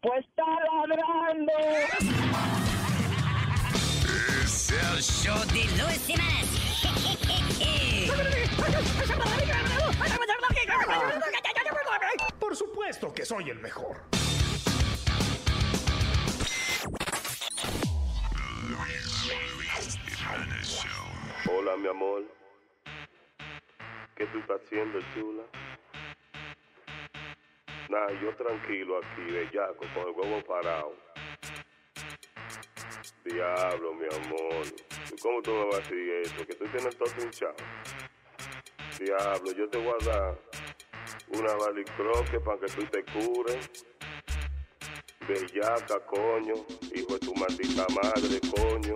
Pues está ladrando. Es el show de Luis Jiménez. Por supuesto que soy el mejor. Hola, mi amor. ¿Qué tú estás haciendo, chula? Nah, yo tranquilo aquí, bellaco, con el huevo parado. Diablo, mi amor. ¿Cómo tú me vas a decir eso? Que tú tienes todo hinchado. Diablo, yo te voy a dar una balicroque para que tú te cures. Bellaca, coño. Hijo de tu maldita madre, coño.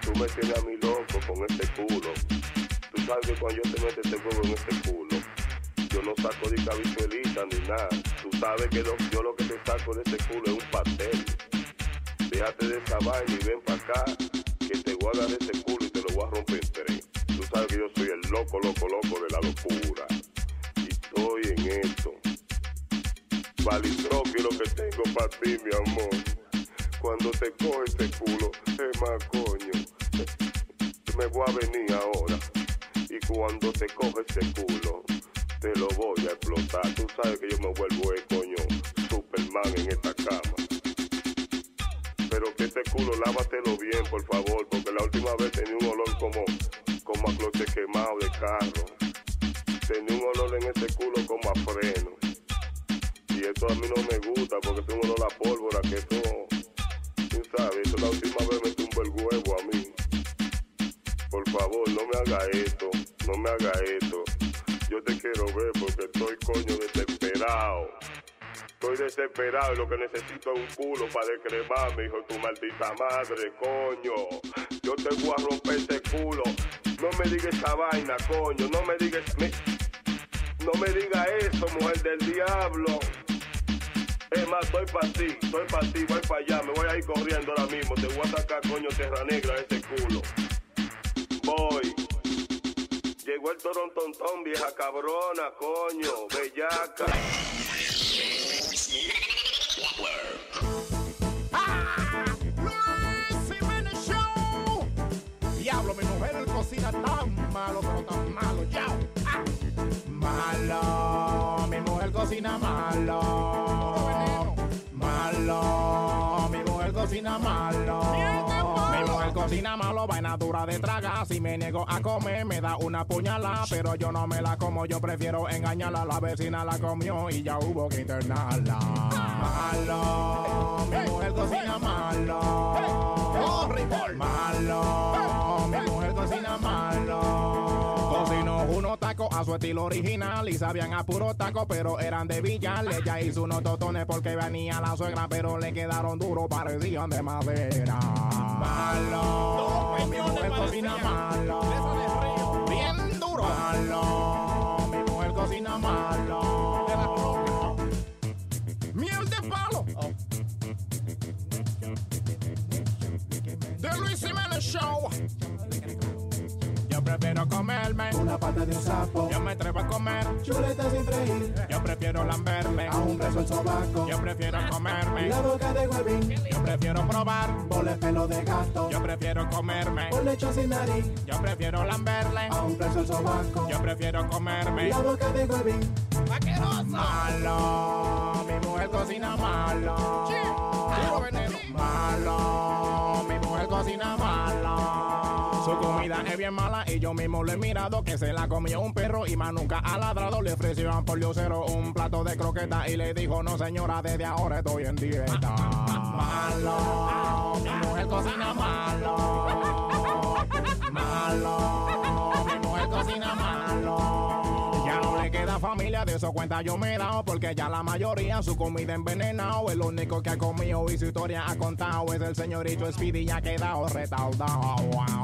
Tú me tienes a mi loco con este culo. Tú sabes que cuando yo te meto este huevo en este culo, yo no saco de cabizuelita ni nada. Tú sabes que yo lo que te saco de este culo es un pastel. Déjate de esa vaina y ven para acá, que te voy a dar ese culo y te lo voy a romper en tres. Tú sabes que yo soy el loco, loco, loco de la locura. Y estoy en esto. Valitroque lo que tengo para ti, mi amor. Cuando te coge ese culo, es más coño. Me voy a venir ahora. Y cuando te coge ese culo, te lo voy a explotar. Tú sabes que yo me vuelvo el coño Superman en esta cama. Pero que ese culo lávatelo bien, por favor, porque la última vez tenía un olor como, como a cloche quemado de carro. Tenía un olor en ese culo como a freno. Y esto a mí no me gusta porque es un olor a pólvora que esto, tú sabes, esto la última vez me tumbó el huevo a mí. Por favor, no me haga esto, no me haga esto. Yo te quiero ver porque estoy coño desesperado. Estoy desesperado y lo que necesito es un culo para decremarme, hijo de tu maldita madre, coño. Yo te voy a romper ese culo. No me digas esa vaina, coño. No me digas... me- no me diga eso, mujer del diablo. Es más, estoy para ti, estoy para ti, voy para allá, me voy a ir corriendo ahora mismo. Te voy a sacar, coño, tierra negra ese culo. Voy. Llegó el torontontón, vieja cabrona, coño, bellaca. Luis Jiménez Show. Diablo, mi mujer cocina tan malo, pero tan malo, ya. Ah. Malo, mi mujer cocina malo. Malo, cocina malo. Mi mujer cocina malo, vaina dura de traga. Si me niego a comer, me da una puñalada. Pero yo no me la como, yo prefiero engañarla. La vecina la comió y ya hubo que internarla. Malo, mi mujer cocina malo. Malo, a su estilo original y sabían a puro taco, pero eran de Villar. Ella hizo unos totones porque venía la suegra, pero le quedaron duros, parecían de madera. Malo, mi mujer cocina malo. Bien duro. Malo, mi mujer cocina malo. Miel de palo. The Luis Jiménez Show. Yo prefiero comerme Una pata de un sapo, Yo me atrevo a comer. chuleta sin freír, Yo prefiero lamberme. a un preso el sobaco, Yo prefiero comerme. la boca de huevín, Yo prefiero probar. boles pelo de gato, Yo prefiero comerme. por lecho sin nariz, Yo prefiero lamberle. a un preso el sobaco, Yo prefiero comerme. la boca de huevín, Malo, mi mujer cocina malo. Malo, mi mujer cocina malo. Comida es bien mala y yo mismo lo he mirado que se la comió un perro y más nunca ha ladrado. Le ofrecieron por diosero un plato de croqueta y le dijo, no señora, desde ahora estoy en dieta. Malo, mi mujer cocina malo. Malo, mi mujer cocina malo. Ya no le queda familia, de eso cuenta yo me he dado, porque ya la mayoría su comida envenenado. El único que ha comido y su historia ha contado es el señorito Speedy, ya ha quedado retardado. Wow.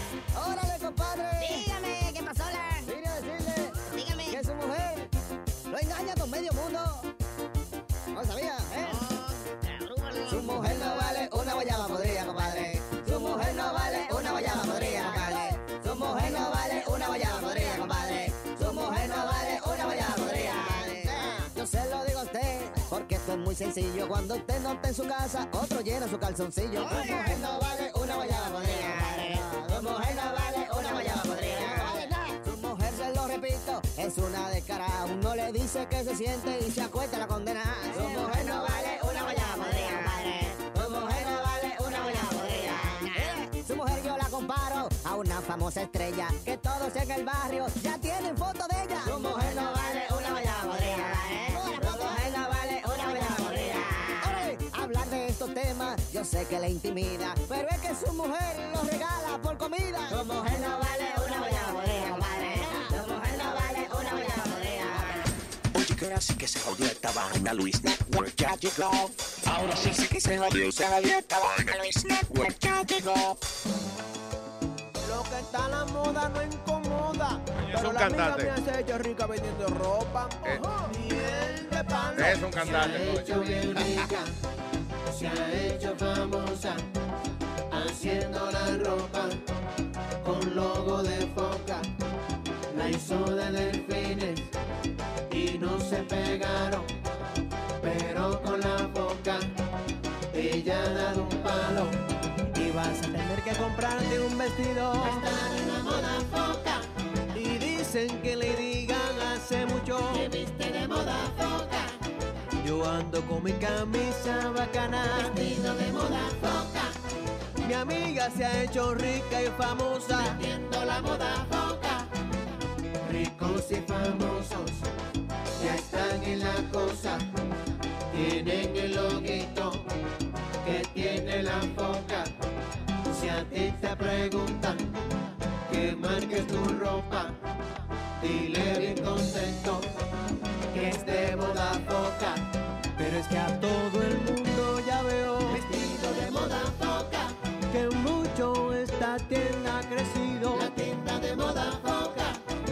¡Órale, compadre! Dígame, ¿qué pasó, la? Vine a decirle Dígame. que su mujer lo engaña con medio mundo. ¿No sabía, eh? Su mujer no vale una guayaba podrida, compadre. Su mujer no vale una guayaba podrida, compadre. Su mujer no vale una guayaba podrida, compadre. Su mujer no vale una guayaba podrida. Yo se lo digo a usted, porque esto es muy sencillo. Cuando usted no está en su casa, otro llena su calzoncillo. Su mujer no vale una guayaba podrida, es una descarada. Uno le dice que se siente y se acuesta la condena. Su mujer no vale una guayaba podrida, compadre. Su mujer no vale una guayaba podrida. Su mujer yo la comparo a una famosa estrella que todos en el barrio ya tienen foto de ella. Su mujer no vale una guayaba podrida, ¿eh? Mujer no vale una guayaba podrida. Hablar de estos temas yo sé que le intimida, pero es que su mujer lo regala por comida. Su mujer no vale una Oye, que ahora sí que se jodió esta vaina, Luis Network ya llegó. Ahora sí sí que se jodió, se jodió esta vaina, Luis Network ya llegó. Lo que está a la moda no incomoda. Es Pero un la cantante. amiga me ha hecho rica vendiendo ropa. Eh. Miel de palo. Es un cantante, Se ha hecho bien rica. Se ha hecho famosa. Haciendo la ropa con logo de foca. La hizo de delfines se pegaron. Pero con la boca ella ha dado un palo. Y vas a tener que comprarte un vestido. Estar en la moda foca. Y dicen que le digan hace mucho. Que viste de moda foca. Yo ando con mi camisa bacana. Vestido de moda foca. Mi amiga se ha hecho rica y famosa. Vendiendo la moda foca. Ricos y famosos están en la cosa. Tienen el loguito que tiene la foca. Si a ti te preguntan que marques tu ropa, dile bien contento que es de moda foca. Pero es que a todo el mundo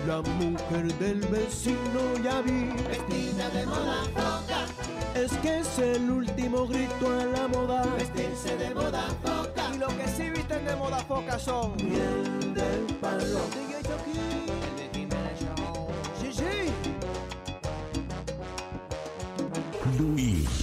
La mujer del vecino ya vi vestida de moda foca. Es que es el último grito a la moda. Vestirse de moda foca. Y lo que sí visten de moda foca son miel del palo. Luis.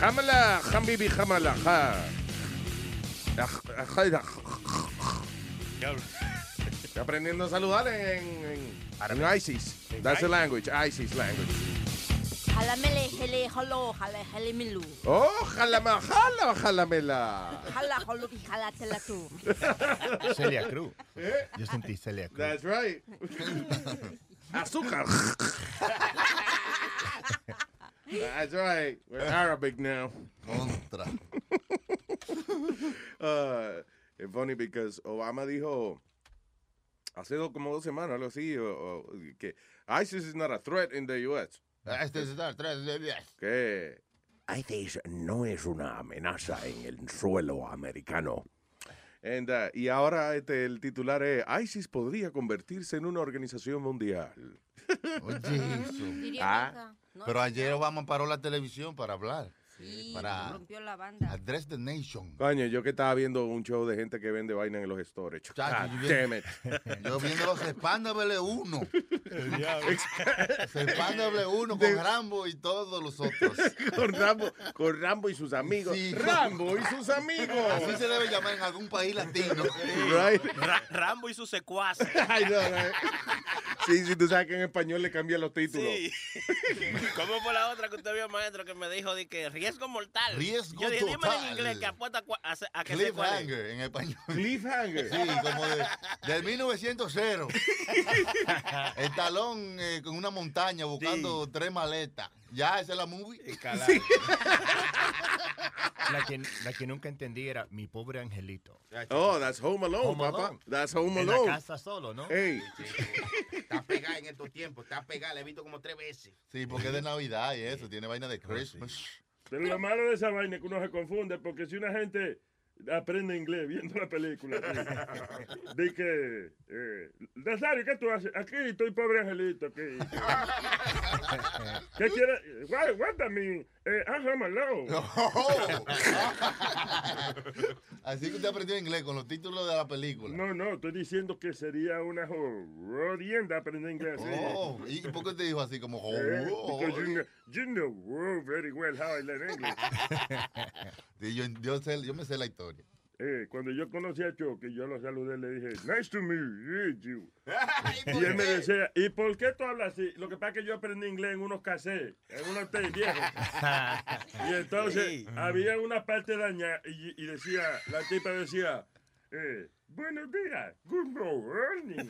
Jamala, Jambibi, Jamala, ja. Estoy aprendiendo a saludar en, en, en ISIS. That's the language, ISIS language. Jalamele, milu. Oh, jalama, jala, jalamela. Jala, y jala, tela tú. Celia Cruz. Eh? Yo sentí Celia Cruz. That's right. Azúcar. That's right. We're Arabic now. Contra. Uh, it's funny because Obama dijo hace como dos semanas, algo así, o- o- que ISIS is not a threat in the U.S. Este es el tres de diez. Que ISIS no es una amenaza en el suelo americano. And, uh, y ahora este, el titular es ISIS podría convertirse en una organización mundial. Oye, eso. Ah. Pero ayer Obama paró la televisión para hablar. Sí, para rompió la banda. Address the Nation. Coño, yo que estaba viendo un show de gente que vende vaina en los stores. Chacho, God yo damn it. Yo viendo los Expandables 1. Los Expandables 1 con Rambo y todos los otros. con, Rambo, con Rambo y sus amigos. Sí. Rambo y sus amigos. Así se debe llamar en algún país latino. Right? Ra- Rambo y sus secuaces. Ay, no, no. Sí, sí, tú sabes que en español le cambian los títulos. Sí. ¿Cómo fue la otra que usted vio, maestro, que me dijo de que riesgo mortal? Riesgo Yo dije, total. en inglés que apuesta a, a, que. Cliffhanger en español. Cliffhanger. Sí, como de, del 1900. El talón eh, con una montaña buscando tres maletas. Ya, esa es la movie. La que, la que nunca entendí era mi pobre angelito. Oh, that's Home Alone, Home papá. Alone. That's Home En la Alone. casa solo, ¿no? Hey. Está pegada en estos tiempos, está pegada, la he visto como tres veces. Sí, porque es de Navidad y eso, tiene vaina de Christmas. Pero lo malo de esa vaina es que uno se confunde, porque si una gente aprende inglés viendo la película, de que, eh, Nazario, ¿qué tú haces? Aquí estoy pobre angelito, aquí. ¿Qué quiere? What, what mean? Eh, I'm home alone. Así que usted aprendió inglés con los títulos de la película. No, no, estoy diciendo que sería una jodienda aprender inglés. Oh, ¿Y por qué te dijo así como Eh, oh, because you know, you know oh, very well how I learn English. Yo, yo, sé- yo me sé la historia. Eh, cuando yo conocí a Choque, yo lo saludé, le dije, nice to meet you. ¿Y él me decía, ¿y por qué tú hablas así? Lo que pasa es que yo aprendí inglés en unos cassettes, en unos tapes viejos. Y entonces había una parte dañada y, y decía, la tipa decía, eh, buenos días, good morning.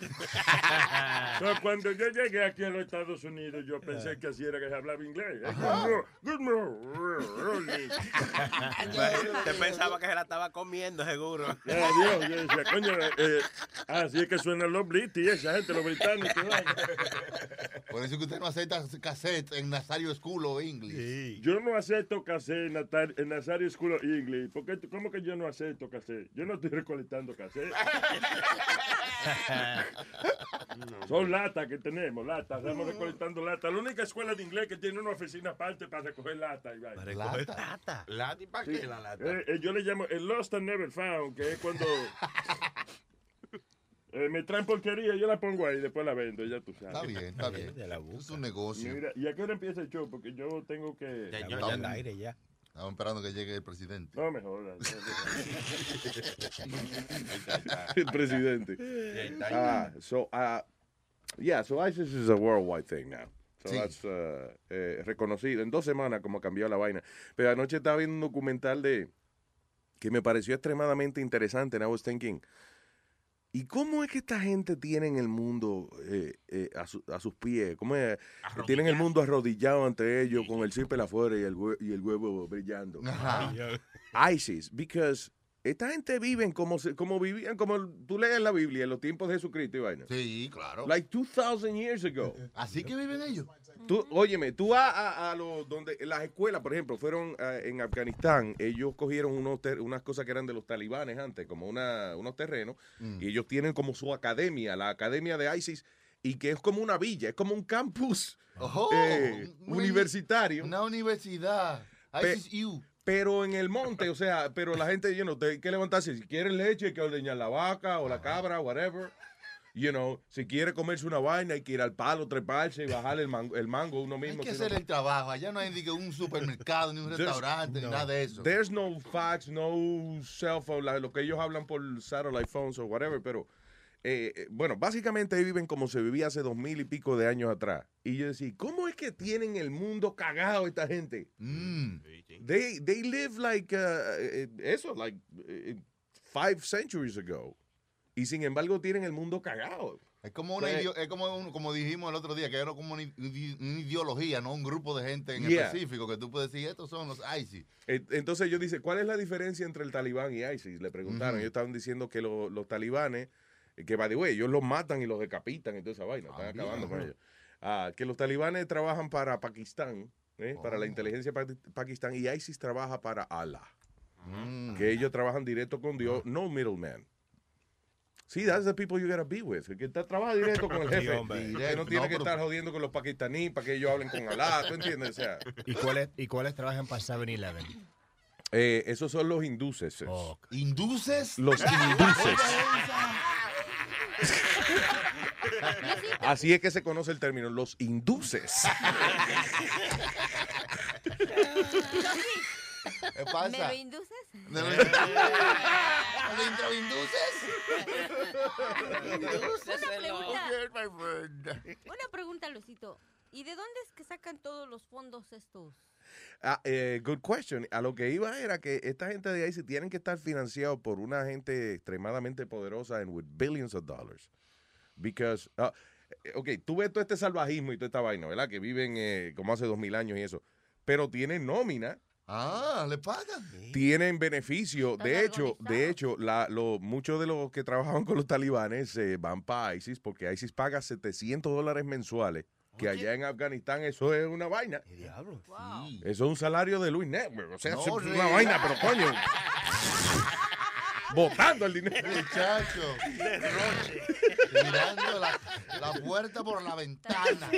Entonces, cuando yo llegué aquí a los Estados Unidos, yo pensé que así era que se hablaba inglés. Good, good morning. Te pensaba que se la estaba comiendo, seguro. Adiós, yo decía, coño, eh, así es que suenan los British, esa gente, los británicos. Por eso que usted no acepta cassette en Nazario School o English. Yo no acepto cassette en, Nazario School of English. ¿Por qué tú- ¿Cómo que yo no acepto cassette? Yo no estoy recolectando cassette. Son latas que tenemos, latas. Estamos recolectando latas. La única escuela de inglés que tiene una oficina aparte para recoger latas. y vaina. ¿Lata? ¿Lata? ¿Y para Sí. qué la lata? Eh, eh, yo le llamo el Lost and Never Found, que es cuando eh, me traen porquería, yo la pongo ahí, después la vendo, ya tú sabes. Está bien, está bien. Es un negocio. Mira, ¿y a qué hora empieza el show? Porque yo tengo que... Ya, ya, ya al aire, ya. Estamos esperando que llegue el presidente. No me jodas. el presidente. Ah, so, uh, yeah, so ISIS is a worldwide thing now. So Sí. that's uh, eh, reconocido. En dos semanas como cambió la vaina. Pero anoche estaba viendo un documental de que me pareció extremadamente interesante. And I was thinking, ¿y cómo es que esta gente tiene en el mundo eh, eh, a, su- a sus pies? ¿Cómo es? que Tienen el mundo arrodillado ante ellos con el zipper afuera y el, hue- y el huevo brillando. Ajá. ISIS, because esta gente viven como, se- como vivían, como tú lees en la Biblia, en los tiempos de Jesucristo y vaina. Sí, claro. Like 2000 years ago. Así que viven ellos. Tú, óyeme, tú vas a, a los donde las escuelas, por ejemplo, fueron eh, en Afganistán, ellos cogieron unos ter- unas cosas que eran de los talibanes antes, como una, unos terrenos, Mm. y ellos tienen como su academia, la academia de ISIS, y que es como una villa, es como un campus eh, universitario. Una universidad. Pe- ISIS-U. Pero en el monte, o sea, pero la gente, you know, hay que levantarse. Si quieren leche, hay que ordeñar la vaca o la cabra, whatever. You know, si quiere comerse una vaina, hay que ir al palo, treparse y bajar el mango, el mango uno Hay mismo. que si hacer no- el trabajo. Allá no hay ni que un supermercado, ni un There's- restaurante, ni no. nada de eso. There's no fax, no cell phone, la- lo que ellos hablan por satellite phones o whatever, pero eh, eh, bueno, básicamente ahí viven como se vivía hace dos mil y pico de años atrás. Y yo decía, ¿cómo es que tienen el mundo cagado esta gente? Mm. They, they live like, uh, eh, eso, like eh, five centuries ago. Y sin embargo tienen el mundo cagado. Es como una Pues- es como, un- como dijimos el otro día, que era como una, una ideología, no un grupo de gente en Yeah. específico, que tú puedes decir, estos son los ISIS. Eh, Entonces ellos dicen, ¿cuál es la diferencia entre el talibán y ISIS? Le preguntaron. Ellos estaban diciendo que lo- los talibanes, eh, que by the way, ellos los matan y los decapitan y toda esa vaina, están bien. acabando con ellos. Ah, que los talibanes trabajan para Pakistán ¿eh? para la inteligencia pa- pakistán y ISIS trabaja para Allah. Mm. Que ellos trabajan directo con Dios, no middleman. Sí, that's the people you gotta be with. Que está, trabaja directo con el Sí, jefe. hombre. que no tiene no, que pero- estar jodiendo con los pakistaníes para que ellos hablen con Allah. ¿Tú entiendes? O sea, ¿Y cuáles, ¿Y cuáles trabajan para 7-Eleven? eh, esos son los hinduses. ¿Induces? Los hinduses. Así es que se conoce el término, los hinduses. ¿Qué pasa? ¿Me lo induces? ¿Me lo Una pregunta. Una pregunta, Lucito. ¿Y de dónde es que sacan todos los fondos estos? Ah, eh, good question. A lo que iba era que esta gente de ahí se tienen que estar financiados por una gente extremadamente poderosa and with billions of dollars. Because, eh, ok, tú ves todo este salvajismo y toda esta vaina, ¿verdad? Que viven eh, como hace dos mil años y eso. Pero tienen nómina. Ah, le pagan. Tienen beneficio. Están De hecho, de hecho, la, lo, muchos de los que trabajaban con los talibanes eh, van para ISIS porque ISIS paga 700 dólares mensuales. Que allá en Afganistán eso es una vaina. diablo? Eso es un salario de Luis Network. O sea, No, eso es una vaina, pero coño. Botando el dinero. Muchacho. Tirando la, la puerta por la ventana.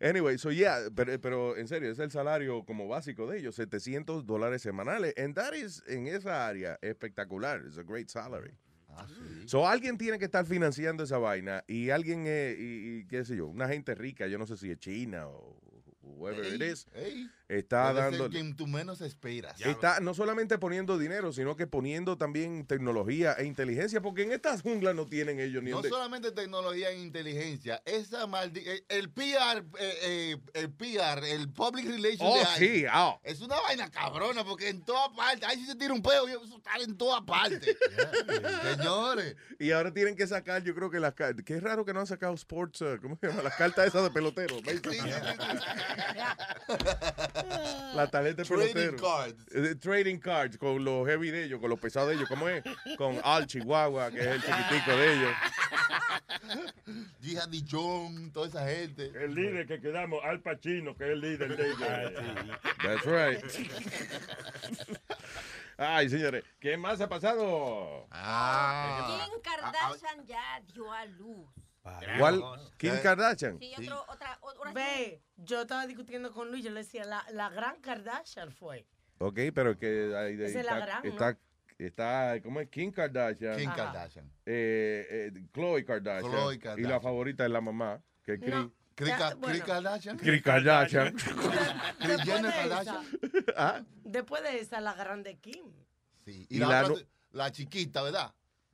Anyway, so yeah, pero, pero en serio, es el salario como básico de ellos, 700 dólares semanales. And that is, en esa área, espectacular. It's a great salary. So alguien tiene que estar financiando esa vaina y alguien, eh, y, y qué sé yo, una gente rica, yo no sé si es China o whoever it Ey, is, está dando... quien tú menos esperas. Está no solamente poniendo dinero, sino que poniendo también tecnología e inteligencia, porque en estas junglas no tienen ellos ni No donde... solamente tecnología e inteligencia, esa maldi eh, el PR, eh, eh, el PR, el Public Relations Oh, de sí, ah. es una vaina cabrona, porque en todas partes, ahí si se tira un peo, eso está en todas partes. Señores. Y ahora tienen que sacar, yo creo que las cartas. Qué raro que no han sacado sports, uh, ¿cómo se llama? Las cartas esas de pelotero. La tarjeta de Trading pelotero. cards. Eh, Trading cards con los heavy de ellos, con los pesados de ellos. ¿Cómo es? Con Al Chihuahua, que es el chiquitico de ellos. Jihad Dijon, toda esa gente. El líder que quedamos, Al Pacino, que es el líder de ellos. That's right. Ay, señores, ¿qué más ha pasado? Ah. Kim Kardashian ya dio a luz. ¿Cuál? Kim Kardashian. Sí, otro, otra, otra. Ve, yo estaba discutiendo con Luis, yo le decía, la, la gran Kardashian fue. Ok, pero que ahí, ahí Esa es la está, gran, ¿no? está, está, ¿cómo es? Kim Kardashian. Kim Ajá. Kardashian. Eh, eh, Khloe Kardashian. Khloe Y la Kardashian. favorita es la mamá, que es Kris. No. Kris bueno. Kardashian. Kris Kardashian. Kris Jenner Kardashian. esa, Ah, después de esa, la grande Kim. Sí. Y Y, la, la otra- no- la chiquita, ¿verdad?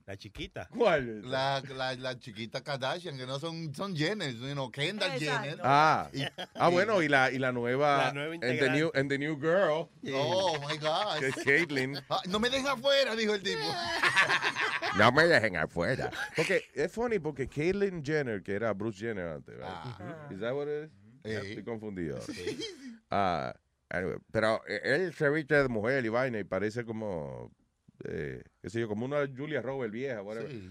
La chiquita. ¿Cuál? La, la, la chiquita Kardashian, que no son, son Jenner, sino Kendall Exacto. Jenner. Ah, Y- ah, bueno, y la, y la nueva, La nueva and the new, and the new girl, Oh my gosh. que es Caitlyn. Ah, no me dejen afuera, dijo el tipo. No me dejen afuera. Porque es funny porque Caitlyn Jenner, que era Bruce Jenner antes, right? ¿Is that what it is? Sí. Estoy confundido. Ah, anyway, pero eh, él se viste de mujer y vaina y parece como, eh, qué sé yo, como una Julia Roberts vieja, whatever. Sí.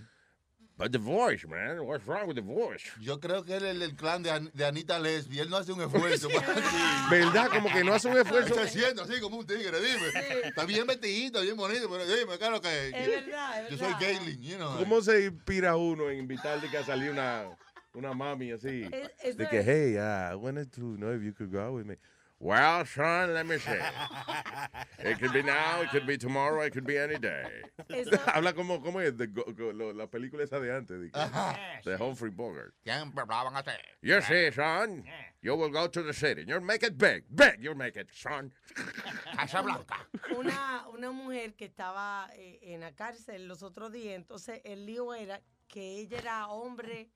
But the voice, man, what's wrong with the voice? Yo creo que él es el clan de, An- de Anita Lesbi. Él no hace un esfuerzo. ¿Verdad? Como que no hace un esfuerzo. Se siente así como un tigre, dime. Está bien vestidito, bien bonito, pero dime, claro que. Es verdad, es Yo soy verdad. Caitlyn, you know. ¿Cómo se inspira uno en invitarle que a salir una, una mami así? Es- De que, hey, uh, I wanted to know if you could go out with me. Well, son, let me see. It could be now, it could be tomorrow, it could be any day. Habla como, como es de go- go- lo- la película esa de antes, de, Humphrey Bogart. Siempre hablaban así. You see, son, you will go to the city. You'll make it big, big, you'll make it, son. Casa Blanca. una, una mujer que estaba eh, en la cárcel los otros días, entonces el lío era que ella era hombre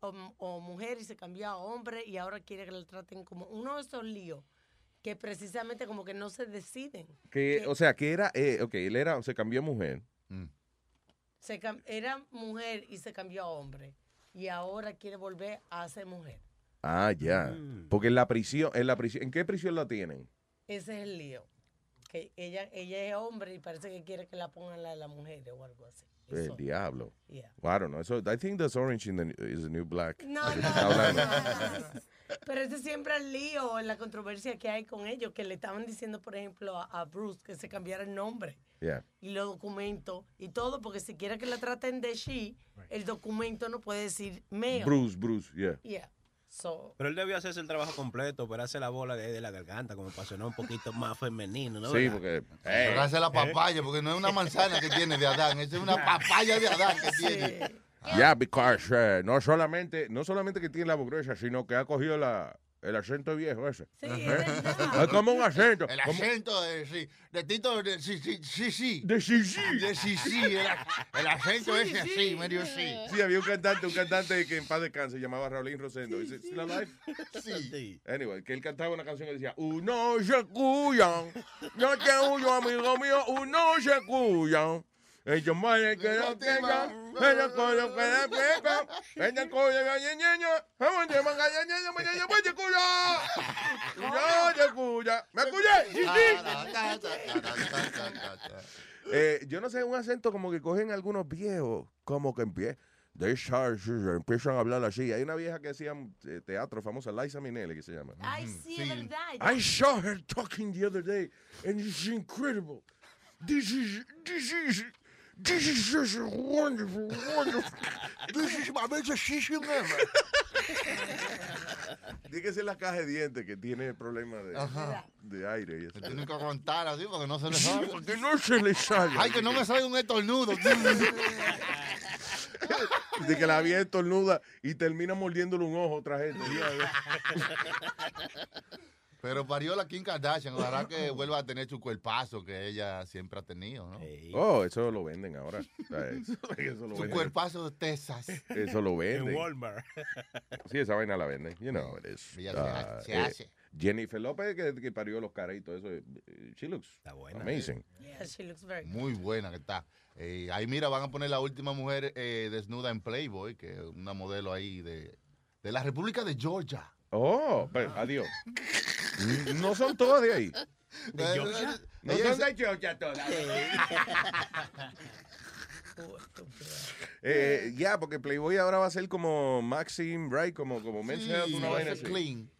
o, o mujer y se cambió a hombre y ahora quiere que la traten como uno de esos líos que precisamente como que no se deciden. Que, o sea, que era, eh, ok, él era, se cambió a mujer. Se cam- era mujer y se cambió a hombre y ahora quiere volver a ser mujer. Ah, ya. Porque en la prisión, en la prisión, ¿en qué prisión la tienen? Ese es el lío. Que ella, ella es hombre y parece que quiere que la pongan la de la mujer o algo así. El diablo. Yeah. Well, I don't know. So I think that's orange in the, is the new black. No, no, no, hablando. no, no, no. Pero ese siempre el lío, la controversia que hay con ellos, que le estaban diciendo, por ejemplo, a, a Bruce que se cambiara el nombre Yeah. y los documentos y todo, porque si quiere que la traten de she, el documento no puede decir male. Bruce, Bruce, yeah. Yeah. So, Pero él debió hacerse el trabajo completo, operarse la bola de, de la garganta, como para sonar un poquito más femenino, ¿no? Sí, ¿Verdad? porque. Pero hace la papaya, porque no es una manzana que tiene de Adán, es una papaya de Adán que tiene. Yeah, because eh, no solamente no solamente que tiene la voz gruesa, sino que ha cogido la, el acento viejo ese. Sí, es verdad. Es como un acento. El como- acento de, sí, de Tito, de, sí, sí, sí, sí. De sí, sí. De sí, sí, el, el acento Sí, ese sí. así, medio sí. Sí, había un cantante, un cantante que en paz descanse, se llamaba Raulín Rosendo. ¿Is it still alive? Sí. Anyway, que él cantaba una canción que decía, uno se cuyan, no te huyo, amigo mío, uno se cuyan. Ellos mueren que no tengan, ellos coño que le pegan, ellos coño que ñeña, vamos a llamar a ñeña, mañana voy a cuya. Cuya, ya cuya. ¿Me? Sí, sí. Eh, yo no sé, un acento como que cogen algunos viejos, como que empiezan. De esas, empiezan a hablar así. Hay una vieja que hacía eh, teatro famosa, Liza Minnelli, que se llama. Ay, sí, es verdad. I saw her talking the other day, and it's incredible. This is, this is, this is just wonderful, wonderful. This is my decision ever. Ser la caja de dientes que tiene problemas de, de aire y eso. Tienen que aguantar así porque no se le sale. porque no se le sale. Ay, que no me salga un estornudo. De que la vieja estornuda y termina mordiéndole un ojo a otra gente. Pero parió la Kim Kardashian. Ojalá que vuelva a tener su cuerpazo que ella siempre ha tenido, ¿no? Oh, eso lo venden ahora. O sea, Eso, eso lo Su venden. cuerpazo de Texas. Eso lo venden. En Walmart. Sí, esa vaina la venden. You know, it is. Ella se Ah, hace- eh. Jennifer López, que, que parió los caritos, eso. eh, She looks amazing. yeah, she looks very good. Muy buena que está. Eh, ahí mira, van a poner la última mujer eh, desnuda en Playboy, que es una modelo ahí de, de la República de Georgia. Oh, pero, adiós. No son todas de ahí. ¿De Georgia? No son de Georgia todas. Eh, ya, porque Playboy ahora va a ser como Maxim, right? Como, como Men's Sí, Health, una vaina así. clean.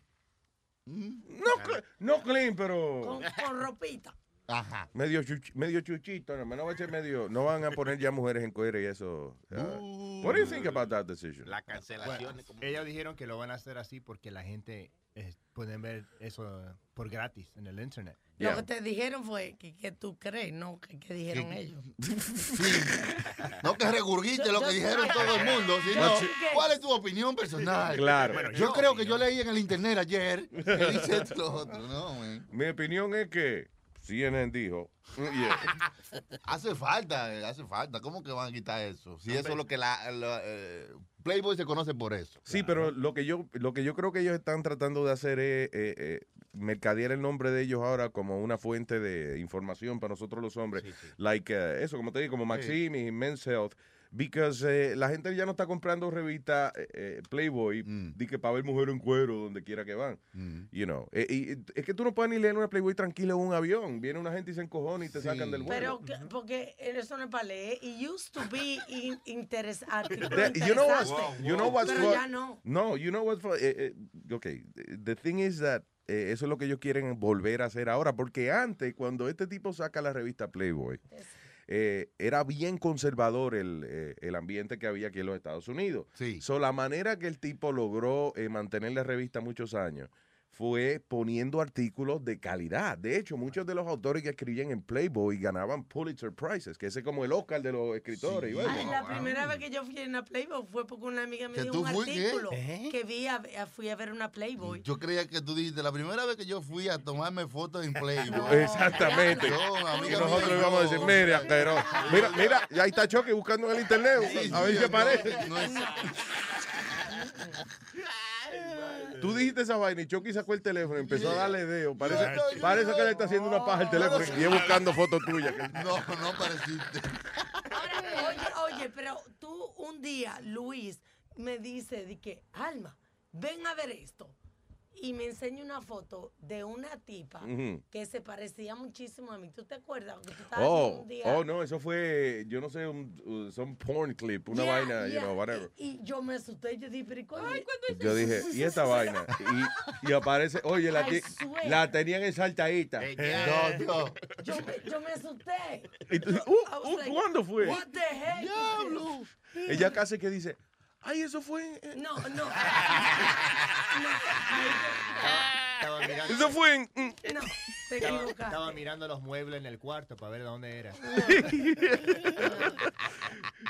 No, cl- no clean, pero Con, con ropita. Ajá. medio, chuch- medio chuchito. No, no, va a ser medio, no van a poner ya mujeres en cuero y eso. Uh, what do you think about that decision? La cancelación. Bueno, ellos dijeron que lo van a hacer así porque la gente eh, pueden ver eso por gratis en el internet. Lo que te dijeron fue que, que tú crees, no que, que dijeron ellos. No que regurgite lo que dijeron todo el mundo, sino cuál es tu opinión personal. Claro. Bueno, yo creo que yo leí en el internet ayer que dice esto otro. No, man. Mi opinión es que CNN dijo, mm, yeah. Hace falta, eh, hace falta. ¿Cómo que van a quitar eso? Si eso es lo que la, la, eh, Playboy se conoce por eso. Sí, pero lo que yo lo que yo creo que ellos están tratando de hacer es eh, eh, mercadear el nombre de ellos ahora como una fuente de información para nosotros los hombres. Like eh, eso, como te digo, como Maxim y Men's Health. Because eh, la gente ya no está comprando revistas eh, eh, Playboy di que para ver mujeres en cuero donde quiera que van. You know. Eh, y, y es que tú no puedes ni leer una Playboy tranquila en un avión. Viene una gente y se encojona y te sacan del vuelo. Pero que- porque eso no es para leer. It used to be in- interes- artículo That- you know what? interesante. You know what's Pero fu- ya no. No, you know eh, eh, okay, the thing is that eh, eso es lo que ellos quieren volver a hacer ahora, porque antes cuando este tipo saca la revista Playboy eh, era bien conservador el, eh, el ambiente que había aquí en los Estados Unidos. Sí. So, la manera que el tipo logró eh, mantener la revista muchos años fue poniendo artículos de calidad. De hecho, muchos de los autores que escribían en Playboy ganaban Pulitzer Prizes, que ese es como el Oscar de los escritores. Ay, la primera vez que yo fui a una Playboy fue porque una amiga me ¿Que dio un fuiste? artículo ¿Eh? que vi a, a- fui a ver una Playboy. Yo creía que tú dijiste, la primera vez que yo fui a tomarme fotos en Playboy. Exactamente. Yo, amiga Y nosotros íbamos a decir, mire, asqueroso. Mira, mira, ya ahí está Choque buscando en el internet. a ver no, aparece. no es- Tú dijiste esa vaina y Chucky sacó el teléfono y empezó a darle dedo. Parece, parece que le está haciendo una paja al teléfono y es buscando fotos tuyas. No, no pareciste. Oye, oye, pero tú un día, Luis, me dice de que, Alma, ven a ver esto. Y me enseña una foto de una tipa que se parecía muchísimo a mí. ¿Tú te acuerdas? Que tú estabas Oh, un día. oh, no, eso fue, yo no sé, un, uh, some porn clip, una Yeah, vaina, you know, whatever. Y yo me asusté. Yo dije, pero ¿y cuándo? Yo dije, ¿y esta vaina? Y, y aparece, oye, la, I ti- swear. la tenían ensaltadita. No, no. Yo, me- yo me asusté. Y tú- I uh, uh, like, ¿Cuándo fue? What the heck? Diablo. Ella casi que dice, ay, eso fue, en- No, no. Estaba mirando, eso fue en... mm". No, te estaba, equivocaste. estaba mirando los muebles en el cuarto para ver dónde era.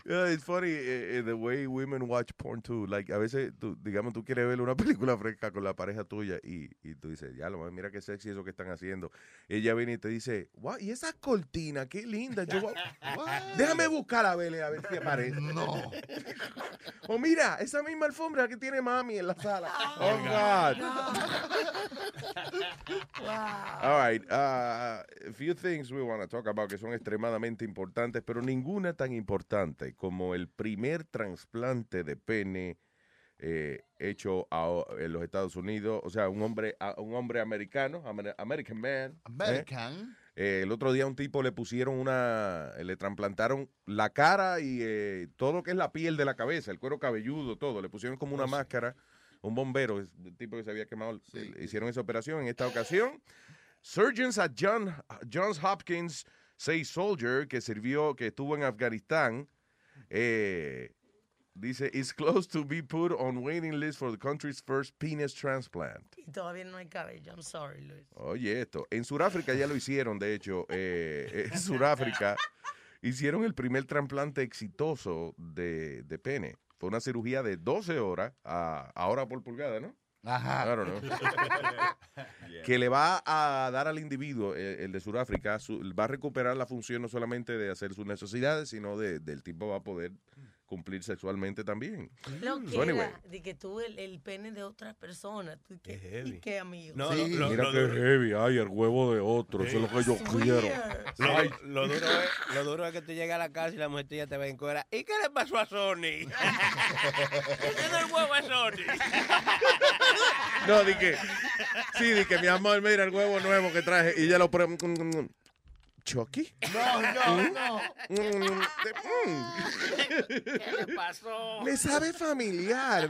Yeah, it's funny eh, eh, the way women watch porn too. Like, a veces, tú, digamos, tú quieres ver una película fresca con la pareja tuya y, y tú dices, ya, lo mira qué sexy eso que están haciendo. Ella viene y te dice, wow, y esa cortina, qué linda. Yo, voy- déjame buscarla, a ver, a ver si aparece. No. Mira, esa misma alfombra que tiene mami en la sala. Oh, God. All right. uh, a few things we want to talk about que son extremadamente importantes, pero ninguna tan importante como el primer trasplante de pene eh, hecho a- en los Estados Unidos. O sea, un hombre, a- un hombre americano, amer- American man. American. Eh, el otro día a un tipo le pusieron una, le trasplantaron la cara y eh, todo lo que es la piel de la cabeza, el cuero cabelludo, todo. Le pusieron como una máscara, un bombero, el tipo que se había quemado, le hicieron esa operación en esta ocasión. Surgeons at John, Johns Hopkins say soldier que sirvió, que estuvo en Afganistán, eh, dice, is close to be put on waiting list for the country's first penis transplant. Y todavía no hay cabello. I'm sorry, Luis. Oye, esto. En Sudáfrica ya lo hicieron, de hecho. eh, en Sudáfrica hicieron el primer trasplante exitoso de, de pene. Fue una cirugía de 12 horas a, a hora por pulgada, ¿no? Ajá. Claro, ¿no? que le va a dar al individuo, eh, el de Sudáfrica, su- va a recuperar la función no solamente de hacer sus necesidades, sino de, del tipo va a poder cumplir sexualmente también. Lo que So, anyway. de que tuve el, el pene de otra persona. ¿Tú qué, ¿Y qué, amigo? No, Sí, lo- lo- mira lo qué duro- heavy, ay, el huevo de otro, eso es lo que yo quiero. Lo, lo duro es, lo duro es que tú llegas a la casa y la mujer tuya te ve en cuera. ¿Y qué le pasó a Sony? ¿Qué es el huevo a Sony? No, di que, sí, di que mi amor, mira el huevo nuevo que traje y ya lo prueba. ¿Chucky? No, no, no. Mm, ¿Qué le pasó? Me sabe familiar.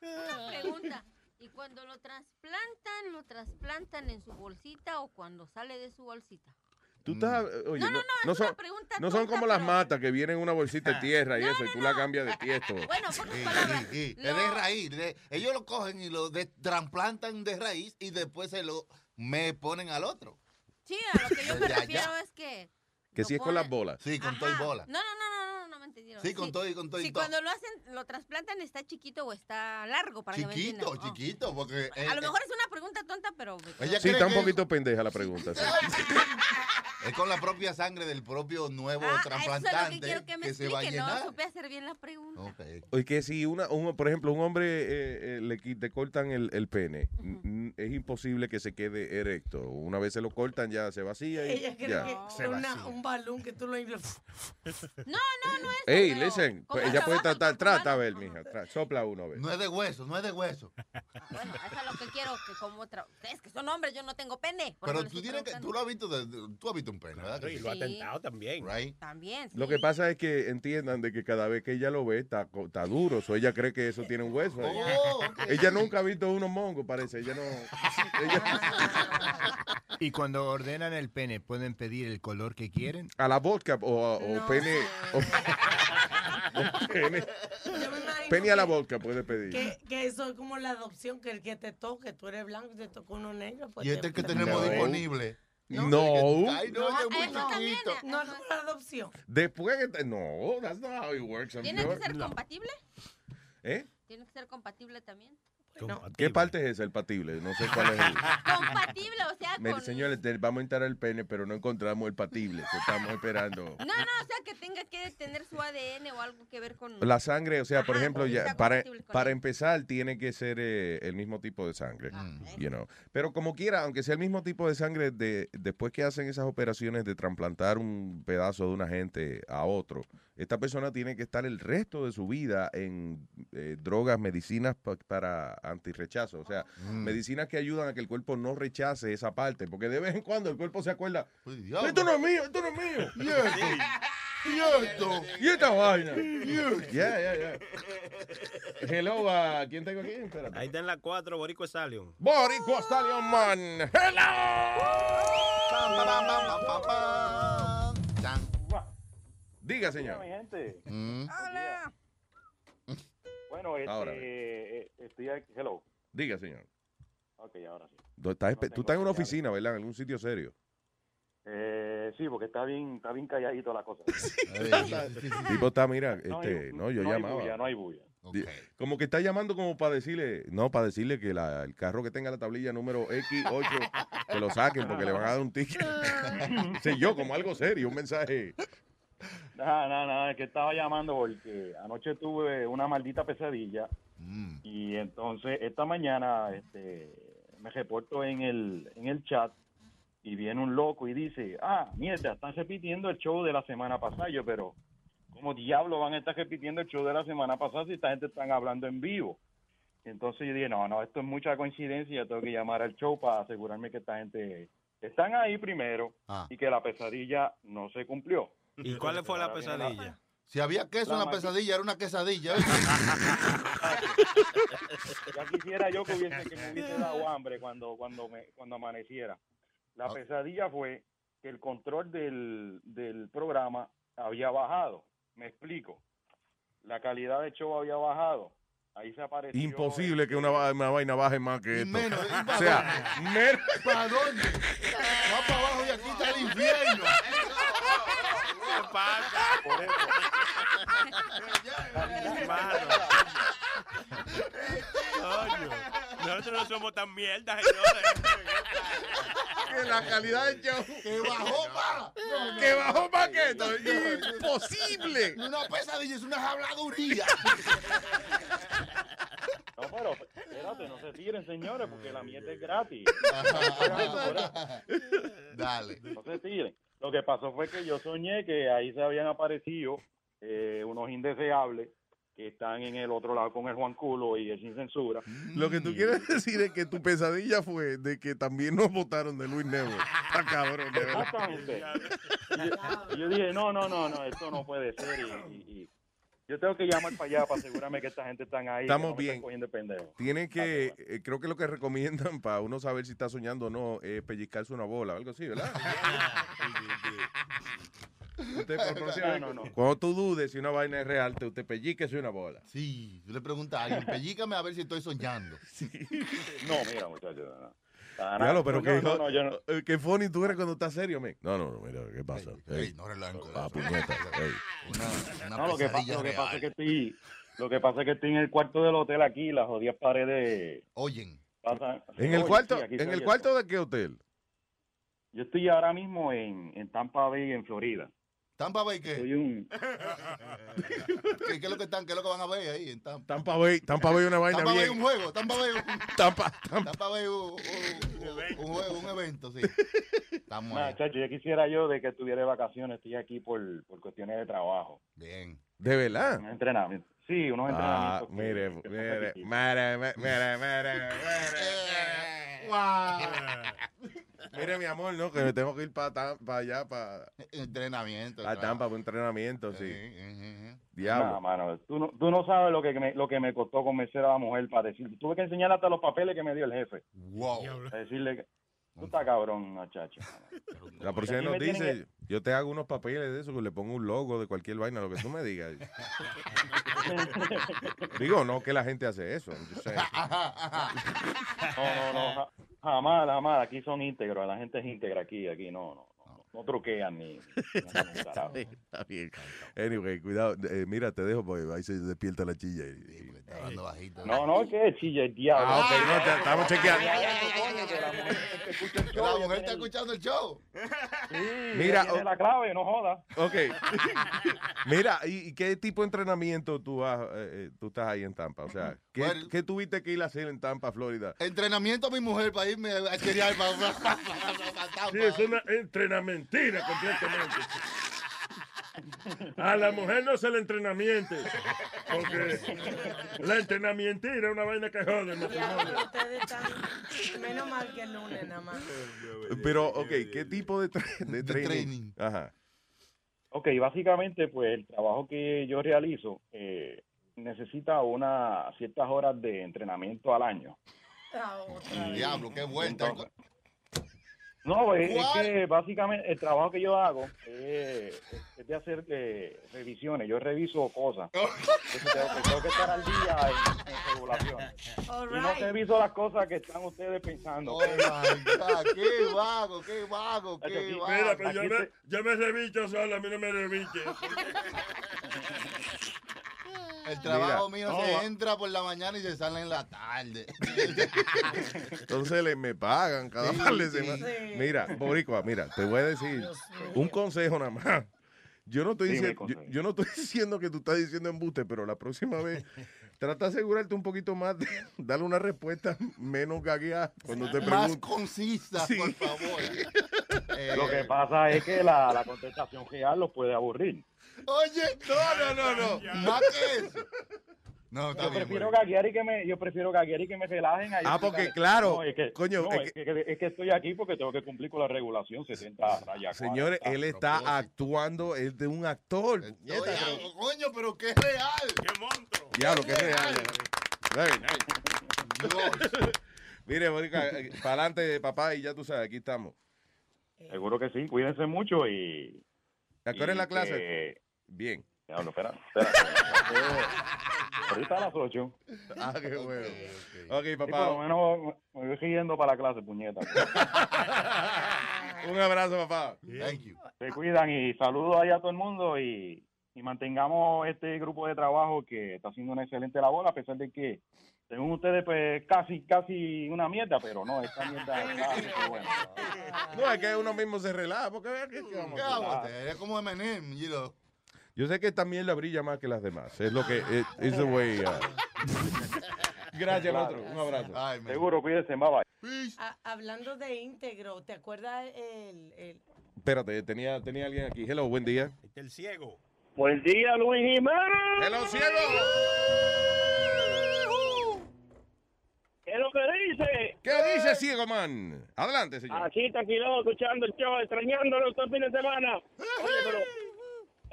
Una pregunta. ¿Y cuando lo trasplantan, lo trasplantan en su bolsita o cuando sale de su bolsita? Tú estás, oye, no, no son, pregunta no son tonta, como las pero- matas que vienen en una bolsita de tierra y eso, y tú la cambias de tiesto. Bueno, pocas Sí, palabras. sí. No. De raíz. de- ellos lo cogen y lo de- trasplantan de raíz y después se lo me ponen al otro. Sí, a lo que yo me Ya, ya. refiero es que... Que si es con las bolas. Sí, con todo y bola. No, no, no, no, no, no me entendieron. Sí, con todo y con todo y Si todo. cuando lo hacen, lo trasplantan, ¿está chiquito o está largo? Para que me Chiquito, entiendan? Oh. chiquito, porque... eh, A lo mejor es una pregunta tonta, pero... Ella Sí, está un que- poquito pendeja la pregunta. sí. Es con la propia sangre del propio nuevo Ah, eso es lo trasplantante que quiero que me se va a explique, no llenar. supe hacer bien la pregunta. Ok. Oye, que si una, un- por ejemplo, un hombre eh, eh, le, te cortan el, el pene, n- es imposible que se quede erecto. Una vez se lo cortan, ya se vacía y Ella cree ya. que es una- un balón que tú lo inflas. No, no, no es Ey, pero listen, ¿cómo pues ella puede tratar, trata a ver, mija, tra- sopla uno a ver. No es de hueso, no es de hueso. Bueno, eso es lo que quiero, que como otra... Es que son hombres, yo no tengo pene. Pero le tú tienes que, tú lo has visto, de- de- tú has visto un pene, ¿verdad? Claro, y lo ha tentado también. Right? También, Lo que pasa es que entiendan de que cada vez que ella lo ve está, co- está duro, o ella cree que eso tiene un hueso. Oh. Ella nunca ha visto unos mongos, parece. Ella no. ella- Y cuando ordenan el pene, ¿pueden pedir el color que quieren? a la vodka o, o No pene. O, pene. A la vodka puede pedir. Que, que eso es como la adopción, que el que te toque, tú eres blanco y te tocó uno negro. Pues Y te- este es que te- tenemos No. disponible. No. Ay, no, es muy chiquito. No es la adopción. Después que te- No, that's not how it works. I'm ¿Tiene sure. que ser compatible? ¿Eh? ¿Tiene que ser compatible también? ¿Qué parte es esa, el patible? No sé cuál es el. Compatible, o sea, Me- con... señores, vamos a entrar el pene, pero no encontramos el patible. Estamos esperando. No, no, o sea, que tenga que tener su ADN o algo que ver con... La sangre, o sea, por ejemplo, ya para, para empezar tiene que ser eh, el mismo tipo de sangre, Ah, you know. Pero como quiera, aunque sea el mismo tipo de sangre, de, después que hacen esas operaciones de trasplantar un pedazo de una gente a otro, esta persona tiene que estar el resto de su vida en eh, drogas, medicinas pa- para antirrechazo. O sea, Mm. medicinas que ayudan a que el cuerpo no rechace esa parte. Porque de vez en cuando el cuerpo se acuerda, esto no es mío, esto no es mío. ¿Y esto? ¿Y esto? ¿Y esta vaina? Ya, ya, ya. Hello, ¿a quién tengo aquí? Espérate. Ahí está en la 4, Borico Stallion. Borico Stallion Man. Diga, señor. mi gente. Mm. Bueno, este, Ahora. eh, estoy aquí. Hello. Diga, señor. Ok, ahora sí. Tú estás, tú estás en una oficina, ¿verdad? En algún sitio serio. Eh, sí, porque está bien, está bien calladito la cosa. El tipo está, mira, No hay- este, no, yo no hay llamaba. bulla, no hay bulla. Como que está llamando como para decirle, no, para decirle que la- el carro que tenga la tablilla número X8, que lo saquen porque le van a dar un ticket. sé yo, como algo serio, un mensaje. Nada, nada, nada, es que estaba llamando porque anoche tuve una maldita pesadilla Mm. y entonces esta mañana este, me reporto en el, en el chat y viene un loco y dice, ah, mierda, están repitiendo el show de la semana pasada. Yo, pero, ¿cómo diablo van a estar repitiendo el show de la semana pasada si esta gente están hablando en vivo? Entonces yo dije, no, no, esto es mucha coincidencia, tengo que llamar al show para asegurarme que esta gente están ahí primero Ah. y que la pesadilla no se cumplió. ¿Y cuál fue la pesadilla? Si había queso La en la pesadilla, era una quesadilla. Ya quisiera yo que, hubiese, que me hubiese dado hambre cuando, cuando, me, cuando amaneciera. La pesadilla fue que el control del, del programa había bajado. Me explico. La calidad del show había bajado. Ahí se apareció. Imposible que una, una vaina baje más que esto. menos, ¿y o sea, mer- ¿Para dónde? Va para abajo y aquí está el infierno. ¿Qué pasa? Por eso. Coño, nosotros no somos tan mierdas, señores. que la calidad del show. Que bajó más. Que bajó más que esto. Imposible. Una pesadilla es una habladuría. No, pero espérate, no se tiren, señores, porque la mierda es gratis. Dale. No se tiren. Lo que pasó fue que yo soñé que ahí se habían aparecido eh, unos indeseables que están en el otro lado con el Juan Culo y el sin censura. Lo que tú quieres decir es que tu pesadilla fue de que también nos votaron de Luis Network. Está cabrón, de verdad. Exactamente. Y yo, y yo dije, no, no, no, no, esto no puede ser. Y, y- y yo tengo que llamar para allá para asegurarme que esta gente están ahí. Estamos que no bien. cogiendo de pendejo. Tiene que, eh, creo que lo que recomiendan para uno saber si está soñando o no es pellizcarse una bola o algo así, ¿verdad? Usted, por próxima vez, No, no, no. Cuando tú dudes si una vaina es real, te usted pellizquese una bola. Sí, tú le preguntas a alguien, pellícame a ver si estoy soñando. No, mira, muchachos. No. Claro, pero No, que, no, no, yo no- eh, que funny tú eres cuando estás serio, men. No, no, no, mira, ¿qué pasa? ey, no relajen con Ah, ey. Una, una No, lo que, pa- pesadilla lo que pasa es que estoy, lo que pasa es que estoy en el cuarto del hotel aquí, las jodidas paredes Oyen. pasan. ¿En el Oye, cuarto, sí, en el cuarto de qué hotel? Yo estoy ahora mismo en, en Tampa Bay, en Florida. Tampa Bay, ¿qué? Soy un... ¿Qué, qué es lo que están, qué es lo que van a ver ahí en Tampa? Tampa Bay, Tampa Bay una vaina Tampa Bay bien. un juego, Tampa Bay un, Tampa, Tampa. Tampa Bay un, un- un- un juego, un evento, sí. Estamos Nah, ahí. chacho, yo quisiera yo de que estuviera de vacaciones, estoy aquí por, por cuestiones de trabajo. Bien. ¿De verdad? Un entrenamiento. Sí, unos Ah, entrenamientos. que- mire, que mire, sacrificios. mire, mire, mire, mire. Mire, mi amor, no, que me tengo que ir para allá, para Entrenamiento. a Tampa, para un entrenamiento, sí. Nah, Diablo. mano, tú no, tú no sabes lo que, me, lo que me costó convencer a la mujer para decir. Tuve que enseñarle hasta los papeles que me dio el jefe. Wow. Para decirle que tú estás cabrón, muchacho. La próxima Aquí nos dice, yo te hago unos papeles de eso, que le pongo un logo de cualquier vaina, lo que tú me digas. Digo, no que la gente hace eso. No, no, no, ja- jamás, jamás. Aquí son íntegros, la gente es íntegra aquí, aquí no, no, no, truquean ni. ni carajo. Está bien. Anyway, cuidado. eh, mira, te dejo porque ahí se despierta la chilla. y- y- Está hablando bajito. No, no, que chilla el diablo. Ah, ok, no, te- estamos chequeando. La mujer está escuchando el show. Mira, Mira, tiene oh. la clave, no joda. Ok. Mira, ¿y, qué tipo de entrenamiento tú, has, eh, eh, tú estás ahí en Tampa? O sea, ¿qué, Bueno. qué tuviste que ir a hacer en Tampa, Florida? Entrenamiento a mi mujer para irme a criar para, para, Sí, es una entrenamentira completamente. A la mujer no se le entrenamiento. Porque la entrenamiento era una vaina que jode. ustedes están. Menos mal que el lunes nada más. Pero, ok, ¿qué tipo de, tra- de training? training. Ajá. Ok, básicamente, pues el trabajo que yo realizo eh, necesita unas ciertas horas de entrenamiento al año. Ah, otra. Diablo, qué vuelta. Entonces- No, es, es que básicamente el trabajo que yo hago es, es de hacer eh, revisiones. Yo reviso cosas. Entonces tengo, que- tengo que estar al día en, en regulaciones. All Y no right. reviso las cosas que están ustedes pensando. Oh my God, qué vago, qué vago, Aquí- qué vago. Mira, pero yo Aquí me, te- yo me revicho solo, a mí no me reviche. El trabajo Mira. mío No, se va- entra por la mañana y se sale en la tarde. Entonces le, me pagan cada Sí, par de sí. semanas. Sí. Mira, Boricua, mira, te voy a decir un consejo nada más. Yo no estoy Dime, diciendo, yo, no estoy diciendo que tú estás diciendo embuste, pero la próxima vez trata de asegurarte un poquito más de darle una respuesta menos gagueada cuando te Más pregunten. concisa, Sí. por favor. Eh, Lo que pasa es que la, la contestación real los puede aburrir. Oye, no, no, no, no. Más que eso. No, está Yo bien. prefiero Boricua. gaguear y que me, yo prefiero gaguear y que me relajen. ahí Ah, porque claro, No, es que, coño, no, es es, que, es que estoy aquí porque tengo que cumplir con la regulación 60 rayas. Señores, él está propósito. actuando, es de un actor. Pero- coño, pero qué real. ¡Qué monstruo! Diablo, qué real. Very nice. Dios. Mire, Boricua, para adelante, papá, y ya tú sabes, aquí estamos. Seguro que sí, cuídense mucho y... ¿A qué hora es y la clase? Bien. Diablo, espera, espera. Ahorita a las 8. Ah, qué bueno. Ok, Sí, por lo papá. menos me voy riendo para la clase, puñeta. Un abrazo, papá. Thank you. Se cuidan y saludos ahí a todo el mundo y, y mantengamos este grupo de trabajo que está haciendo una excelente labor a pesar de que según ustedes pues casi casi una mierda, pero no, esta mierda muy buena. No, es que uno mismo se relaja, porque vea que- vamos eres como Eminem, you know. Yo sé que esta mierda brilla más que las demás. Es lo que. Es the way. uh. Gracias, Claro. otro. Un abrazo. Ay. Seguro, cuídense, bye bye. Peace. Ah, hablando de íntegro, ¿te acuerdas el, el Espérate, tenía, tenía alguien aquí. Hello, buen día. El ciego. Buen día, Luis Jiménez. Hello, ciego. ¿Qué es lo que dice? ¿Qué dice, ciego man? Adelante, señor. Aquí tranquilo, escuchando el show, extrañándolo este fin de semana. Oye, pero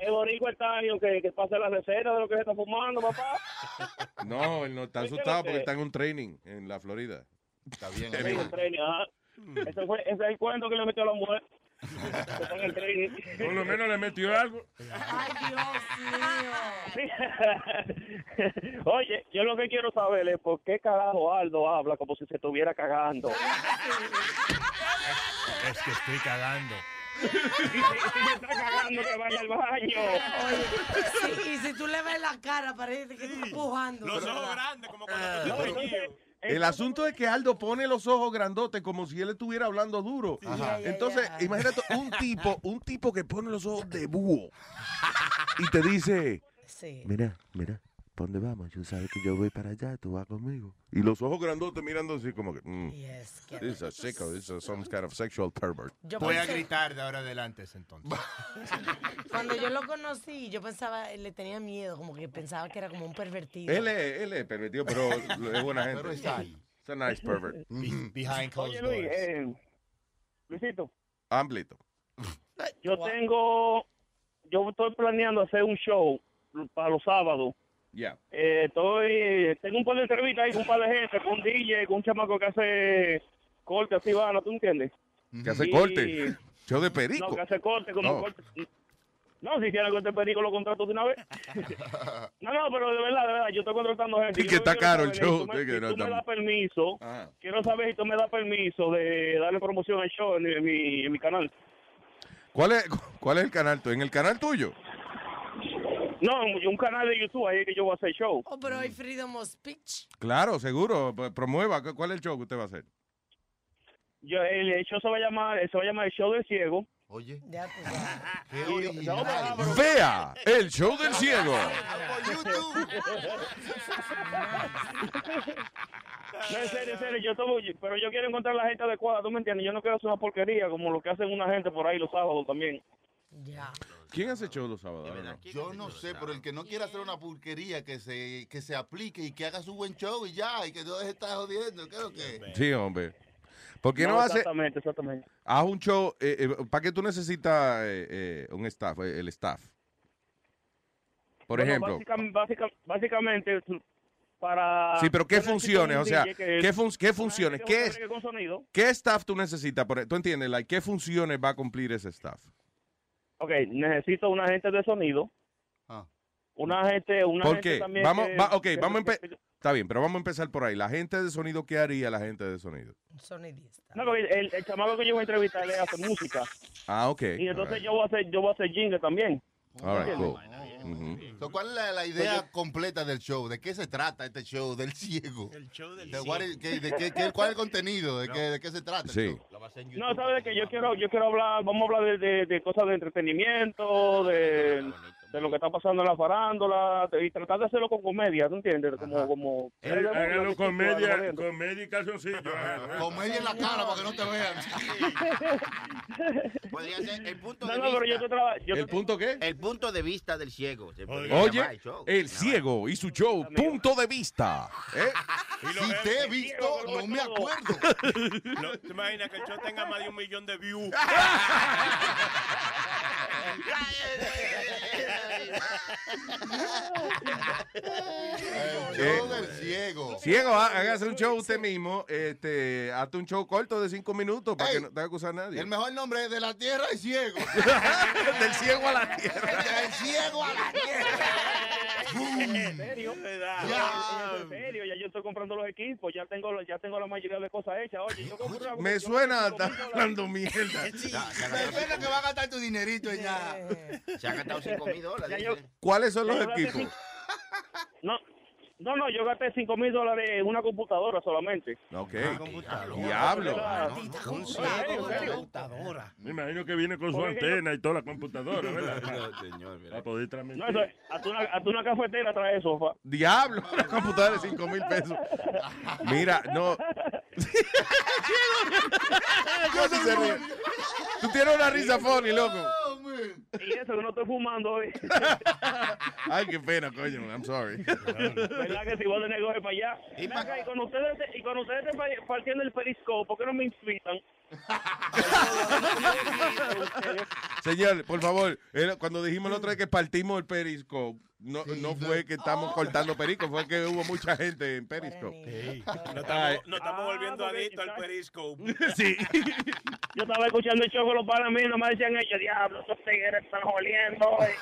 el boricua está ahí, que, que pase la receta de lo que se está fumando, papá. No, él no está asustado porque que- está en un training en la Florida. Está bien. En el training, ajá. Ese, fue, ese es el cuento que le metió a la mujer. Está. Por lo menos le metió algo. Ay, Dios mío. Oye, yo lo que quiero saber es por qué carajo Aldo habla como si se estuviera cagando. Es que estoy cagando. Está cagando, que vaya al baño. Oye, sí, y si tú le ves la cara, parece que está empujando. Los ¿verdad? ojos grandes, como cuando te entonces, El asunto es que Aldo pone los ojos grandotes como si él estuviera hablando duro. Ajá. Entonces, imagínate un tipo, un tipo que pone los ojos de búho y te dice, Sí. mira, mira, ¿para dónde vamos? Yo sabes que yo voy para allá, tú vas conmigo. Y los ojos grandotes mirando así como que, mm, Yes, this is a sicko, this is some kind of sexual pervert. Yo Voy a pensé- gritar de ahora adelante entonces. Cuando yo lo conocí, yo pensaba, le tenía miedo, como que pensaba que era como un pervertido. Él es, él es pervertido, pero es buena gente. Pero está ahí. Es a nice pervert. Be- Behind Oye, closed Luis, doors. eh, Luisito, Amplito. yo tengo, yo estoy planeando hacer un show para los sábados. Ya. Eh, estoy, tengo un par de entrevistas ahí con un par de gente, con un DJ, con un chamaco que hace corte así, vano, ¿tú entiendes? Que hace Y- corte. Show de perico. No, que hace corte, como No. corte. No, si hiciera corte de perico, lo contrato de una vez. no, no, pero de verdad, de verdad, yo estoy contratando gente. Y Yo que está caro el show, Si tú me, no das permiso, Ajá. quiero saber si tú me das permiso de darle promoción al show en, en mi, en mi canal. ¿Cuál es, ¿Cuál es el canal tuyo? ¿En el canal tuyo? No, un canal de YouTube ahí que yo voy a hacer show. Oh, pero hay freedom of speech. Claro, seguro. Pues, Promueva. ¿Cu- ¿Cuál es el show que usted va a hacer? Yo, el, el show se va a llamar, se va a llamar el show del ciego. Oye, Ya Y- no, pero- Vea el show del ciego. Por YouTube. No, en serio, en serio, yo estoy, pero yo quiero encontrar la gente adecuada, ¿tú me entiendes? Yo no quiero hacer una porquería como lo que hacen una gente por ahí los sábados también. Ya. ¿Quién hace show los sábados? Yo no sé, pero el que no quiera hacer una pulquería que se, que se aplique y que haga su buen show y ya, y que no deje de estar jodiendo, creo que. Sí, hombre. ¿Por qué no, hace? Exactamente, exactamente. Haz un show. eh, ¿Para qué tú necesitas eh, eh, un staff, eh, el staff? Por Bueno, ejemplo. básica- básica- básicamente, para. Sí, pero ¿qué funciones? un O sea, que- ¿qué, fun- qué funciones? ¿Qué, es, bregue con sonido. ¿Qué staff tú necesitas? Por- e, ¿Tú entiendes? Like, ¿Qué funciones va a cumplir ese staff? Ok, necesito un agente de sonido. Ah. Una gente, una ¿Por gente qué? también Vamos, que- va- ok, que- vamos a que- empe- Está bien, pero vamos a empezar por ahí. La gente de sonido, ¿qué haría la gente de sonido? Sonidista. No, porque el, el chamaco que yo voy a entrevistar le hace música. Ah, ok. Y entonces right. yo voy a hacer, yo voy a hacer jingle también. All right, cool. Ujú. So, ¿Cuál es la, la idea completa del show? ¿De qué se trata este show del ciego? El show del de what is- qué- de qué- qué- ¿Cuál es el contenido? ¿De, qué, ¿De qué se trata? el Sí. show? No, sabes que yo quiero, yo quiero hablar, vamos a hablar de, de, de cosas de entretenimiento, de, de lo que está pasando en la farándula, y tratar de hacerlo con comedia, ¿tú entiendes? Como, como. Eh, Hágalo comedia, comedia y calzoncillo. en la cara para que no te vean. Podría ser el punto No, de no, vista. pero yo te traba- yo ¿El te- punto qué? El punto de vista del ciego. Oye, el show. el ciego y su show, punto de vista. ¿Eh? Si te he visto, no me acuerdo. No, ¿Te imaginas que el show tenga más de un millón de views? El show del ciego. Ciego, hágase un show usted mismo. Este, hazte un show corto de cinco minutos para Ey, que no tenga que usar a nadie. El mejor nombre es de la tierra y ciego. Del ciego a la tierra. Del ciego a la tierra. ¿En serio? Ya. En serio, ya yo estoy comprando los equipos, ya tengo, ya tengo la mayoría de cosas hechas. Oye, yo compro Me suena cinco mil hablando mierda. Me suena que va a gastar tu dinerito ya. Se ha gastado 5 mil Ya dólares. Yo-. ¿Cuáles son los yo equipos? No, no, no, yo gasté 5 mil dólares en una computadora solamente. Ok. computadora. Diablo. Un ciego, en serio. Me imagino que viene con su Porque yo- antena y toda la computadora, ¿verdad? No, señor, Para poder transmitir. No, eso es, hasta una, hasta una cafetera trae sofá. Diablo, una computadora de 5 mil pesos. Mira, no. ¿Cómo se ríe? Tú tienes una risa funny, loco. Y eso que no estoy fumando hoy. Ay, qué pena, coño. I'm sorry. ¿Verdad que si voy de negocio para allá? Y cuando ustedes, y cuando ustedes partiendo el periscope, ¿por qué no me invitan? Señor, por favor, cuando dijimos la otra vez que partimos el Periscope, no, no fue que estamos cortando Periscope, fue que hubo mucha gente en Periscope. No estamos, no estamos Ah, volviendo adictos al periscope. Sí. Yo estaba escuchando el show con los panas míos, nomás decían ellos, diablo, esos tigres están jodiendo. eh".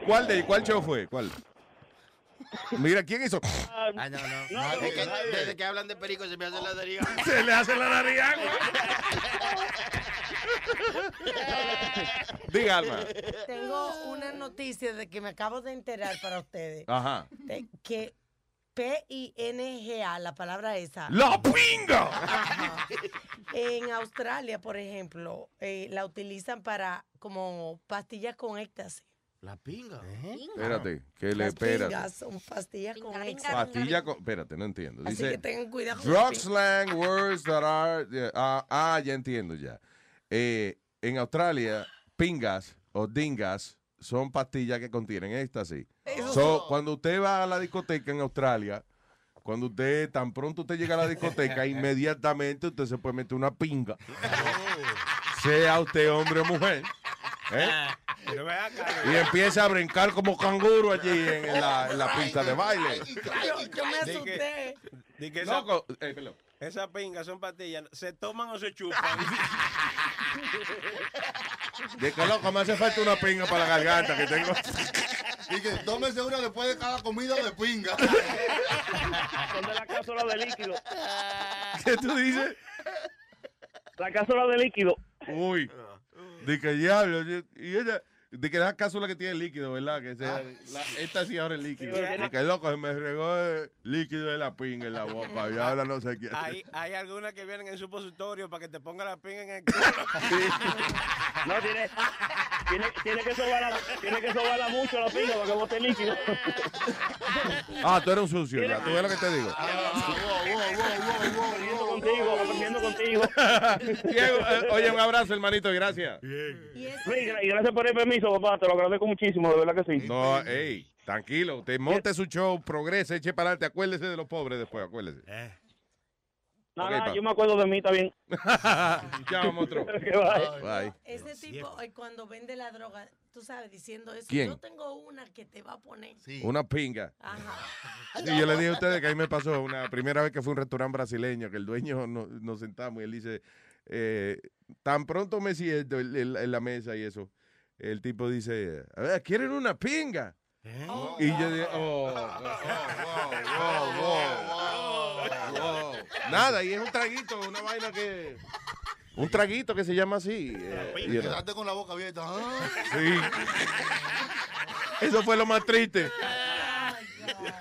¿Cuál de cuál show fue? ¿Cuál? Mira, ¿quién hizo? Ah, Ah, no, no. No, Es que nadie. desde que hablan de perico se me hace la nariz. Se le hace la nariz agua. Diga, Alma. Tengo una noticia de que me acabo de enterar para ustedes. Ajá. de que P-I-N-G-A, la palabra esa. ¡La pinga! Ajá. En Australia, por ejemplo, eh, la utilizan para como pastillas con éxtasis. La pinga. Espérate, que le Las espérate. pingas son pastillas con éxtasis. Pastilla con. Espérate, no entiendo. Así Dice. que tengan cuidado con Drug slang words that are. yeah, ah, ah, ya entiendo ya. Eh, en Australia, pingas o dingas son pastillas que contienen éxtasis. So, cuando usted va a la discoteca en Australia, cuando usted, tan pronto usted llega a la discoteca, inmediatamente usted se puede meter una pinga. Sea usted hombre o mujer. ¿Eh? Y empieza a brincar como canguro allí en, en la, en la pista de baile. Yo, yo me asusté. di que esa, Loco, eh, esas pingas son pastillas. ¿Se toman o se chupan? De que loco, me hace falta una pinga para la garganta que tengo. Y que tómese una después de cada comida de pinga. Son de la cápsula de líquido. ¿Qué tú dices? La cápsula de líquido. Uy. De que diablo. Y ella. De que la cápsula que tiene líquido, ¿verdad? Que sea, la- esta sí ahora es líquido. De que loco, se me regó el líquido de la pinga en la boca. Y ahora no sé qué. hay, hay algunas que vienen en supositorio para que te ponga la pinga en el culo. No, tiene, tiene, tiene que sobarla, tiene que sobarla mucho la pinga para que bote líquido. Ah, tú eres un sucio, ya. Tú ves lo que te digo. Aprendiendo contigo, aprendiendo contigo. Bien, eh, oye, un abrazo, hermanito, gracias. Gra- y gracias por el permiso, papá. Te lo agradezco muchísimo, de verdad que sí. No, ey, tranquilo, usted monte su show, progrese, eche para adelante, acuérdese de los pobres después, acuérdese. No, Ok, no, pa. yo me acuerdo de mí, está bien. ya, vamos otro. Que bye. Bye. Ese tipo, eh, cuando vende la droga, tú sabes, diciendo eso. ¿Quién? Yo tengo una que te va a poner. Una pinga. Ajá. Y yo le dije a ustedes que ahí me pasó una primera vez que fue a un restaurante brasileño, que el dueño no- nos sentamos y él dice, eh, tan pronto me siento en, la mesa y eso, el tipo dice, a ver, ¿quieren una pinga? Y yo dije, oh, wow. Nada, y es un traguito, una vaina que... Un traguito que se llama así. eh, y Quedaste con la boca abierta. ah. Sí. Eso fue lo más triste.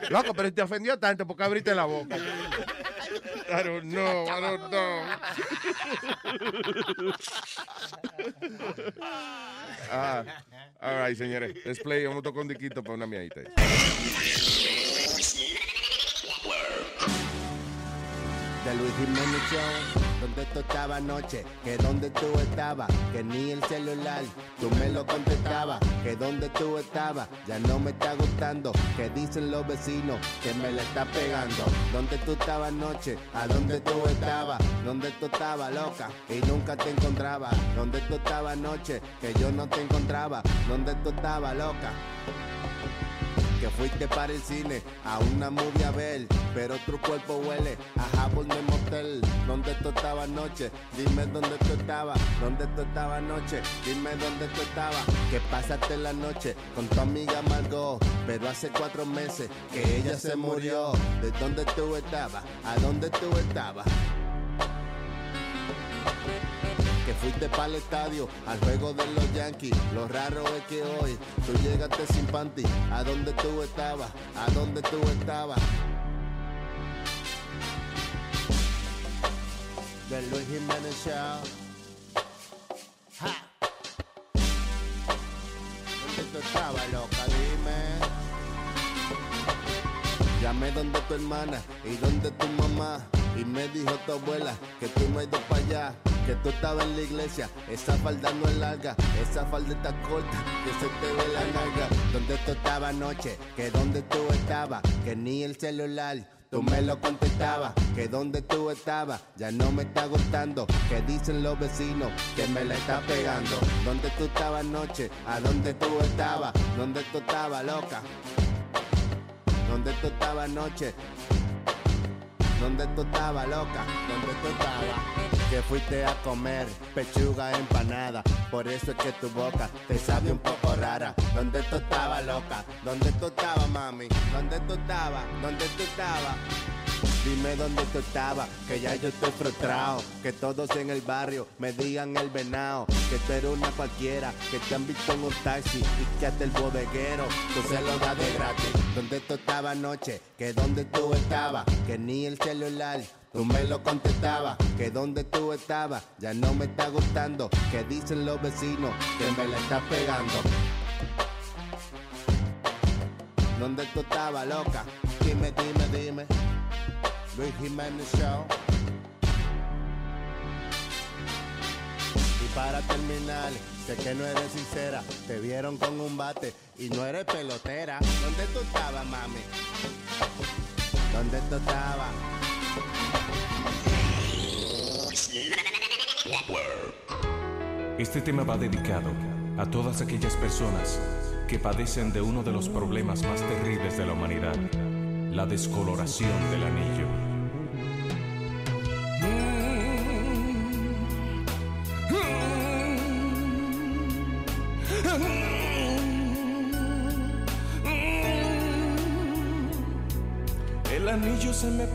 Loco, pero te ofendió tanto porque abriste la boca. I don't know, I don't know. ah, all right, señores. Let's play. Un diquito para una miadita. De Luis Jiménez Show. Donde tú estabas anoche, que donde tú estabas, que ni el celular tú me lo contestabas, que donde tú estabas ya no me está gustando, que dicen los vecinos que me la está pegando. Donde tú estabas anoche, a donde tú estabas, donde tú estabas loca y nunca te encontraba, donde tú estabas anoche, que yo no te encontraba, donde tú estabas loca que fuiste para el cine a una movie a ver, pero tu cuerpo huele a jabón de motel. ¿Dónde tú estabas anoche? Dime dónde tú estabas, dónde tú estabas anoche, dime dónde tú estabas. Que pasaste la noche con tu amiga Margot, pero hace cuatro meses que ella se murió. ¿De dónde tú estabas? ¿A dónde tú estabas? Fuiste para el estadio al juego de los Yankees. Lo raro es que hoy tú llegaste sin panty. ¿A dónde tú estabas? ¿A dónde tú estabas? De Luis Jiménez Show. ¿Dónde tú estabas, loca? Dime. Llamé donde tu hermana y donde tu mamá. Y me dijo tu abuela que tú no has ido para allá. Que tú estabas en la iglesia, esa falda no es larga, esa falda está corta, que se te ve la nalga. Donde tú estabas anoche, que donde tú estabas, que ni el celular. Tú me lo contestabas, que donde tú estabas ya no me está gustando, que dicen los vecinos que me la está pegando. Donde tú estabas anoche, a donde tú estabas, donde tú estabas loca, donde tú estabas anoche, donde tú estabas loca, donde tú estabas. Que fuiste a comer pechuga empanada, por eso es que tu boca te sabe un poco rara. Donde tú estabas loca, donde tú estabas mami, donde tú estabas, donde tú estabas. Dime dónde tú estabas, que ya yo estoy frustrado. Que todos en el barrio me digan el venado. Que tú eres una cualquiera, que te han visto en un taxi y que hasta el bodeguero tú se lo das de gratis. Donde tú estabas anoche, que donde tú estabas, que ni el celular. Tú me lo contestabas, que donde tú estabas ya no me está gustando, que dicen los vecinos que me la está pegando. ¿Dónde tú estabas, loca? Dime, dime, dime. Jiménez Show. Y para terminar, sé que no eres sincera. Te vieron con un bate y no eres pelotera. ¿Dónde tú estabas, mami? ¿Dónde tú estabas? Este tema va dedicado a todas aquellas personas que padecen de uno de los problemas más terribles de la humanidad, la descoloración del anillo.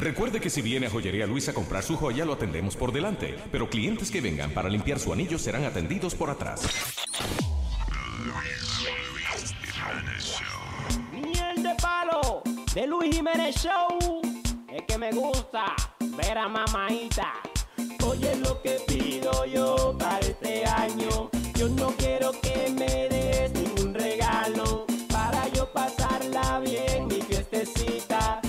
Recuerde que si viene a Joyería Luis a comprar su joya, lo atendemos por delante, pero clientes que vengan para limpiar su anillo serán atendidos por atrás. Miel de palo de Luis Jiménez Show. Es que me gusta ver a mamaita. Oye lo que pido yo para este año. Yo no quiero que me des ningún regalo. Para yo pasarla bien mi fiestecita.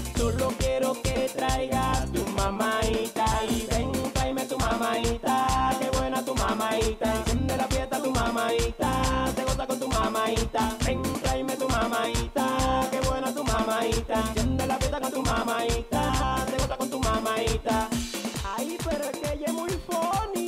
Mamaita. Y ven, tráeme tu mamaita. Qué buena tu mamaita. Enciende la fiesta tu mamaita. Te goza con tu mamaita. Ven, tráeme tu mamaita. Qué buena tu mamaita. Enciende la fiesta con tu mamaita. Te goza con tu mamaita. Ay, pero es que ella es muy funny.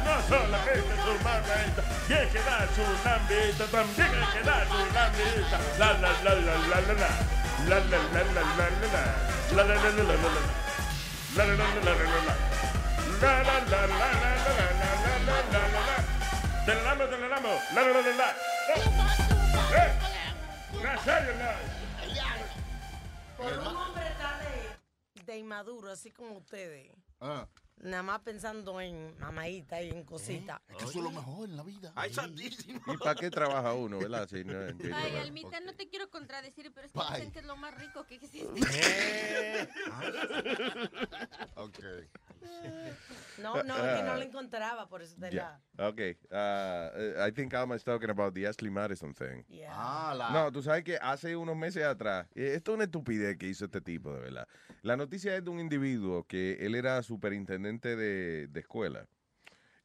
No solamente su mamaita, tiene que dar su lambita, también hay que dar su lambita. La la la la la la la, la la la la la la, la la la la la la la, la la la la la la la, la la la la la. Eh. Por un hombre tan de, de inmaduro, así como ustedes. Nada más pensando en mamaita y en cositas. Es que eso es lo mejor en la vida. Ay, santísimo. ¿Y para qué trabaja uno, verdad? Si no entiendo Ay. Almita, no te quiero contradecir, pero es que Bye. dicen que es lo más rico que existe. ok. No, no, es que no lo encontraba, por eso te Yeah. la... Okay. Uh, I think Alma is talking about the Ashley Madison thing. Yeah. Ah, la. No, tú sabes que hace unos meses atrás, eh, esto es una estupidez que hizo este tipo, de verdad. La noticia es de un individuo que él era superintendente de, de escuela.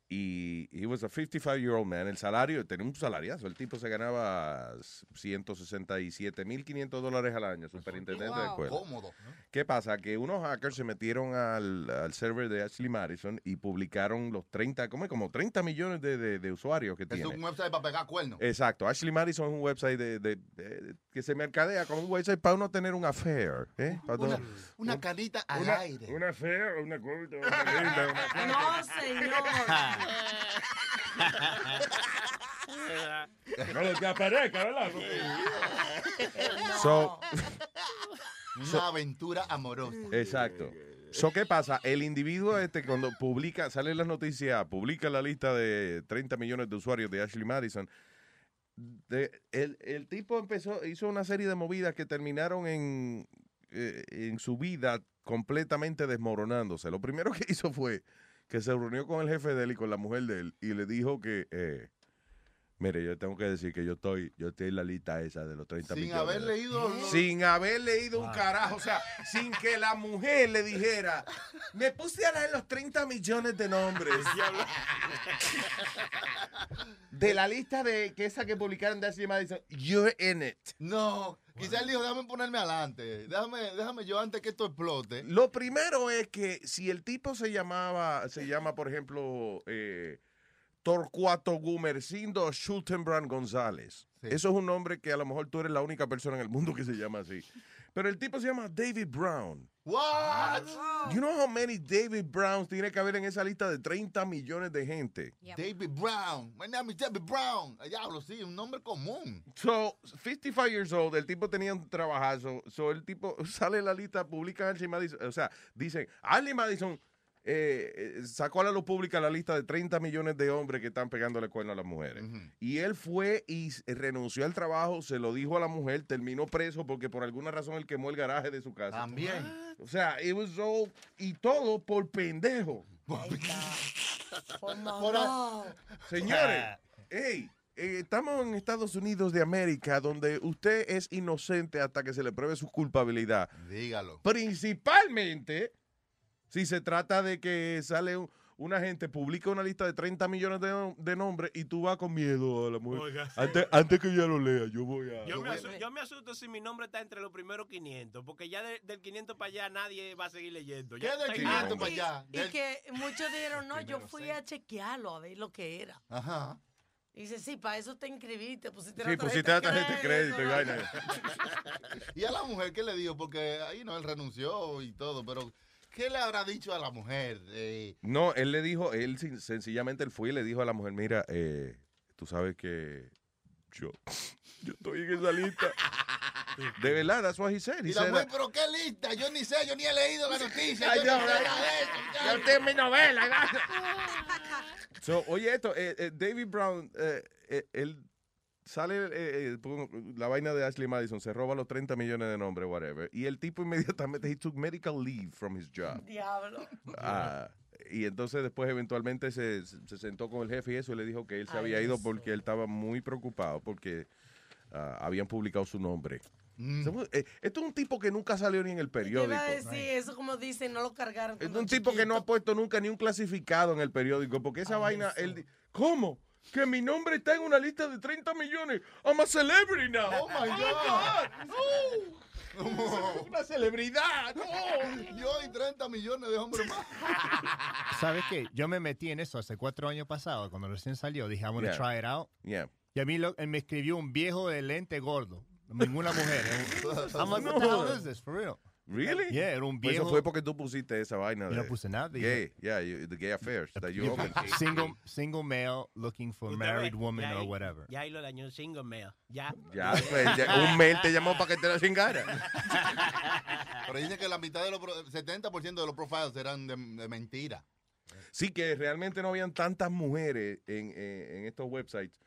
Y he was a 55-year-old man. El salario, tenía un salariazo. El tipo se ganaba 167.500 dólares al año, superintendente de escuela. Cómodo. ¿Qué pasa? Que unos hackers se metieron al, al server de Ashley Madison y publicaron los 30, ¿cómo es? Como 30 millones de, de- de usuarios que Es tiene. un website para pegar cuernos. Exacto. Ashley Madison es un website de, de- de- que se mercadea como un website para uno tener un affair. ¿eh? Para Una, todo- una carita al Una, aire. una fea, una una una No, señor. No lo que aparezca, ¿verdad? So- Una aventura amorosa. Exacto. So, ¿Qué pasa? El individuo este cuando publica, sale en las noticias, publica la lista de 30 millones de usuarios de Ashley Madison. de- el, el tipo empezó, hizo una serie de movidas que terminaron en, eh, en su vida completamente desmoronándose. Lo primero que hizo fue que se reunió con el jefe de él y con la mujer de él y le dijo que, eh, Mire, yo tengo que decir que yo estoy, yo estoy en la lista esa de los 30 Sin millones. haber leído Sin haber leído un carajo. O sea, sin que la mujer le dijera, me puse a leer los 30 millones de nombres. de la lista de que esa que publicaron de Ashley Madison, you're in it. No, quizás él dijo, déjame ponerme adelante. Déjame, déjame yo antes que esto explote. Lo primero es que si el tipo se llamaba, se llama, por ejemplo, eh, Torcuato Gumercindo Schultenbrand González. Eso es un nombre que a lo mejor tú eres la única persona en el mundo que se llama así. Pero el tipo se llama David Brown. What? You know how many David Browns tiene que haber en esa lista de 30 millones de gente? David Brown. My name is David Brown. Diablo, sí, un nombre común. So, 55 years old, el tipo tenía un trabajazo. So, el tipo sale en la lista, publica a Ashley Madison. O sea, dicen, Ashley Madison eh, eh, sacó a la luz pública la lista de 30 millones de hombres que están pegándole cuerno a las mujeres. Y él fue y renunció al trabajo, se lo dijo a la mujer, terminó preso porque por alguna razón él quemó el garaje de su casa. También. O sea, it was all- y todo por pendejo. Por a- Señores, hey, eh, estamos en Estados Unidos de América, donde usted es inocente hasta que se le pruebe su culpabilidad. Dígalo. Principalmente si se trata de que sale un- una gente, publica una lista de 30 millones de, nom- de nombres y tú vas con miedo a la mujer. Oiga, sí. Antes, antes que ella lo lea, yo voy a... Yo me, asu- yo me asusto si mi nombre está entre los primeros 500, porque ya de- del 500 para allá nadie va a seguir leyendo. Ya está en- Y que muchos dijeron, no, yo fui a chequearlo a ver lo que era. Ajá. Y dice, sí, para eso te inscribiste, pusiste Sí, la pusiste la tarjeta de crédito y vaina. Y a la mujer, ¿qué le dijo? Porque ahí no, él renunció y todo, pero ¿qué le habrá dicho a la mujer? Eh, No, él le dijo, él sencillamente él fue y le dijo a la mujer, mira, eh, tú sabes que yo, yo estoy en esa lista. De verdad, that's what he said. He y la said mujer, that- pero qué lista, yo ni sé, yo ni he leído la noticia. Ay, yo no, Yo tengo mi novela. So, oye esto, eh, eh, David Brown, él sale eh, eh, la vaina de Ashley Madison, se roba los 30 millones de nombres, whatever, y el tipo inmediatamente, he took medical leave from his job. Diablo. Ah, y entonces después eventualmente se, se sentó con el jefe y eso y le dijo que él se Ay, había ido porque él estaba muy preocupado porque ah, habían publicado su nombre. Somos- eh, esto es un tipo que nunca salió ni en el periódico. iba a decir, eso como dicen, no lo cargaron. Es un tipo que no ha puesto nunca ni un clasificado en el periódico, porque esa vaina, él, di- ¿cómo? Que mi nombre está en una lista de 30 millones. I'm a celebrity now. Oh, my God. No. Una celebridad. No. Yo y 30 millones de hombres más. ¿Sabes qué? Yo me metí en eso hace cuatro años pasado, cuando recién salió. Dije, I'm gonna Yeah. try it out. Yeah. Y a mí lo- él me escribió un viejo de lente gordo. Ninguna mujer. I'm like, what the hell is this, for real? Really? Yeah, era un Pues viejo. Eso fue porque tú pusiste esa vaina Yo de no puse nada, Gay, yeah, you- the gay affairs that you opened. single, single male looking for Usted married ve, woman ya or whatever. Ya ahí lo dañó single male. Ya. Ya, pues, ya, un mail te llamó para que te lo chingara. Pero dicen que la mitad de los, pro- 70% de los profiles eran de, de mentira. Sí, que realmente no habían tantas mujeres en, eh, en estos websites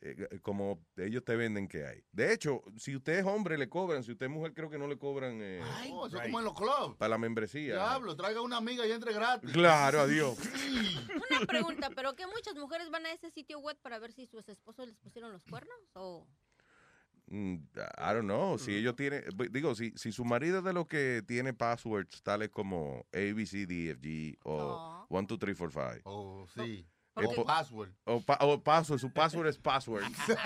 eh, como ellos te venden que hay. De hecho, si usted es hombre, le cobran. Si usted es mujer, creo que no le cobran eh, Oh, eso es como en los clubs. para la membresía. Diablo, traiga una amiga y entre gratis. Claro, adiós. Una pregunta, ¿pero qué muchas mujeres van a ese sitio web para ver si sus esposos les pusieron los cuernos? ¿O Mm, I don't know. Si ellos tienen, digo, si, si su marido es de los que tiene passwords tales como A, B, C, D, F, G o 1, 2, 3, 4, 5. Oh, sí. O password. O, pa- o password, su password es password.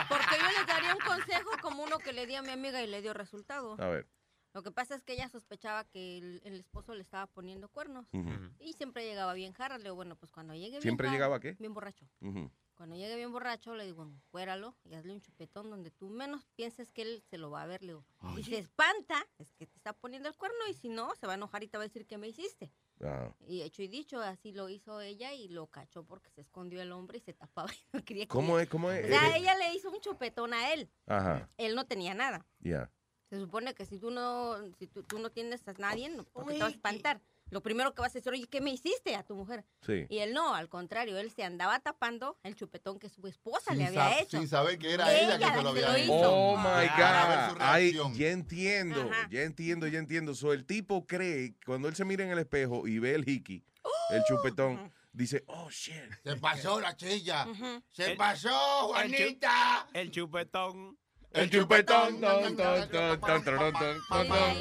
Porque yo les daría un consejo como uno que le di a mi amiga y le dio resultado. A ver. Lo que pasa es que ella sospechaba que el, el esposo le estaba poniendo cuernos. Ujú. Y siempre llegaba bien jarra. Le digo, bueno, pues cuando llegue bien ¿Siempre jarra- llegaba qué? Bien borracho. Ujú. Cuando llegue bien borracho, le digo, cuéralo y hazle un chupetón donde tú menos pienses que él se lo va a ver. Le digo, y se espanta, es que te está poniendo el cuerno y si no, se va a enojar y te va a decir que me hiciste. Ah. Y hecho y dicho, así lo hizo ella y lo cachó porque se escondió el hombre y se tapaba y no quería que- ¿Cómo es? ¿Cómo es? O sea, Eh, ella le hizo un chupetón a él. Ajá. Él no tenía nada. Ya. Se supone que si tú no, si tú, tú no tienes a nadie, no, porque te vas a espantar. Lo primero que vas a decir, oye, ¿qué me hiciste a tu mujer? Sí. Y él no, al contrario, él se andaba tapando el chupetón que su esposa Sin le había hecho. sin saber que era ella que se lo había hecho. Oh my God. Ay, ya entiendo, Ajá. ya entiendo, ya entiendo. So, el tipo cree, cuando él se mira en el espejo y ve el hiki, el chupetón, dice, oh, shit. Se pasó la chilla. Se El- pasó, el chu- Juanita. El chupetón. El chupetón. ahí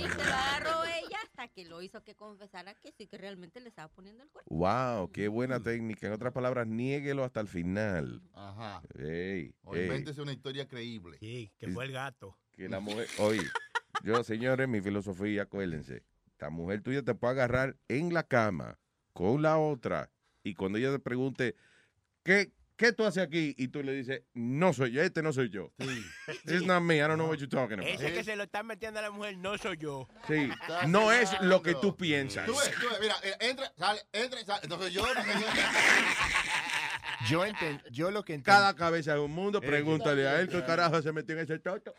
se lo agarró ella hasta que lo hizo que confesara que sí que realmente le estaba poniendo el cuerno. Wow, qué buena técnica. En otras palabras, niéguelo hasta el final. Ajá. Ey, O ey, invéntese una historia creíble. Sí, que fue el gato. que la mujer, oye, yo, señores, mi filosofía, acuérdense, la mujer tuya te puede agarrar en la cama con la otra y cuando ella te pregunte, ¿qué, qué tú haces aquí? Y tú le dices, no soy yo, este no soy yo. It's not me, I don't know what you're talking about. Ese que se lo está metiendo a la mujer no soy yo. Sí, no es lo que tú piensas. Tú ves, tú ves, mira, eh, entra, sale, entra, sale. Entonces yo, no sé yo. Yo, enten- yo lo que entendí, Cada cabeza es un mundo, pregúntale a él qué carajo se metió en ese toto.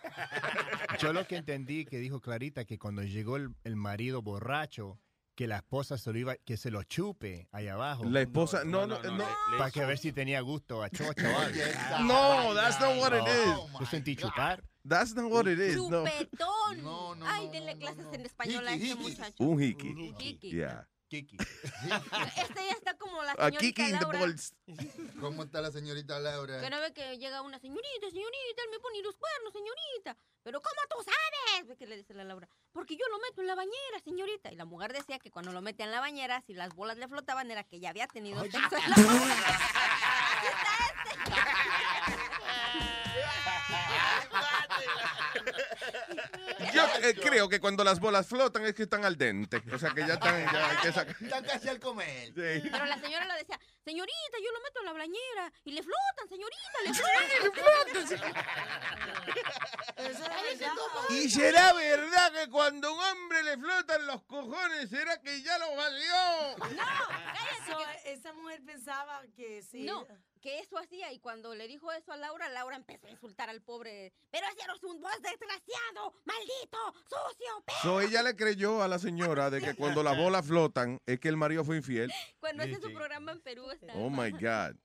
yo lo que entendí que dijo Clarita que cuando llegó el, el marido borracho, que la esposa se lo iba, que se lo chupe ahí abajo. La esposa, no, no, no. Para que ver si tenía gusto a chocha algo. No, that's not what it is. Yo sentí chupar. That's not what it is. No. ¡Chupetón! Ay, denle clases en español a este muchacho. Un hiki. hiki. Yeah. Kiki. Este ya está como la A señorita Kiki in the Laura. balls. ¿Cómo está la señorita Laura? Que no ve que llega una señorita, señorita, él me pone los cuernos, señorita. Pero ¿cómo tú sabes? Ve que le dice la Laura. Porque yo lo meto en la bañera, señorita. Y la mujer decía que cuando lo metía en la bañera, si las bolas le flotaban, era que ya había tenido sexo en la. Yo eh, creo que cuando las bolas flotan es que están al dente. O sea que ya están. Ya hay que sacar- Están casi al comer. Sí. Pero la señora le decía, señorita, yo lo meto en la bañera. Y le flotan, señorita, le flotan. Eso es verdad. Y será verdad que cuando a un hombre le flotan los cojones, ¿será que ya lo valió? So, esa mujer pensaba que sí. No, que eso hacía y cuando le dijo eso a Laura, Laura empezó a insultar al pobre. Pero ese eres un vos desgraciado, maldito, sucio, pe-". So ella le creyó a la señora de que cuando las bolas flotan es que el marido fue infiel. Cuando hace su programa en Perú está. Oh my God.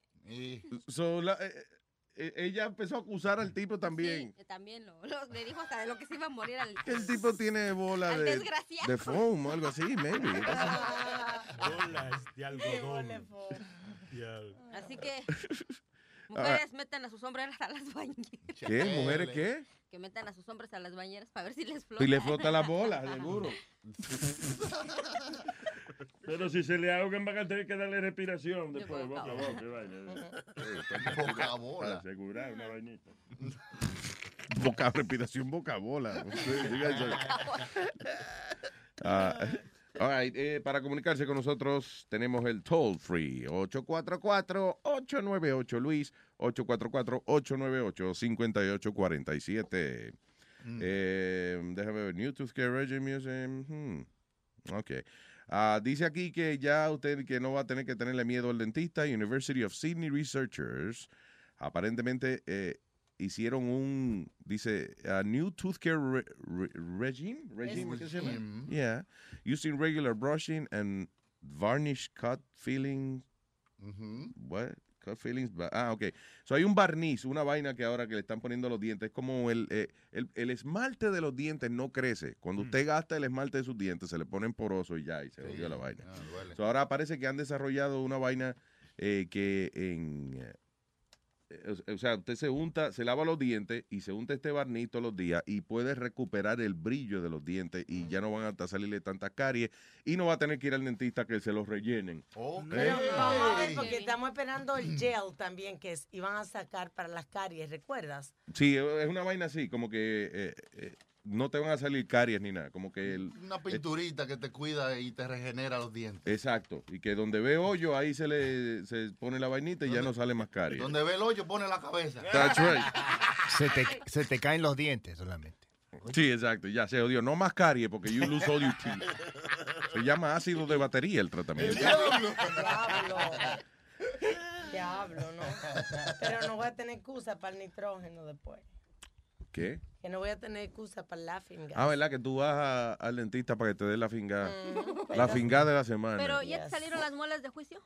So, la- eh, eh, ella empezó a acusar al tipo también. Sí, también lo, lo- le dijo hasta de lo que se iba a morir al. Que el tipo tiene bola de, de foam o algo así, maybe. Bolas de algodón. Así que Ah. mujeres metan a sus hombres a las bañeras. ¿Qué? ¿Mujeres qué? Que metan a sus hombres a las bañeras para ver si les flota. Y le flota la bola, seguro. Pero si se le ahogan van a tener que darle respiración después, boca a boca. boca. vaya. Boca a bola. Para asegurar una vainita. Boca, respiración boca a bola. Ah, all right, eh, para comunicarse con nosotros tenemos el toll free 844-898 Luis 844-898-5847. Eh, déjame ver, New Tooth Care Regime Museum. hmm, Ok. Ah, dice aquí que ya usted que no va a tener que tenerle miedo al dentista. University of Sydney Researchers aparentemente eh, hicieron un, dice, a new tooth care re- re- regime, regime, ¿qué se llama? Yeah, using regular brushing and varnish cut filling, Ujú. what? Cut fillings, ba- ah, ok. So hay un barniz, una vaina que ahora que le están poniendo a los dientes, es como el, eh, el, el esmalte de los dientes no crece. Cuando usted gasta el esmalte de sus dientes, se le ponen poroso y ya, y se volvió la vaina. Ah, duele. So, ahora parece que han desarrollado una vaina eh, que en... eh, o- sea, usted se unta, se lava los dientes y se unta este barniz todos los días y puede recuperar el brillo de los dientes y ya no van a salirle tantas caries y no va a tener que ir al dentista que se los rellenen. Pero vamos a ver, porque estamos esperando el gel también que es, iban a sacar para las caries, ¿recuerdas? Sí, es una vaina así, como que eh, eh, no te van a salir caries ni nada, como que el, Una pinturita que te cuida y te regenera los dientes. exacto, y que donde ve hoyo ahí se le se pone la vainita y ya no sale más caries. Donde ve el hoyo, pone la cabeza. That's right. Se te, se te caen los dientes solamente. Sí, exacto, ya se odió. No más caries porque you lose all your teeth. Se llama ácido de batería el tratamiento. Diablo. Diablo, ¿no? Pero no voy a tener excusa para el nitrógeno después. ¿Qué? Que no voy a tener excusa para laughing gas. Ah, ¿verdad? Que tú vas a- al dentista para que te dé la finga. La finga de la semana. Pero ya te salieron las muelas de juicio.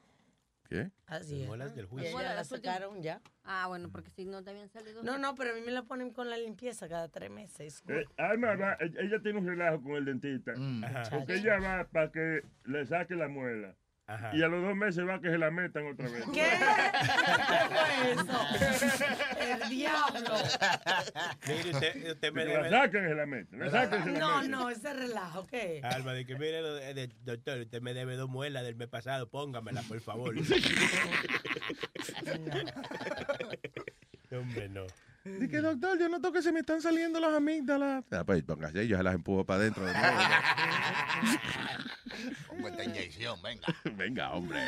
¿Qué? Así es. Muelas del juicio. ya Muelas, la las sacaron ya. Ah, bueno, porque si no te habían salido. No, no, pero a mí me la ponen con la limpieza cada tres meses. Eh, Alma va- ella tiene un relajo con el dentista. Mm. Porque ella va para que le saque la muela. Y a los dos meses va que se la metan otra vez. ¿Qué? ¿Qué fue eso? El diablo. Mire, usted, usted me Que la sacan se la meten. La sacan y se la No, meten. no, ese relajo, ¿qué? Alma, de que mire, doctor, usted me debe dos muelas del mes pasado, póngamela, por favor. Hombre, no. Dice, doctor, yo noto que se me están saliendo las amígdalas. Ah, pues póngase, yo se las empujo para adentro de nuevo. Con esta inyección, venga. Venga, hombre.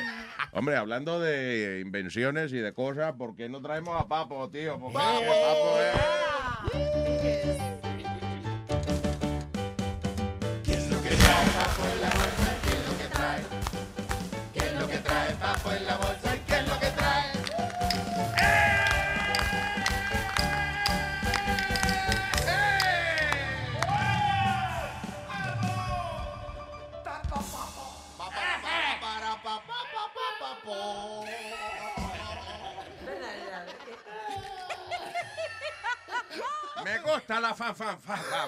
Hombre, hablando de invenciones y de cosas, ¿por qué no traemos a Papo, tío? Porque Papo es... ¿Qué es lo que trae Papo en la Me gusta la fanfanfarria.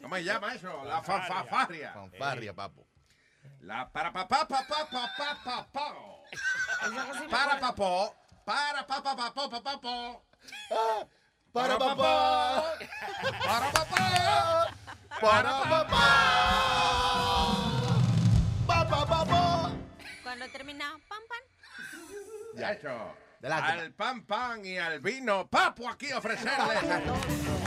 ¿Cómo se llama eso? La fanfanfarria. Fanfarria, papo. La para papá papá papá papá. Para papó. Para papá papó papá papó. Para papá. Para papá. Para papá. Papá papá. Cuando termina, pam pam. Ya hecho. Al pan pan y al vino, Papo aquí ofrecerles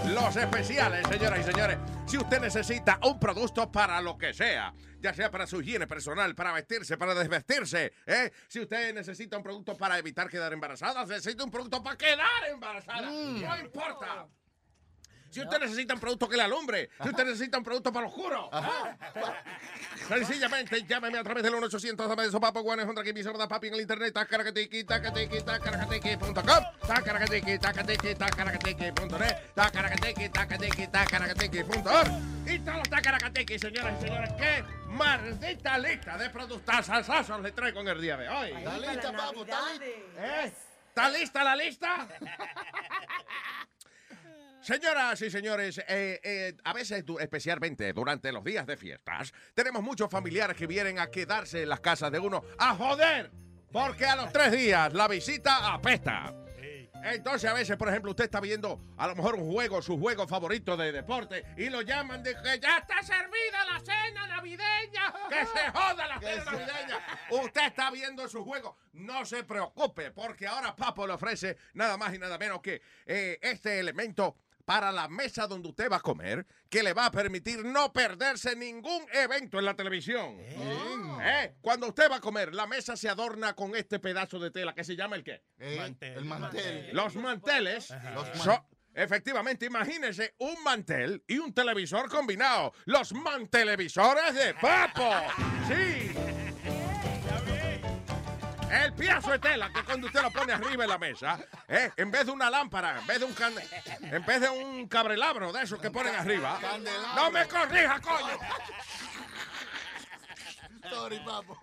los especiales, señoras y señores. Si usted necesita un producto para lo que sea, ya sea para su higiene personal, para vestirse, para desvestirse, ¿eh? si usted necesita un producto para evitar quedar embarazada, necesita un producto para quedar embarazada, no importa. Si usted necesita un producto que le alumbre, si usted necesita un producto para oscuro, sencillamente llámeme a través del 1-800 dame eso papo guanes contra que mi sorda papi en el internet tacaracatiqui tacaracatiqui tacaracatiqui.com tacaracatiqui tacaracatiqui tacaracatiqui.net tacaracatiqui tacaracatiqui tacaracatiqui.org y todos los tacaracatiqui, señoras y señores, qué maldita lista de productos salsazos le traigo en el día de hoy. Está lista, papo, está lista. ¿Eh? ¿Está lista la lista? Señoras y señores, eh, eh, a veces, especialmente durante los días de fiestas, tenemos muchos familiares que vienen a quedarse en las casas de uno a joder, porque a los tres días la visita apesta. Entonces a veces, por ejemplo, usted está viendo a lo mejor un juego, su juego favorito de deporte, y lo llaman de que ya está servida la cena navideña, que se joda la cena navideña. Usted está viendo su juego, no se preocupe, porque ahora Papo le ofrece nada más y nada menos que eh, este elemento para la mesa donde usted va a comer, que le va a permitir no perderse ningún evento en la televisión. ¿Eh? Cuando usted va a comer, la mesa se adorna con este pedazo de tela que se llama el qué? El mantel. Los manteles. Los man- efectivamente, imagínense un mantel y un televisor combinado. Los mantelevisores de Papo. Sí. El piazo de tela que cuando usted lo pone arriba en la mesa, ¿eh? en vez de una lámpara, en vez de un can- en vez de un cabrelabro de esos que ponen arriba, no me corrija, coño.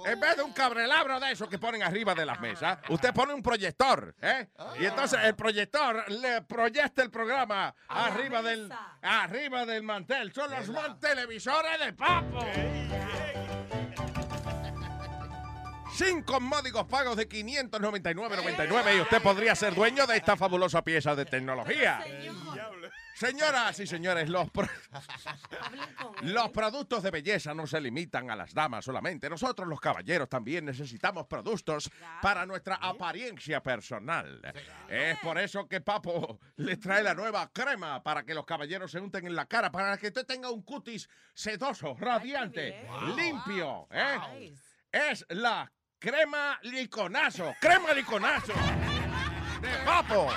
En vez de un cabrelabro de esos que ponen arriba de las mesas, usted pone un proyector, ¿eh? Y entonces el proyector le proyecta el programa arriba del arriba del mantel. Son los mantelevisores de papo. Cinco módicos pagos de 599.99 y usted podría ser dueño de esta fabulosa pieza de tecnología. Señoras y señores, los, pro- los productos de belleza no se limitan a las damas solamente. Nosotros los caballeros también necesitamos productos para nuestra apariencia personal. Es por eso que Papo le trae la nueva crema para que los caballeros se unten en la cara, para que usted tenga un cutis sedoso, radiante, limpio. ¿eh? Es la crema liconazo. Crema liconazo de Papo.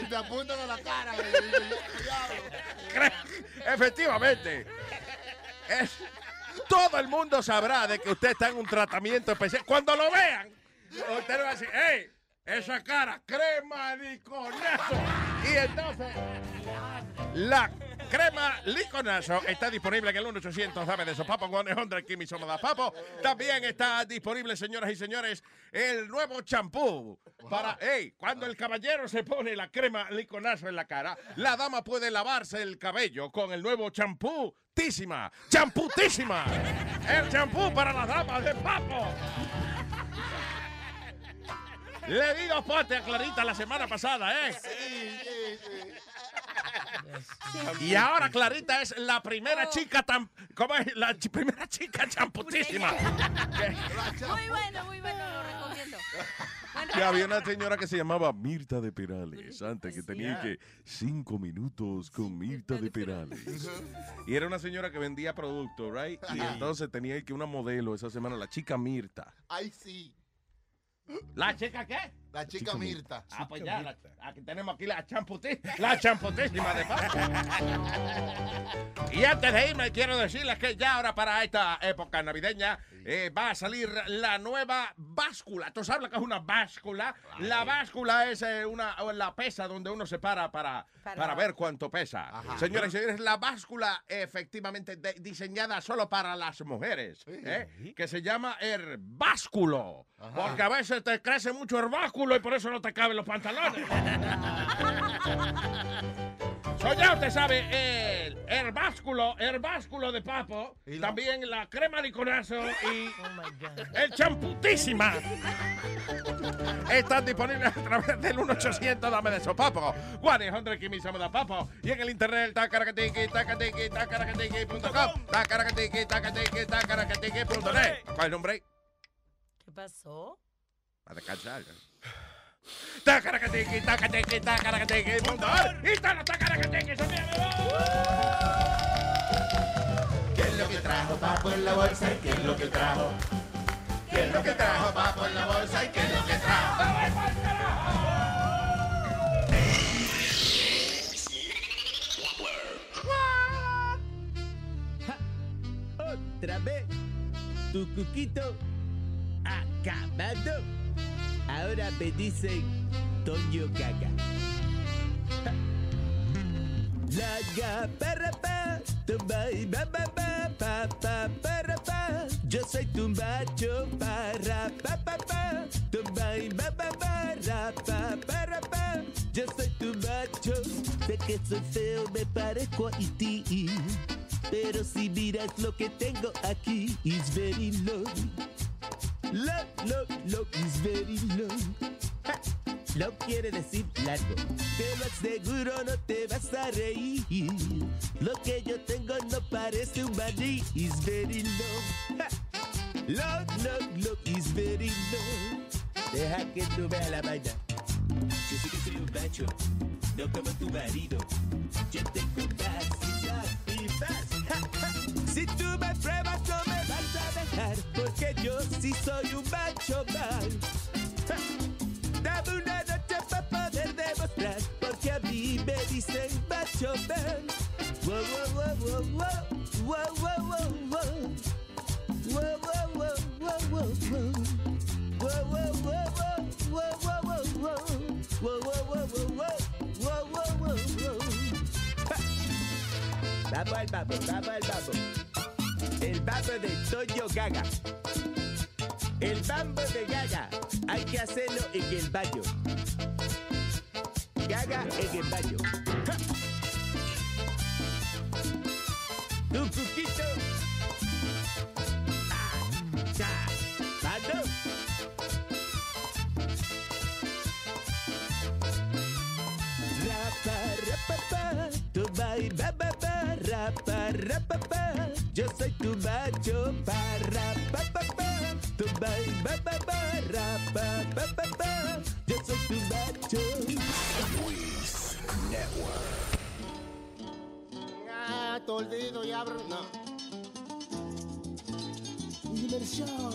Y te apuntan a la cara. Efectivamente. Es, todo el mundo sabrá de que usted está en un tratamiento especial. Cuando lo vean, usted le va a decir, ¡Ey! Esa cara, crema de conejo. Y entonces, la crema liconazo está disponible en el 1-800 dame de sopapo, 100 Kimi Somoda Papo. También está disponible, señoras y señores, el nuevo champú. Para, hey, cuando el caballero se pone la crema liconazo en la cara, la dama puede lavarse el cabello con el nuevo champú Tísima, champutísima. El champú para las damas de papo. Le di dos potes a Clarita la semana pasada, ¿eh? Y ahora Clarita es la primera chica tan... ¿Cómo es? La chi- primera chica champutísima. Muy bueno, muy bueno, lo recomiendo. Bueno, Que había una señora que se llamaba Mirta de Perales, antes que tenía que cinco minutos con Mirta de Perales. Y era una señora que vendía productos, right? Y entonces tenía que una modelo esa semana, la chica Mirta. Ay, sí. ¿La chica qué? La chica, Chica Mirta. Ah, pues ya, la- aquí tenemos aquí la champutísima, la champutísima de papo. Y antes de irme, quiero decirles que ya ahora para esta época navideña eh, va a salir la nueva báscula. ¿Tú sabes lo que es una báscula? La báscula es eh, una, la pesa donde uno se para para, Para- para ver cuánto pesa. Señoras y señores, la báscula efectivamente de- diseñada solo para las mujeres, ¿eh? que se llama el básculo. Porque a veces te crece mucho el básculo y por eso no te caben los pantalones. So, ya usted sabe, el, el básculo, el básculo de papo, también la crema liconazo y el champutísima. Están disponibles a través del 1-800 Dame de Sopapo, 1-800 Kimisamo da Papo, y en el internet tacaracatiqui, tacatiqui, tacaracatiqui.com, tacaracatiqui, tacatiqui, tacaracatiqui.net. ¿Cuál es el nombre? ¿Qué pasó? A descansar. Tacaracatiqui, tacatiqui, tacaracatiqui.net. Y está la tacaracatiqui, se me ¿Qué es lo que trajo Papo en la bolsa y qué es lo que trajo? ¿Qué es lo que trajo Papo en la bolsa y qué es lo que trajo? Otra vez, tu cuquito acabado. Ahora me dicen Toño Gaga. La ga para pa, tumba y ba ba ba pa pa para pa. Yo soy tu macho para pa pa pa, tumba y ba ba ba ra pa para pa. Yo soy tu macho, sé que soy feo, me parezco a ti. Pero si miras lo que tengo aquí, is very low. Low, low, low, is very low. Ja, quiere decir largo. Te lo aseguro, no te vas a reír. Lo que yo tengo no parece un maní, is very low. Ja, Low, low, low, is very low. Deja que tú veas la vaina. Yo sé que soy un macho, no como tu marido. Yo tengo capacidad y paz. Si tú me pruebas no me vas a dejar, porque yo sí soy un macho mal. Ja. Dame una noche para poder demostrar, porque a mí me dicen macho wow, wow, wow, wow, wow, wow, wow. Wow, wow, wow, wow, wow, wow. Wow, wow, wow, wow, wow, wow, wow, wow. Wow, wow, wow, wow, wow. Wow, Vamos al babo, vamos al babo. El babo de Toño Gaga. El bambo de Gaga. Hay que hacerlo en el baño. Gaga en el baño. Ja. Tu. Rapa, rapa, pa. Yo soy tu macho, pa, rapa, pa, pa. Tu ba, ba. Yo soy tu macho. Luis Network. Ah, y abro. No. Diversión.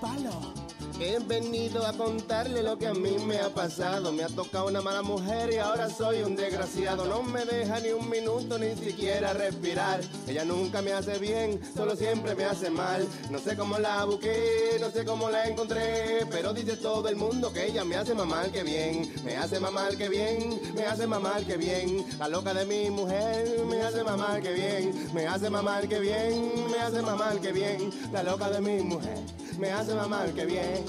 Palo. He venido a contarle lo que a mí me ha pasado. Me ha tocado una mala mujer y ahora soy un desgraciado. No me deja ni un minuto ni siquiera respirar. Ella nunca me hace bien, solo siempre me hace mal. No sé cómo la busqué, no sé cómo la encontré. Pero dice todo el mundo que ella me hace mamar que bien. Me hace mamar que bien, me hace mamar que bien. La loca de mi mujer me hace mamar que bien. Me hace mamar que bien, me hace mamar que bien. La loca de mi mujer me hace mamar que bien.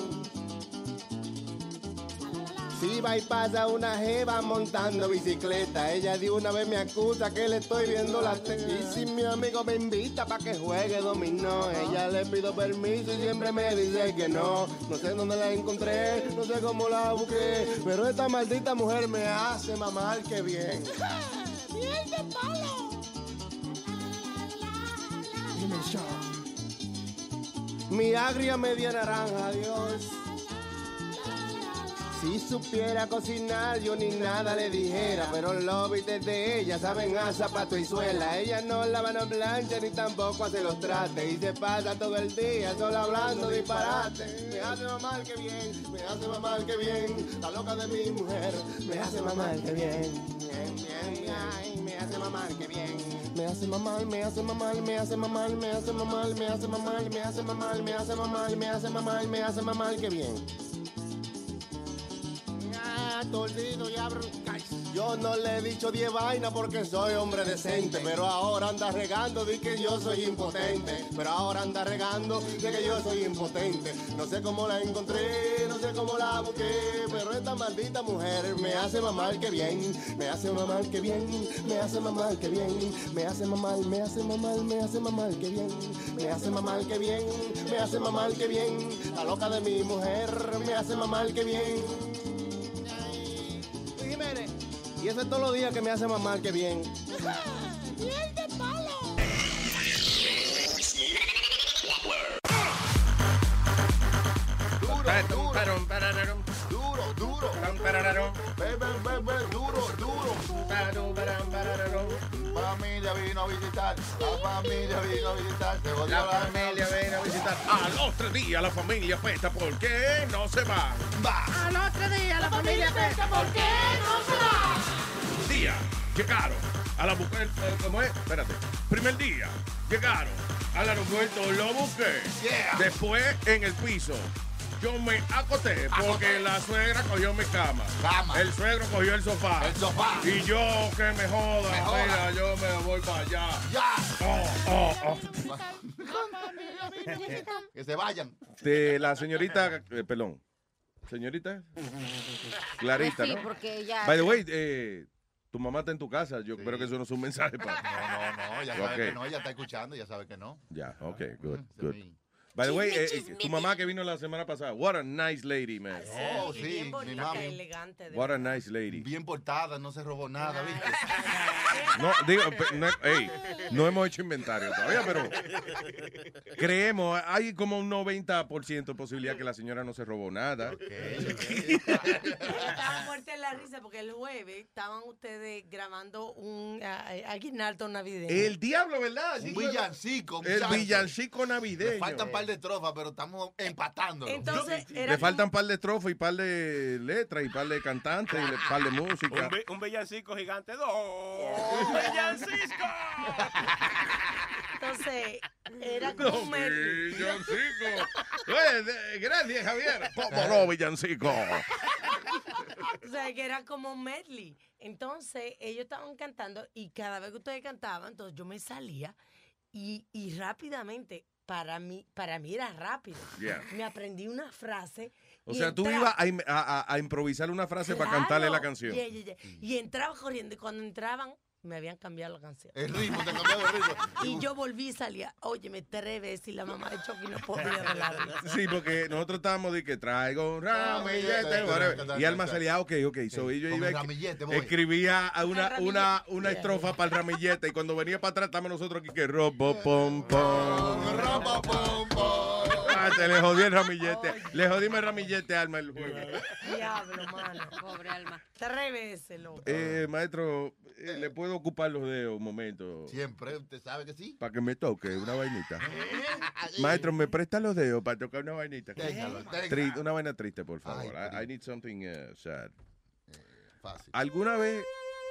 Si va y pasa una jeva montando bicicleta, ella de una vez me acusa que le estoy viendo la teta. Y si mi amigo me invita para que juegue dominó, ella le pido permiso y siempre me dice que no. No sé dónde la encontré, no sé cómo la busqué, pero esta maldita mujer me hace mamar que bien. ¡Miel de palo! Mi agria media naranja, Dios. Si supiera cocinar, yo ni nada le dijera. Pero los bites de ella saben a zapato y suela. Ella no lava no plancha ni tampoco hace los trates. Y se pasa todo el día solo hablando disparate. Me hace mamar que bien, me hace mamar que bien. La loca de mi mujer me hace mamar que bien. Bien, bien, ay, me hace mamar que bien. Me hace mamar, me hace mamar, me hace mamar, me hace mamar, me hace mamar, me hace mamar, me hace mamar, me hace mamar, me hace mamar que bien. Yo no le he dicho 10 vainas porque soy hombre decente. Pero ahora anda regando de que yo soy impotente. Pero ahora anda regando de que yo soy impotente. No sé cómo la encontré, no sé cómo la busqué. Pero esta maldita mujer me hace mamar que bien. Me hace mamar que bien. Me hace mamar que bien. Me hace mamar, me hace mamar, me hace mamar que bien. Me hace mamar que bien. Me hace mamar que bien. La loca de mi mujer me hace mamar que bien. Jiménez. Y ese es todos los días que me hace mamar que bien. ¡Miel de palo! Duro, duro. Ve, ve, ve, duro, duro. Familia vino a visitar. La familia vino a visitar. Se jodió La familia viene a visitar. Al otro día la familia festa porque no se va. Va. Al otro día la familia festa, ¿por qué no se va? Día llegaron a la mujer. eh, ¿Cómo es? Espérate. Primer día llegaron al aeropuerto, lo busqué. Yeah. Después en el piso. Yo me acoté porque la suegra cogió mi cama. Cama. El suegro cogió el sofá. El sofá. Y yo que me joda. Me joda. Mira, yo me voy para allá. Ya. Oh, oh, oh. Que se vayan. De la señorita, eh, perdón. Señorita Clarita, sí, ¿no? porque ya- By the way, eh, tu mamá está en tu casa. Yo creo que eso no es un mensaje para. No, no, no, ella sabe que no, ella está escuchando, ella sabe que no. Ya, ok, good, good. By the way, eh, eh, tu mamá que vino la semana pasada, what a nice lady, man. Oh, sí, mi mami. elegante. What a nice lady. Bien portada, no se robó nada, ¿viste? No, digo, no, ey, no hemos hecho inventario todavía, pero creemos, hay como un 90% de posibilidad que la señora no se robó nada. Estaba muerta la risa porque el jueves estaban ustedes grabando un ah, aguinaldo navideño. El diablo, ¿verdad? Un villancico. El villancico navideño. Le faltan par de trofas, pero estamos empatando. Entonces, Le faltan un par de estrofas y par de letras y par de cantantes y un par de música. Un, be- un bellancico gigante. ¡Dos! ¡Un bellancico! Entonces, era No, como un medley. villancico. Oye, de- gracias, Javier. ¿Cómo no, villancico? O sea, que era como un medley. Entonces, ellos estaban cantando y cada vez que ustedes cantaban, entonces yo me salía y, y rápidamente, para mí, para mí era rápido. Yeah. Me aprendí una frase. O sea, tú ibas a, a- improvisar una frase para cantarle la canción. Yeah, yeah, yeah. Y entraba corriendo y cuando entraban me habían cambiado la canción. El ritmo, te cambiaba el ritmo. Y yo volví y salía, óyeme, tres veces y la mamá de Chucky no podía risa. Sí, porque nosotros estábamos de que traigo un ramillete. Y Alma salía, ok, ok. So, y yo iba escribía una, El una, una estrofa para el ramillete. Y cuando venía para atrás, estábamos nosotros aquí que robo, pom, pom. Ah, te le jodí el ramillete. Le jodimos el ramillete Alma el jueves. Diablo, mano. Pobre alma. Tres veces, loco. Eh, maestro, eh, le puedo ocupar los dedos un momento. Siempre, usted sabe que sí. Para que me toque una vainita. Maestro, ¿me presta los dedos para tocar una vainita? Téngalo, una vaina triste, por favor. Ay, I, I need something uh, sad. Fácil. ¿Alguna vez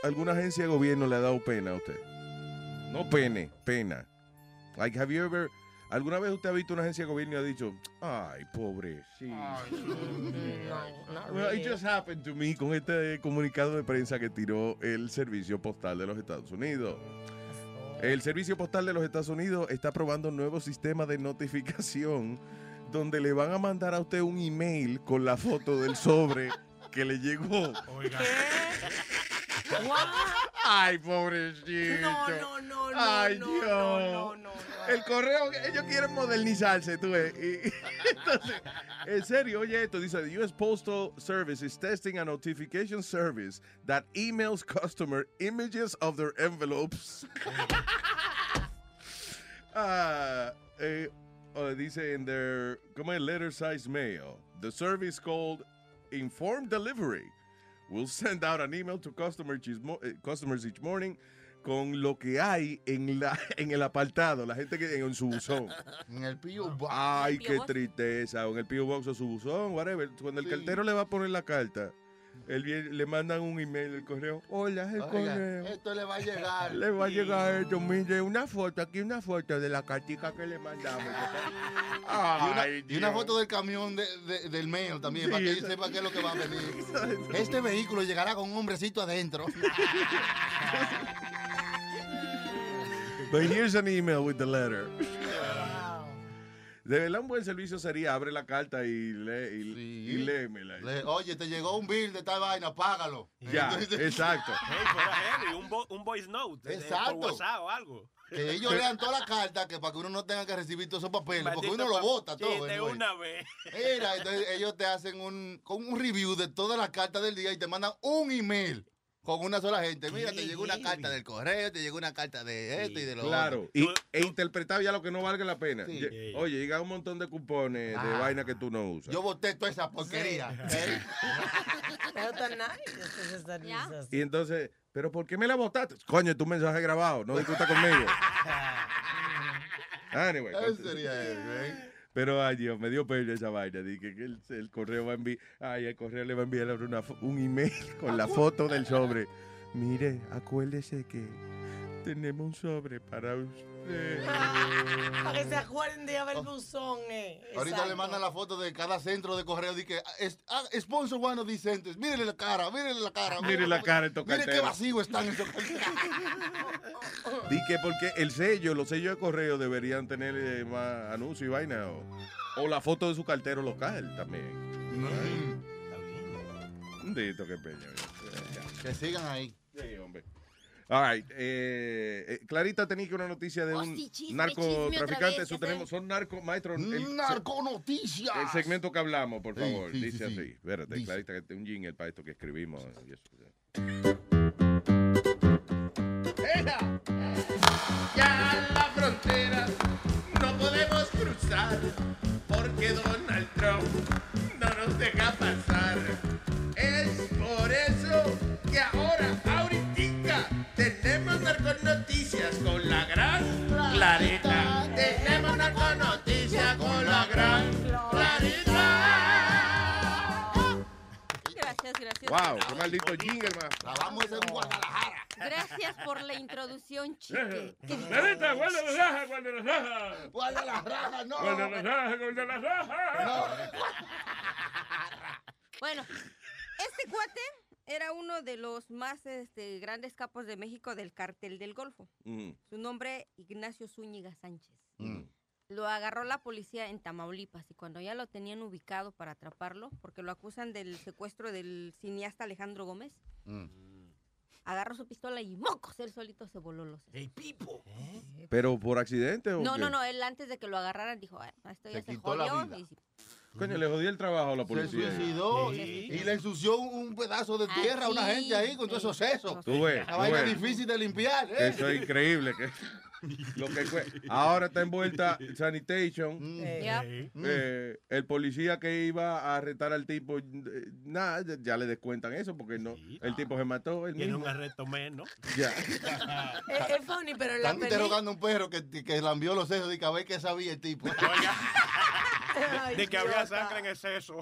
alguna agencia de gobierno le ha dado pena a usted? No pene, pena. Like, have you ever... ¿Alguna vez usted ha visto una agencia de gobierno y ha dicho, ay, pobre, sí? Well, it just happened to me con este comunicado de prensa que tiró el Servicio Postal de los Estados Unidos. El Servicio Postal de los Estados Unidos está probando un nuevo sistema de notificación donde le van a mandar a usted un email con la foto del sobre que le llegó. Ay, pobrecito. No, no, no, no, Ay, no, Dios. no, no, no, El correo, ellos quieren modernizarse, tú ves. Y- entonces, en serio, oye esto, dice, the U.S. Postal Service is testing a notification service that emails customer images of their envelopes. Ah, eh, oh, dice in their, como letter size mail. The service called Informed Delivery will send out an email to customers each, mo- eh, customers each morning con lo que hay en, la, en el apartado, la gente que en su buzón. En el P.O. Box. Ay, qué tristeza. O en el P.O. Box o su buzón, whatever. Cuando el cartero le va a poner la carta, él viene- le mandan un email del correo. Hola, es el Oiga, correo. esto le va a llegar. Le va a llegar esto, mire, una foto, aquí una foto de la cartica que le mandamos. y, una, y foto del camión de- de- del mail también, Sí, para que esa- sepa qué es lo que va a venir. Este vehículo llegará con un hombrecito adentro. But here's an email with the letter. De verdad, un buen servicio sería abre la carta y, lee, y, y léemela. Le- Oye, te llegó un bill de tal vaina, págalo. Ya, exacto. Hey, un, vo- un voice note. eh, Exacto. Por WhatsApp o algo. Que ellos lean toda la carta que para que uno no tenga que recibir todos esos papeles, porque Maldito uno lo pa- bota sí, todo. de anyway. una vez. Mira, entonces ellos te hacen un, un review de todas las cartas del día y te mandan un email con una sola gente. Mira, te llegó una carta del correo, te llegó una carta de esto y de lo Claro, otro. y, e interpretar ya lo que no valga la pena. Sí. Ye- Oye, llega un montón de cupones de Ah. vaina que tú no usas. Yo boté toda esa porquería. ¿eh? Pero tan nice servicio así. Y entonces, ¿pero por qué me la botaste? Coño, tu mensaje grabado, no discuta conmigo. Anyway, Eso sería eso, ¿eh? Pero, ay, Dios, me dio pena esa vaina. Dije que el, el correo va a enviar, ay, el correo le va a enviar una un email con la foto del sobre. Mire, acuérdese que tenemos un sobre para usted. Para que se acuerden de haber buzón, eh. Ahorita le mandan la foto de cada centro de correo. Dice, que, es, ah, sponsor one of these centers. Mírenle la cara, mírenle la cara. Mire la cara estos Mire qué vacío están carteros. Di que porque el sello, los sellos de correo deberían tener eh, más anuncios y vaina. O, o la foto de su cartero local también. Un dito, qué peña. Que sigan ahí. Sí, hombre. All right. eh, eh, Clarita tenía que una noticia de Oh, un sí, chisme, chisme otra narcotraficante. vez, Eso tenemos, son narco, maestro. el- Narconoticias. El segmento que hablamos, por favor. sí, sí, dice sí. así. Espérate, Dice. Clarita, que un jingle para esto que escribimos. ¡Ea! Ya la frontera no podemos cruzar porque Donald Trump no nos deja pasar. Narconoticias con la gran Clarita. Tenemos narconoticias con la gran Clarita. Gracias, gracias. Wow, qué maldito jingle, más. Grabamos en Guadalajara. Gracias por la introducción, chique. Clarita, guarda las rajas, guarda las rajas. Guarda las rajas, no. Guarda las rajas, guarda las rajas. Bueno, este cuate era uno de los más este, grandes capos de México del cartel del Golfo. Mm, Su nombre, Ignacio Zúñiga Sánchez. mm. Lo agarró la policía en Tamaulipas y cuando ya lo tenían ubicado para atraparlo, porque lo acusan del secuestro del cineasta Alejandro Gómez, agarró su pistola y mocos, él solito se voló los. ¡Ey, Pipo! ¿Pero por accidente o No, qué? no, no, él antes de que lo agarraran dijo, "Ah, esto ya Se se, quitó la jodió. vida. y sí. Coño, le jodí el trabajo a la Se policía. suicidó y le ensució un pedazo de tierra a una gente ahí con todos esos sesos. Tú ves, La vaina difícil de limpiar, ¿eh? Eso es increíble. Que... Lo que fue. Ahora está envuelta Sanitation. Eh. Eh, el policía que iba a arrestar al tipo, eh, nada, ya- ya le descuentan eso porque no, el tipo se mató. él Tiene mismo. un arresto menos. Ya. Es, es funny, pero en la Están interrogando a un perro que, que lambió los sesos y que a ver qué sabía el tipo. De que había sangre en exceso.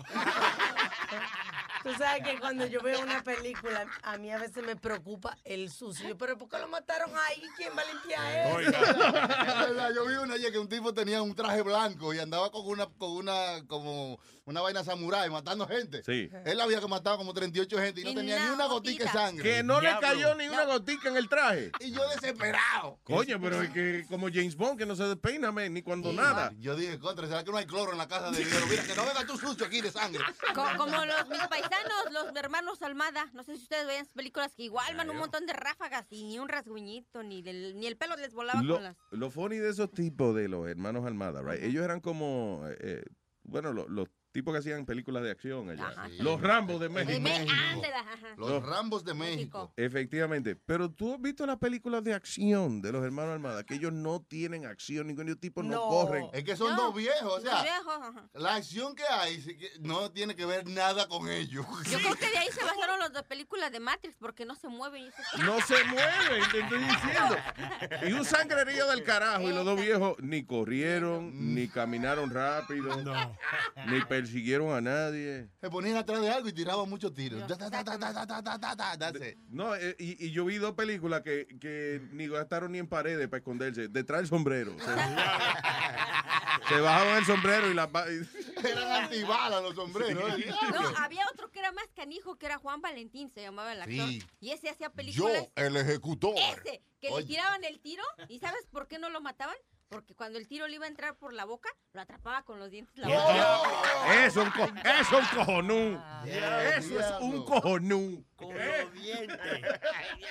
Tú sabes que cuando yo veo una película, a mí a veces me preocupa el sucio. Pero ¿por qué lo mataron ahí? ¿Quién va a limpiar eso? Es verdad, yo vi una ayer que un tipo tenía un traje blanco y andaba con una, con una, como una vaina samurái matando gente. Sí. Él había que matado como 38 gente y no Y tenía ni una gotica de gotita. sangre. Que no le cayó ni una gotica en el traje. Y yo desesperado. Coño, pero es que como James Bond que no se despeina, man, ni cuando nada. Yo dije, contra, ¿será que no hay cloro en la casa de dinero? Mira, que no venga tú sucio aquí de sangre. Co- como los mis paisanos, los hermanos Almada. No sé si ustedes veían películas que igual van un montón de ráfagas y ni un rasguñito, ni, del, ni el pelo les volaba Lo, con las... lo funny de esos tipos de los hermanos Almada, right? Ellos eran como, eh, bueno, lo- los tipos que hacían películas de acción allá. Ajá. Los Rambos de México. De ajá. Los Rambos de México. Efectivamente. Pero tú has visto las películas de acción de los hermanos Almada, que ellos no tienen acción, ningunos tipos no, corren. Es que son No, dos viejos, o sea, los viejos, ajá. la acción que hay no tiene que ver nada con ellos. Yo creo que de ahí se basaron las dos películas de Matrix porque no se mueven. y No se mueven, te estoy diciendo. Y un sangrerío del carajo. Y los dos viejos ni corrieron, ni caminaron rápido, ni persiguieron a nadie. Se ponían atrás de algo y tiraban muchos tiros. No, eh, y, yo vi dos películas que, ni gastaron ni en paredes para esconderse. Detrás del sombrero. Se, bajaban el sombrero y las... Eran antibalas los sombreros. ¿eh? No, había otro que era más canijo, que era Juan Valentín, se llamaba el actor. Y ese hacía películas... Yo, el ejecutor. Ese, que le tiraban el tiro. ¿Y sabes por qué no lo mataban? Porque cuando el tiro le iba a entrar por la boca, lo atrapaba con los dientes. La boca. Eso es un, co- eso es un cojonú. Eso es un cojonú. Con los dientes.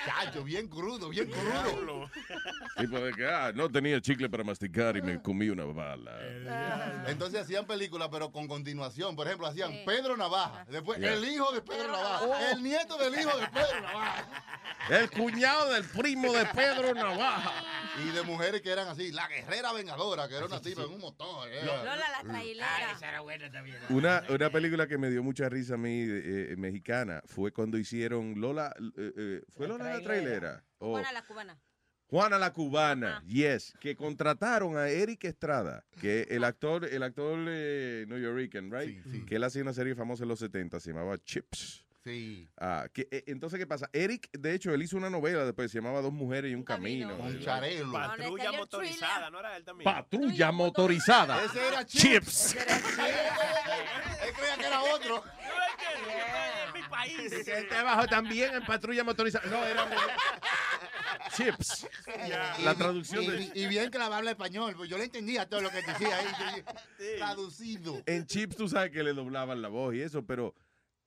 Chacho, bien crudo, bien crudo. Tipo de que, ah, no tenía chicle para masticar y me comí una bala. Entonces hacían películas, pero con continuación. Por ejemplo, hacían Sí. Pedro Navaja. Después, Ya. el hijo de Pedro Navaja. El nieto del hijo de Pedro Navaja. El cuñado del primo de Pedro Navaja. Y de mujeres que eran así. La guerrera vengadora, que era una tipa en un motor. eh. Lola la trailera. era buena también. Una, una película que me dio mucha risa a mí, eh, mexicana, fue cuando hicieron Lola, eh, eh, ¿fue La Lola la trailera. trailera? O Juana la cubana. Juana la cubana, yes, que contrataron a Eric Estrada, que el actor, el actor eh, New Yorkican, right? Sí, sí. Que él hacía una serie famosa en los 70, se llamaba Chips. Sí. Ah, que, eh, entonces, ¿qué pasa? Eric, de hecho, él hizo una novela después, se llamaba Dos mujeres y un camino. Con Charelo. Patrulla motorizada, ¿no era él también? Patrulla motorizada. Ese era Chips. Él creía que era otro. mi país. Él trabajó también en patrulla motorizada. No, era Chips. La traducción y, de y bien que la habla español, pues yo le entendía todo lo que decía ahí. Traducido. en Chips tú sabes que le doblaban la voz y eso, pero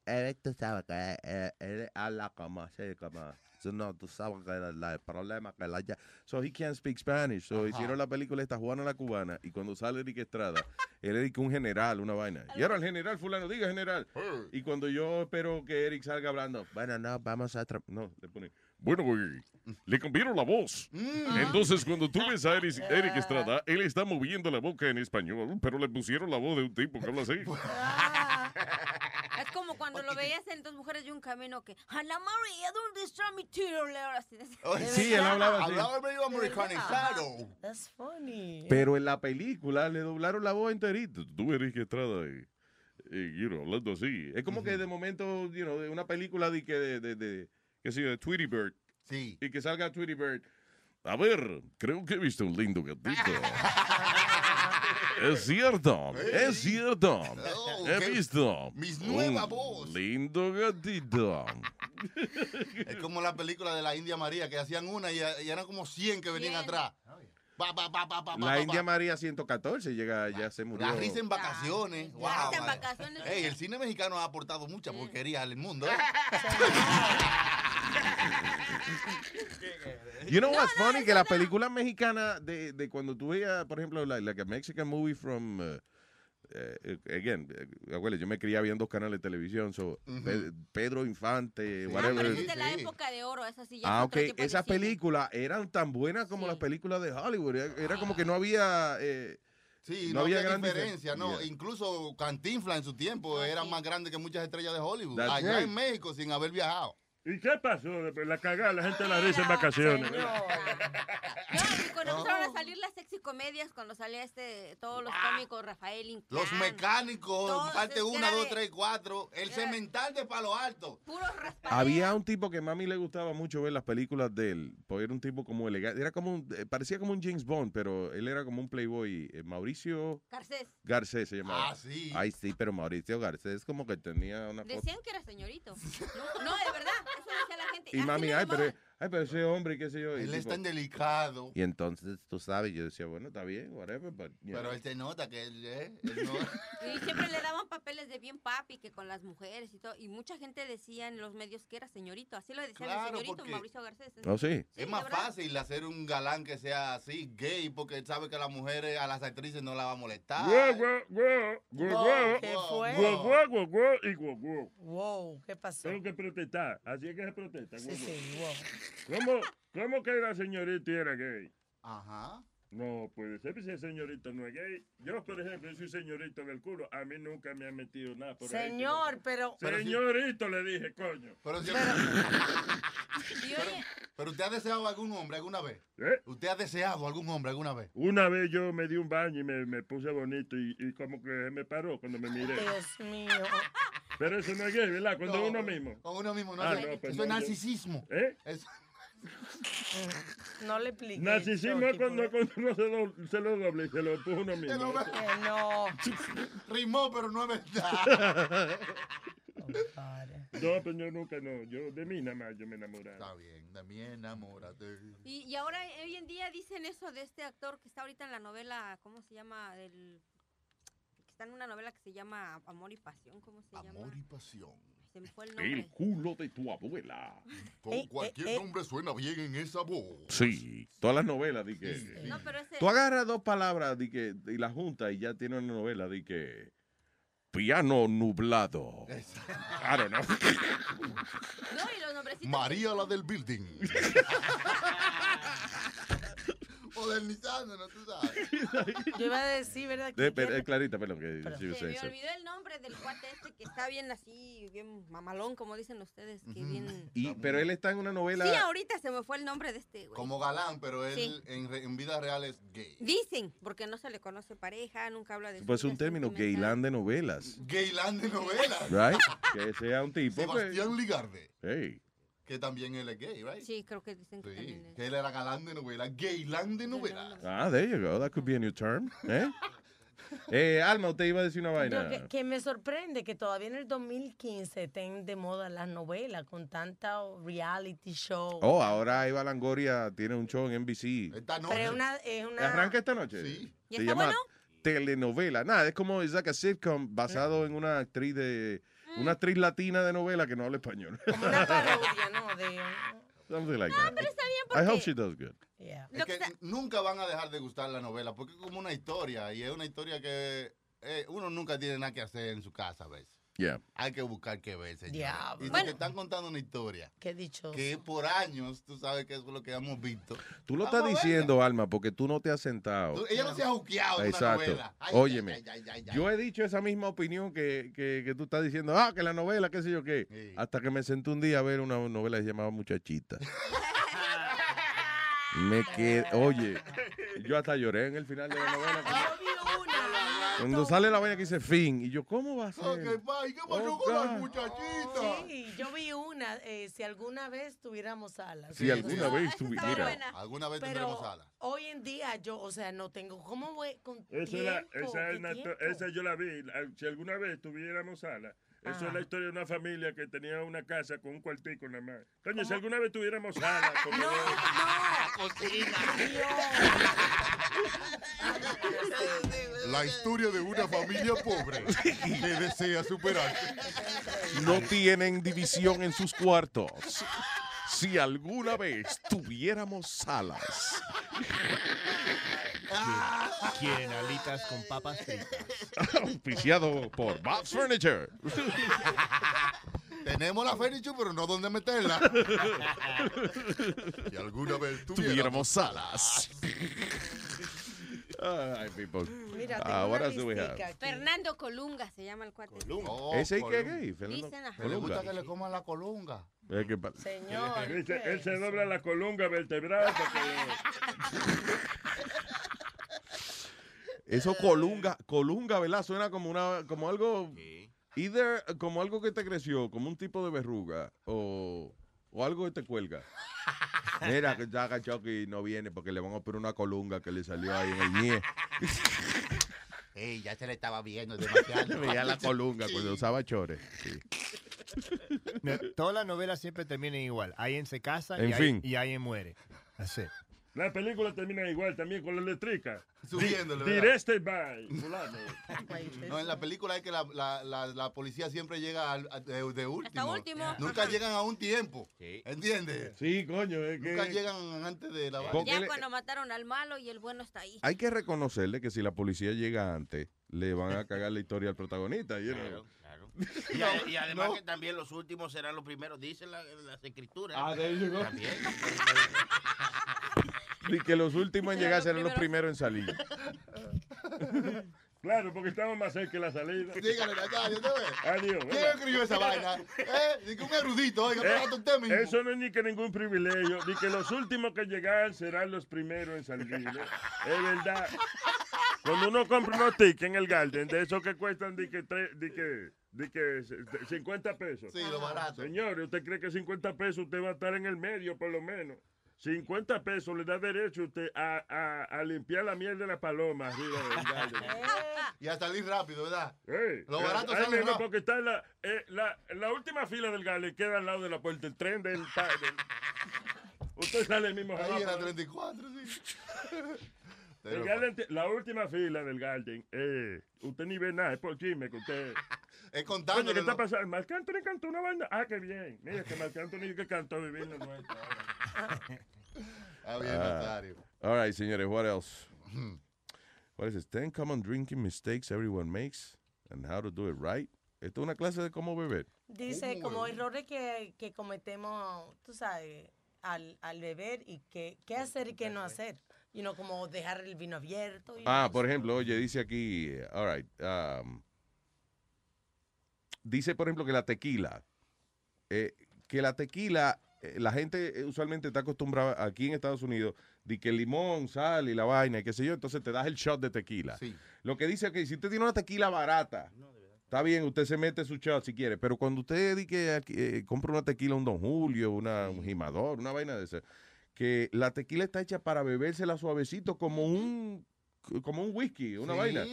Eric tú sabes que eh, él habla como así, como so, no, tú sabes que el, el problema que la ya so he can't speak Spanish, so Ajá. hicieron la película esta Juana la cubana y cuando sale Eric Estrada, él Eric un general, una vaina. Y ahora el general fulano, diga general. Y cuando yo espero que Eric salga hablando, bueno, no, vamos a no, le pone bueno, güey, le cambiaron la voz. Entonces, cuando tú ves a Eric, Eric Estrada, él está moviendo la boca en español, pero le pusieron la voz de un tipo que habla así. Es como cuando lo veías en Dos Mujeres y un Camino que Ana María, ¿dónde está mi tiro? Así. Sí, él hablaba así. Hablaba medio americanizado. That's funny. Pero en la película le doblaron la voz enterita. Tú Eric Estrada, y, y, you know, hablando así. Es como que de momento, you know, de una película de que de, de, de, qué sé yo, de Tweety Bird. Sí. Y que salga Tweety Bird. A ver, creo que he visto un lindo gatito. es cierto, es cierto. Oh, He visto mis nueva un voz. lindo gatito. Es como la película de la India María, que hacían una y, y eran como 100 que venían atrás. Pa, pa, pa, pa, pa, pa, La pa, India pa. María 114 llega, ya se murió. La risa en vacaciones. Wow, risa en vacaciones. Ey, el cine mexicano ha aportado mucha porquería al mundo. ¿eh? You know what's funny? que las películas mexicanas de, de cuando tú veías, por ejemplo, like, like a Mexican movie from uh, eh, again, eh, abuela, yo me crié viendo dos canales de televisión, so, Pe- Pedro Infante, Ah, whatever. pero es de la época de oro, esa sí Ah, ok. Esas películas eran tan buenas como las películas de Hollywood. Era, era como que no había. eh, Sí, no, había, gran diferencia, ¿no? Yeah. Incluso Cantinflas en su tiempo era más grande que muchas estrellas de Hollywood. That's allá right. en México sin haber viajado. ¿Y qué pasó? Después La cagada, la gente la risa en vacaciones. No, y cuando empezaron a salir las sexy comedias, cuando salía este, todos los cómicos, Rafael Inclán. Los mecánicos, Todos, parte es que 1, era 2, de- 3, 4. El cemental de Palo Alto. Puros Había un tipo que a mami le gustaba mucho ver las películas de él, porque era un tipo como elegante, era como un- eh, parecía como un James Bond, pero él era como un playboy, eh, Mauricio Garcés. Garcés se llamaba. Ah, sí. Ay, sí, pero Mauricio Garcés como que tenía una. Decían que era señorito. No, no, de verdad, eso decía la gente. Y mami, ay, pero. Ay, pero ese hombre, qué sé yo. Él es tipo- tan delicado. Y entonces, tú sabes, yo decía, bueno, está bien, whatever, but, you Pero know. él se nota que él, eh, él no... Y siempre le daban papeles de bien papi, que con las mujeres y todo. Y mucha gente decía en los medios que era señorito. Así lo decían el Claro, señorito porque- Mauricio Garcés. Oh, sí. Es más fácil hacer un galán que sea así, gay, porque él sabe que a las mujeres, a las actrices no la va a molestar. Guau, guau, guau, guau, Wow, guau. ¿qué fue? Guau, guau, guau, guau y guau, guau. Wow, ¿qué pasó? Tengo que protestar. Así es que se protesta. Sí, sí, wow. ¿Cómo, ¿Cómo que la señorita era gay? Ajá. No puede ser, si el señorito no es gay. Yo, por ejemplo, soy señorito en el culo. A mí nunca me ha metido nada por ahí. Señor, pero... Señorito, le dije, coño. Pero, si- usted ha deseado algún hombre alguna vez. ¿Eh? ¿Usted ha deseado algún hombre alguna vez? Una vez yo me di un baño y me, me puse bonito y, y como que me paró cuando me miré. Dios mío. Pero eso no es gay, ¿verdad? Cuando No, uno mismo. Con uno mismo, no Ah, no, pues Eso no, es yo- narcisismo. ¿Eh? Es- No le explique. Narcisismo es cuando, cuando uno se lo, se lo doble y se lo puso uno mismo. Que no. Rimó, pero no es verdad. No, pues yo nunca, no. Yo de mí nada más yo me enamoraba. Está bien, de mí enamórate. y, y ahora hoy en día dicen eso de este actor que está ahorita en la novela, ¿cómo se llama? Del, que está en una novela que se llama Amor y Pasión, ¿cómo se llama? Amor y pasión. Se me fue el nombre. El culo de tu abuela. Con cualquier nombre suena bien en esa voz. Sí, todas las novelas, di que. No, pero ese... Tú agarras dos palabras di que, y las juntas y ya tienes una novela, di que. Piano nublado. I don't know. No, y los nombrecitos... María la del building. Modernizándonos, tú sabes. Yo iba a decir, ¿verdad? De- Que- pero, eh, Clarita, perdón, que sí, Se me sí. olvidó el nombre del cuate este que está bien así, bien mamalón, como dicen ustedes, que bien... Y, pero él está en una novela. Sí, ahorita se me fue el nombre de este güey. Como galán, pero él Sí. en, re- en vida real es gay. Dicen, porque no se le conoce pareja, nunca habla de Pues un vida término, gaylán de novelas. Gaylán de novelas. Right? que sea un tipo. que- Sebastián Ligarde. Hey. Que también él es gay, right? Sí, creo que dicen que Sí, también es. que él era galán de novela. Gaylán de novela. Ah, there you go. That could be a new term. ¿eh? Eh, Alma, usted iba a decir una vaina. que, que me sorprende que todavía en el 2015 estén de moda las novelas con tanta reality show. Oh, ahora Eva Langoria tiene un show en NBC. Esta Pero es una, es una... ¿Arranca esta noche? Sí. ¿Y Se está llama bueno? telenovela. Nada, es como es like a sitcom basado en una actriz de una actriz latina de novela que no habla español. Como una parodia, ¿no? De, Something like that. Pero está bien I porque... hope she does good. yeah. Es que nunca van a dejar de gustar la novela porque es como una historia y es una historia que eh, uno nunca tiene nada que hacer en su casa a veces. Yeah. Hay que buscar qué ver, señor. Y Bueno. te están contando una historia Qué dichoso. que por años, tú sabes que eso es lo que hemos visto. Tú lo Vamos estás diciendo, Alma, porque tú no te has sentado. Tú- ella no se ha juqueado en una Exacto. novela. Ay, Óyeme, ay, ay, yo he dicho esa misma opinión que, que, que tú estás diciendo, ah, que la novela, qué sé yo qué. Hasta que me senté un día a ver una novela que se llamaba Muchachita. me quedé, oye, yo hasta lloré en el final de la novela. Cuando sale la vaina que dice fin, y yo, ¿cómo va a ser? Ok, pa, ¿y qué pasó Oh, con las muchachitas? Sí, yo vi una, eh, si alguna vez tuviéramos alas. Si alguna vez tuvi- Pero- mira. Alguna vez Pero tendremos alas. hoy en día yo, o sea, no tengo, ¿cómo voy con Esa, es tiempo? la- esa, es ¿Qué una- esa yo la vi. La- Si alguna vez tuviéramos alas, eso Ajá. es la historia de una familia que tenía una casa con un cuartico nada más. Coño, si alguna vez tuviéramos alas, como La historia de una familia pobre que desea superarse. No tienen división en sus cuartos. Si alguna vez tuviéramos salas. Quieren alitas con papas fritas. Auspiciado por Bob's Furniture. Tenemos la furniture, pero no dónde meterla. si alguna vez Tuviéramos salas. Ay, people. Mira, Ah, tengo what una else do we have? listica aquí. Fernando Colunga se llama el cuate. ¿Ese es que es gay? Fernando le gusta Colunga. que le coman la colunga. Es que pa- Señor. Dice, él se dobla la columna vertebral. porque- Eso colunga, colunga, ¿verdad? Suena como una, como algo, either como algo que te creció, como un tipo de verruga, o, o algo que te cuelga. Mira que ya Chucky no viene porque le van a poner una colunga que le salió ahí en el nie. Ey, ya se le estaba viendo demasiado. Veía la colunga cuando usaba chores. Sí. No, Todas las novelas siempre terminan igual. Alguien se casa En y, fin. alguien, y alguien muere. Así. La película termina igual también con la eléctrica. Subiéndole. Directed by fulano. No, en la película es que la, la, la, la policía siempre llega al- a- de, de último. último. Nunca llegan a un tiempo. ¿Entiendes? Sí, coño, es que... Nunca llegan antes de la Porque Ya le- cuando mataron al malo y el bueno está ahí. Hay que reconocerle que si la policía llega antes, le van a cagar la historia al protagonista. Y, a- y además No. que también los últimos serán los primeros, dicen la- las escrituras. Ah, go. También. Y que los últimos en llegar serán los primeros. en salir. Claro, porque estamos más cerca de la salida. Dígale, Nazario, ¿tú ves? Adiós. ¿Quién escribió esa vaina? ¿Eh? Dice que un erudito, oiga, Eh, usted mismo. eso no es ni que ningún privilegio, ni que los últimos que llegan serán los primeros en salir. ¿eh? Es verdad. Cuando uno compra unos tickets en el Garden, de esos que cuestan de que, tre- de que, de que c- 50 pesos. Sí, lo barato. Señores, ¿usted cree que 50 pesos usted va a estar en el medio por lo menos? 50 pesos le da derecho a usted a, a, a limpiar la miel de la paloma arriba del Garden. Y a salir rápido, ¿verdad? Ey, Lo barato sale rápido. porque está en la, eh, la, la última fila del Gale queda al lado de la puerta, el tren del... del- usted sale mismo. Ahí jamás en la por- 34, sí. El Garden la última fila del Garden, eh, usted ni ve nada, es por chisme que usted... Es contándole Oye, ¿qué está pasando? Marc Anthony cantó una banda. Ah, qué bien. Mira, que Marc Anthony que cantó viviendo nuestro. Bien, Ah. All right, señores, what else? What is it? 10 common drinking mistakes everyone makes and how to do it right. Esto es una clase de cómo beber. Dice como errores que, que cometemos, tú sabes, al, al beber y que, qué hacer y qué no hacer. Y no como dejar el vino abierto. y Ah, por ejemplo, oye, dice aquí, eh, all right, um, dice, por ejemplo, que la tequila, eh, que la tequila, la gente eh, usualmente está acostumbrada aquí en Estados Unidos, de que limón, sal y la vaina y qué sé yo, entonces te das el shot de tequila. Lo que dice que si usted tiene una tequila barata, está bien, usted se mete su shot si quiere, pero cuando usted di que aquí, eh, compra una tequila, un Don Julio, una, un Jimador, una vaina de esa, que la tequila está hecha para bebérsela suavecito como un como un whisky, una Sí. vaina.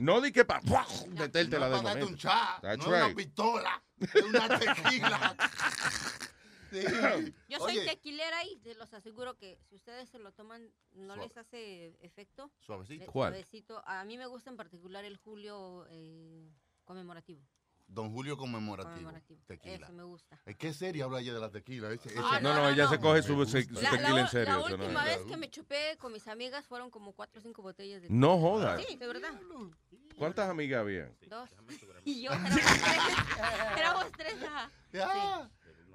No di que para metértela No de momento. un chat, no es una right. pistola, una tequila. Sí. Yo soy Oye, tequilera y te los aseguro que si ustedes se lo toman, no Suave. les hace efecto. Suavecito. Le- ¿Cuál? Suavecito. A mí me gusta en particular el julio eh, conmemorativo. Don Julio conmemorativo. Conmemorativo. Tequila. Eso me gusta. Es que seria habla ella de la tequila. Ese, ese- Ah, No, no, ella se coge su, La, tequila la- en serio. la eso no última vez que me chupé con mis amigas fueron como cuatro o cinco botellas de No jodas. Sí, de verdad. ¿Cuántas amigas había? Dos. Y yo éramos tres. éramos tres, ajá.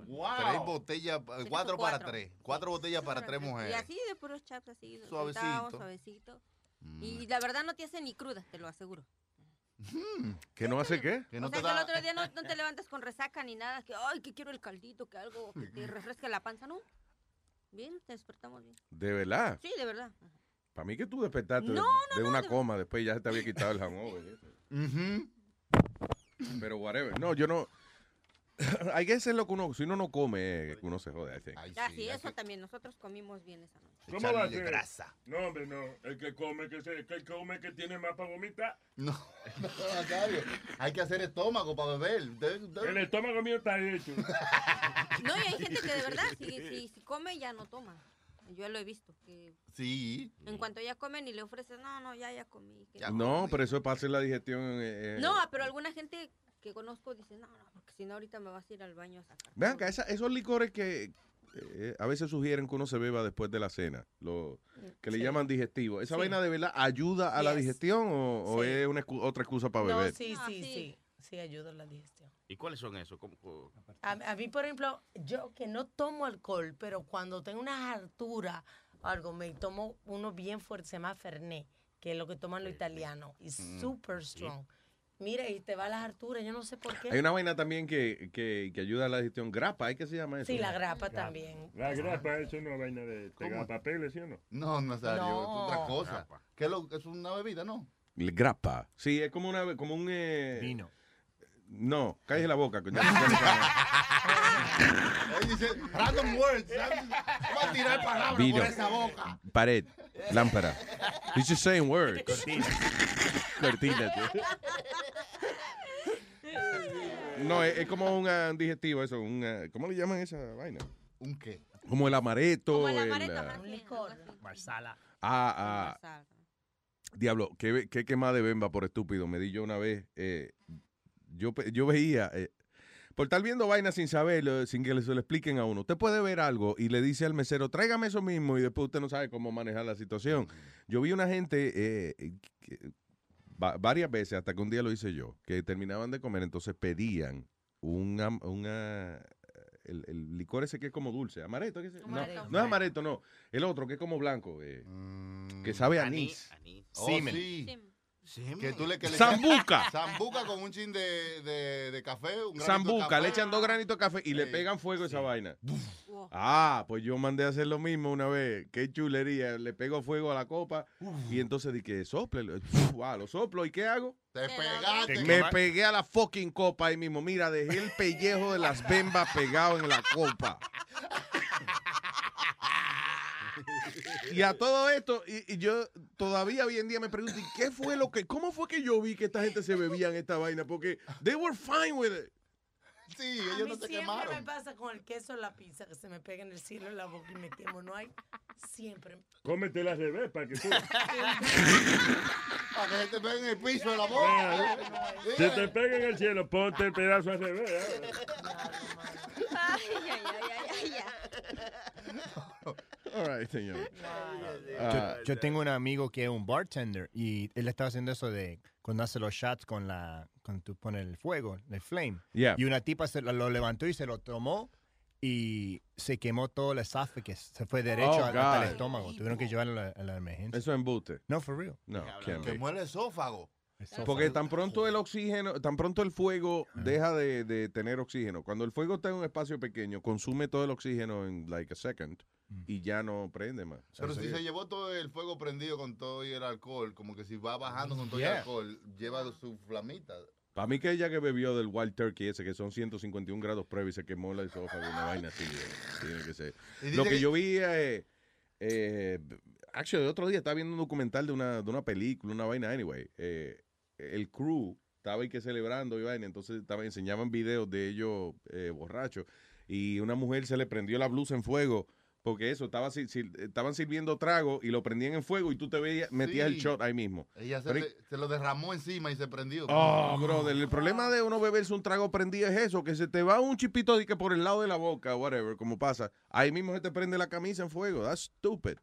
Sí. Tres botellas, eh, cuatro para tres. Cuatro botellas para tres Y mujeres. así de puros chaps, así. Suavecito. sentábamos, suavecito. Mm. Y la verdad no te hace ni cruda, te lo aseguro. ¿Que no hace qué? Que o sea, que el otro día no, no te levantas con resaca ni nada, que, ay, que quiero el caldito, que algo que te refresque la panza, ¿no? Bien, te despertamos bien. ¿De verdad? Sí, de verdad. Para mí que tú despertaste de- No, de, una coma, después ya se te había quitado el hangover. Pero whatever. No, yo no... Hay que hacer lo que uno... Si uno no come, eh, uno se jode. Ah, sí, eso también. Nosotros comimos bien esa noche. ¿Cómo va a ser? No, hombre, no. El que come, que, se, el que come que tiene más para vomitar. No, no. Hay que hacer estómago para beber. De- de- El estómago mío está hecho. No, y hay gente que de verdad, si, si, si come, ya no toma. Yo lo he visto. Que Sí. en cuanto ya comen y le ofreces, no, no, ya, ya comí. No, pero eso es para hacer la digestión. eh, eh. No, pero alguna gente que conozco dice, no, no, porque si no ahorita me vas a ir al baño a sacar. Vean que esa- esos licores que, eh, a veces sugieren que uno se beba después de la cena, lo que le Sí. llaman digestivo. ¿Esa Sí. vaina de verdad ayuda a la Yes. digestión o, o Sí. es una excu- otra excusa para No, beber? sí, sí, sí. Sí, ayuda a la digestión. ¿Y cuáles son esos? ¿Cómo- cómo? A, a mí, por ejemplo, yo que no tomo alcohol, pero cuando tengo una hartura o algo, me tomo uno bien fuerte, se llama Fernet, que es lo que toman los italianos. Y Mm, super sí. strong. Mira, y te va las harturas, yo no sé por qué. Hay una vaina también que, que, que ayuda a la digestión. Grapa, ¿hay que se llama eso? Sí, la grapa también. La grapa, eso no es vaina de pegar papeles, ¿sí o no? No, Nazario, No. es otra cosa. ¿Qué es, lo, es una bebida, no? Grapa. Sí, es como, una, como un... eh, Vino. No, cállese la boca. coño. Él dice random words. Va a tirar palabras Vino. por esa boca. Pared. Lámpara. He's just saying words. Cortina. tío. No, es, es como un ah, digestivo eso. Un, ah, ¿Cómo le llaman esa vaina? ¿Un qué? Como el amareto. Como el el, amaretto, ah, más así. Marsala. ah, ah, Diablo, qué, qué quemada de bemba por estúpido. Me di yo una vez. eh, yo, yo veía, eh, por estar viendo vainas sin saberlo, sin que se lo expliquen a uno. Usted puede ver algo y le dice al mesero, tráigame eso mismo, y después usted no sabe cómo manejar la situación. Yo vi una gente eh, que- va- varias veces, hasta que un día lo hice yo, que terminaban de comer, entonces pedían una, una el, el licor ese que es como dulce, amaretto, ¿qué es? No, Amaretto. no es amaretto, no, el otro que es como blanco, eh, que sabe a anís. Oh, Semen. sí. Que tú le, que le Zambuca. Zambuca con un chin de, de, de café. Un de Zambuca, café. le echan dos granitos de café y le pegan fuego a esa vaina. Ah, pues yo mandé a hacer lo mismo una vez. Qué chulería. Le pego fuego a la copa y entonces dije, sople. Ah, lo soplo. ¿Y qué hago? Te pegaste. Me pegué a la fucking copa ahí mismo. Mira, dejé el pellejo de las bembas pegado en la copa. Y a todo esto, y, y yo todavía hoy en día me pregunto, ¿y qué fue lo que, cómo fue que yo vi que esta gente se bebían esta vaina? Porque they were fine with it. Sí, A ellos mí no se siempre quemaron. me pasa con el queso en la pizza, que se me pega en el cielo en la boca y me quemo. No hay siempre. Cómete al revés para que tú. Para que se te pegue en el piso de la boca. Claro. Se te pega en el cielo, ponte el pedazo al revés. ¿eh? Ay, ay, ay, ay, ay, All right, señor. Yo, Ah, yo tengo un amigo que es un bartender y él estaba haciendo eso de cuando hace los shots con la cuando tú pones el fuego, el flame. Yeah. Y una tipa se lo, lo levantó y se lo tomó y se quemó todo el esófago, se fue derecho Oh, al- hasta God. el estómago. Tuvieron que llevarlo a la, a la emergencia. Eso es embuste. No, for real. No. Quemó el esófago. Porque tan pronto el oxígeno, tan pronto el fuego deja de, de tener oxígeno. Cuando el fuego está en un espacio pequeño, consume todo el oxígeno en like a second y ya no prende más. Pero si se llevó todo el fuego prendido con todo y el alcohol, como que si va bajando con todo el alcohol, lleva su flamita. Para mí que ella que bebió del Wild Turkey ese, que son 151 grados previo y se quemó el esófago, una vaina así, eh, tiene que ser. Lo que que- yo vi, eh, eh, actually, el otro día estaba viendo un documental de una, de una película, una vaina, anyway. eh, el crew estaba ahí que celebrando y vaina, entonces estaba, enseñaban videos de ellos eh, borrachos y una mujer se le prendió la blusa en fuego. Porque eso, estaba, si- si- estaban sirviendo trago y lo prendían en fuego y tú te veías, metías el shot ahí mismo. Ella se, Pero- le- se lo derramó encima y se prendió. Oh, brother, el problema de uno beberse un trago prendido es eso, que se te va un chipito de que por el lado de la boca, whatever, como pasa. Ahí mismo se te prende la camisa en fuego. That's stupid.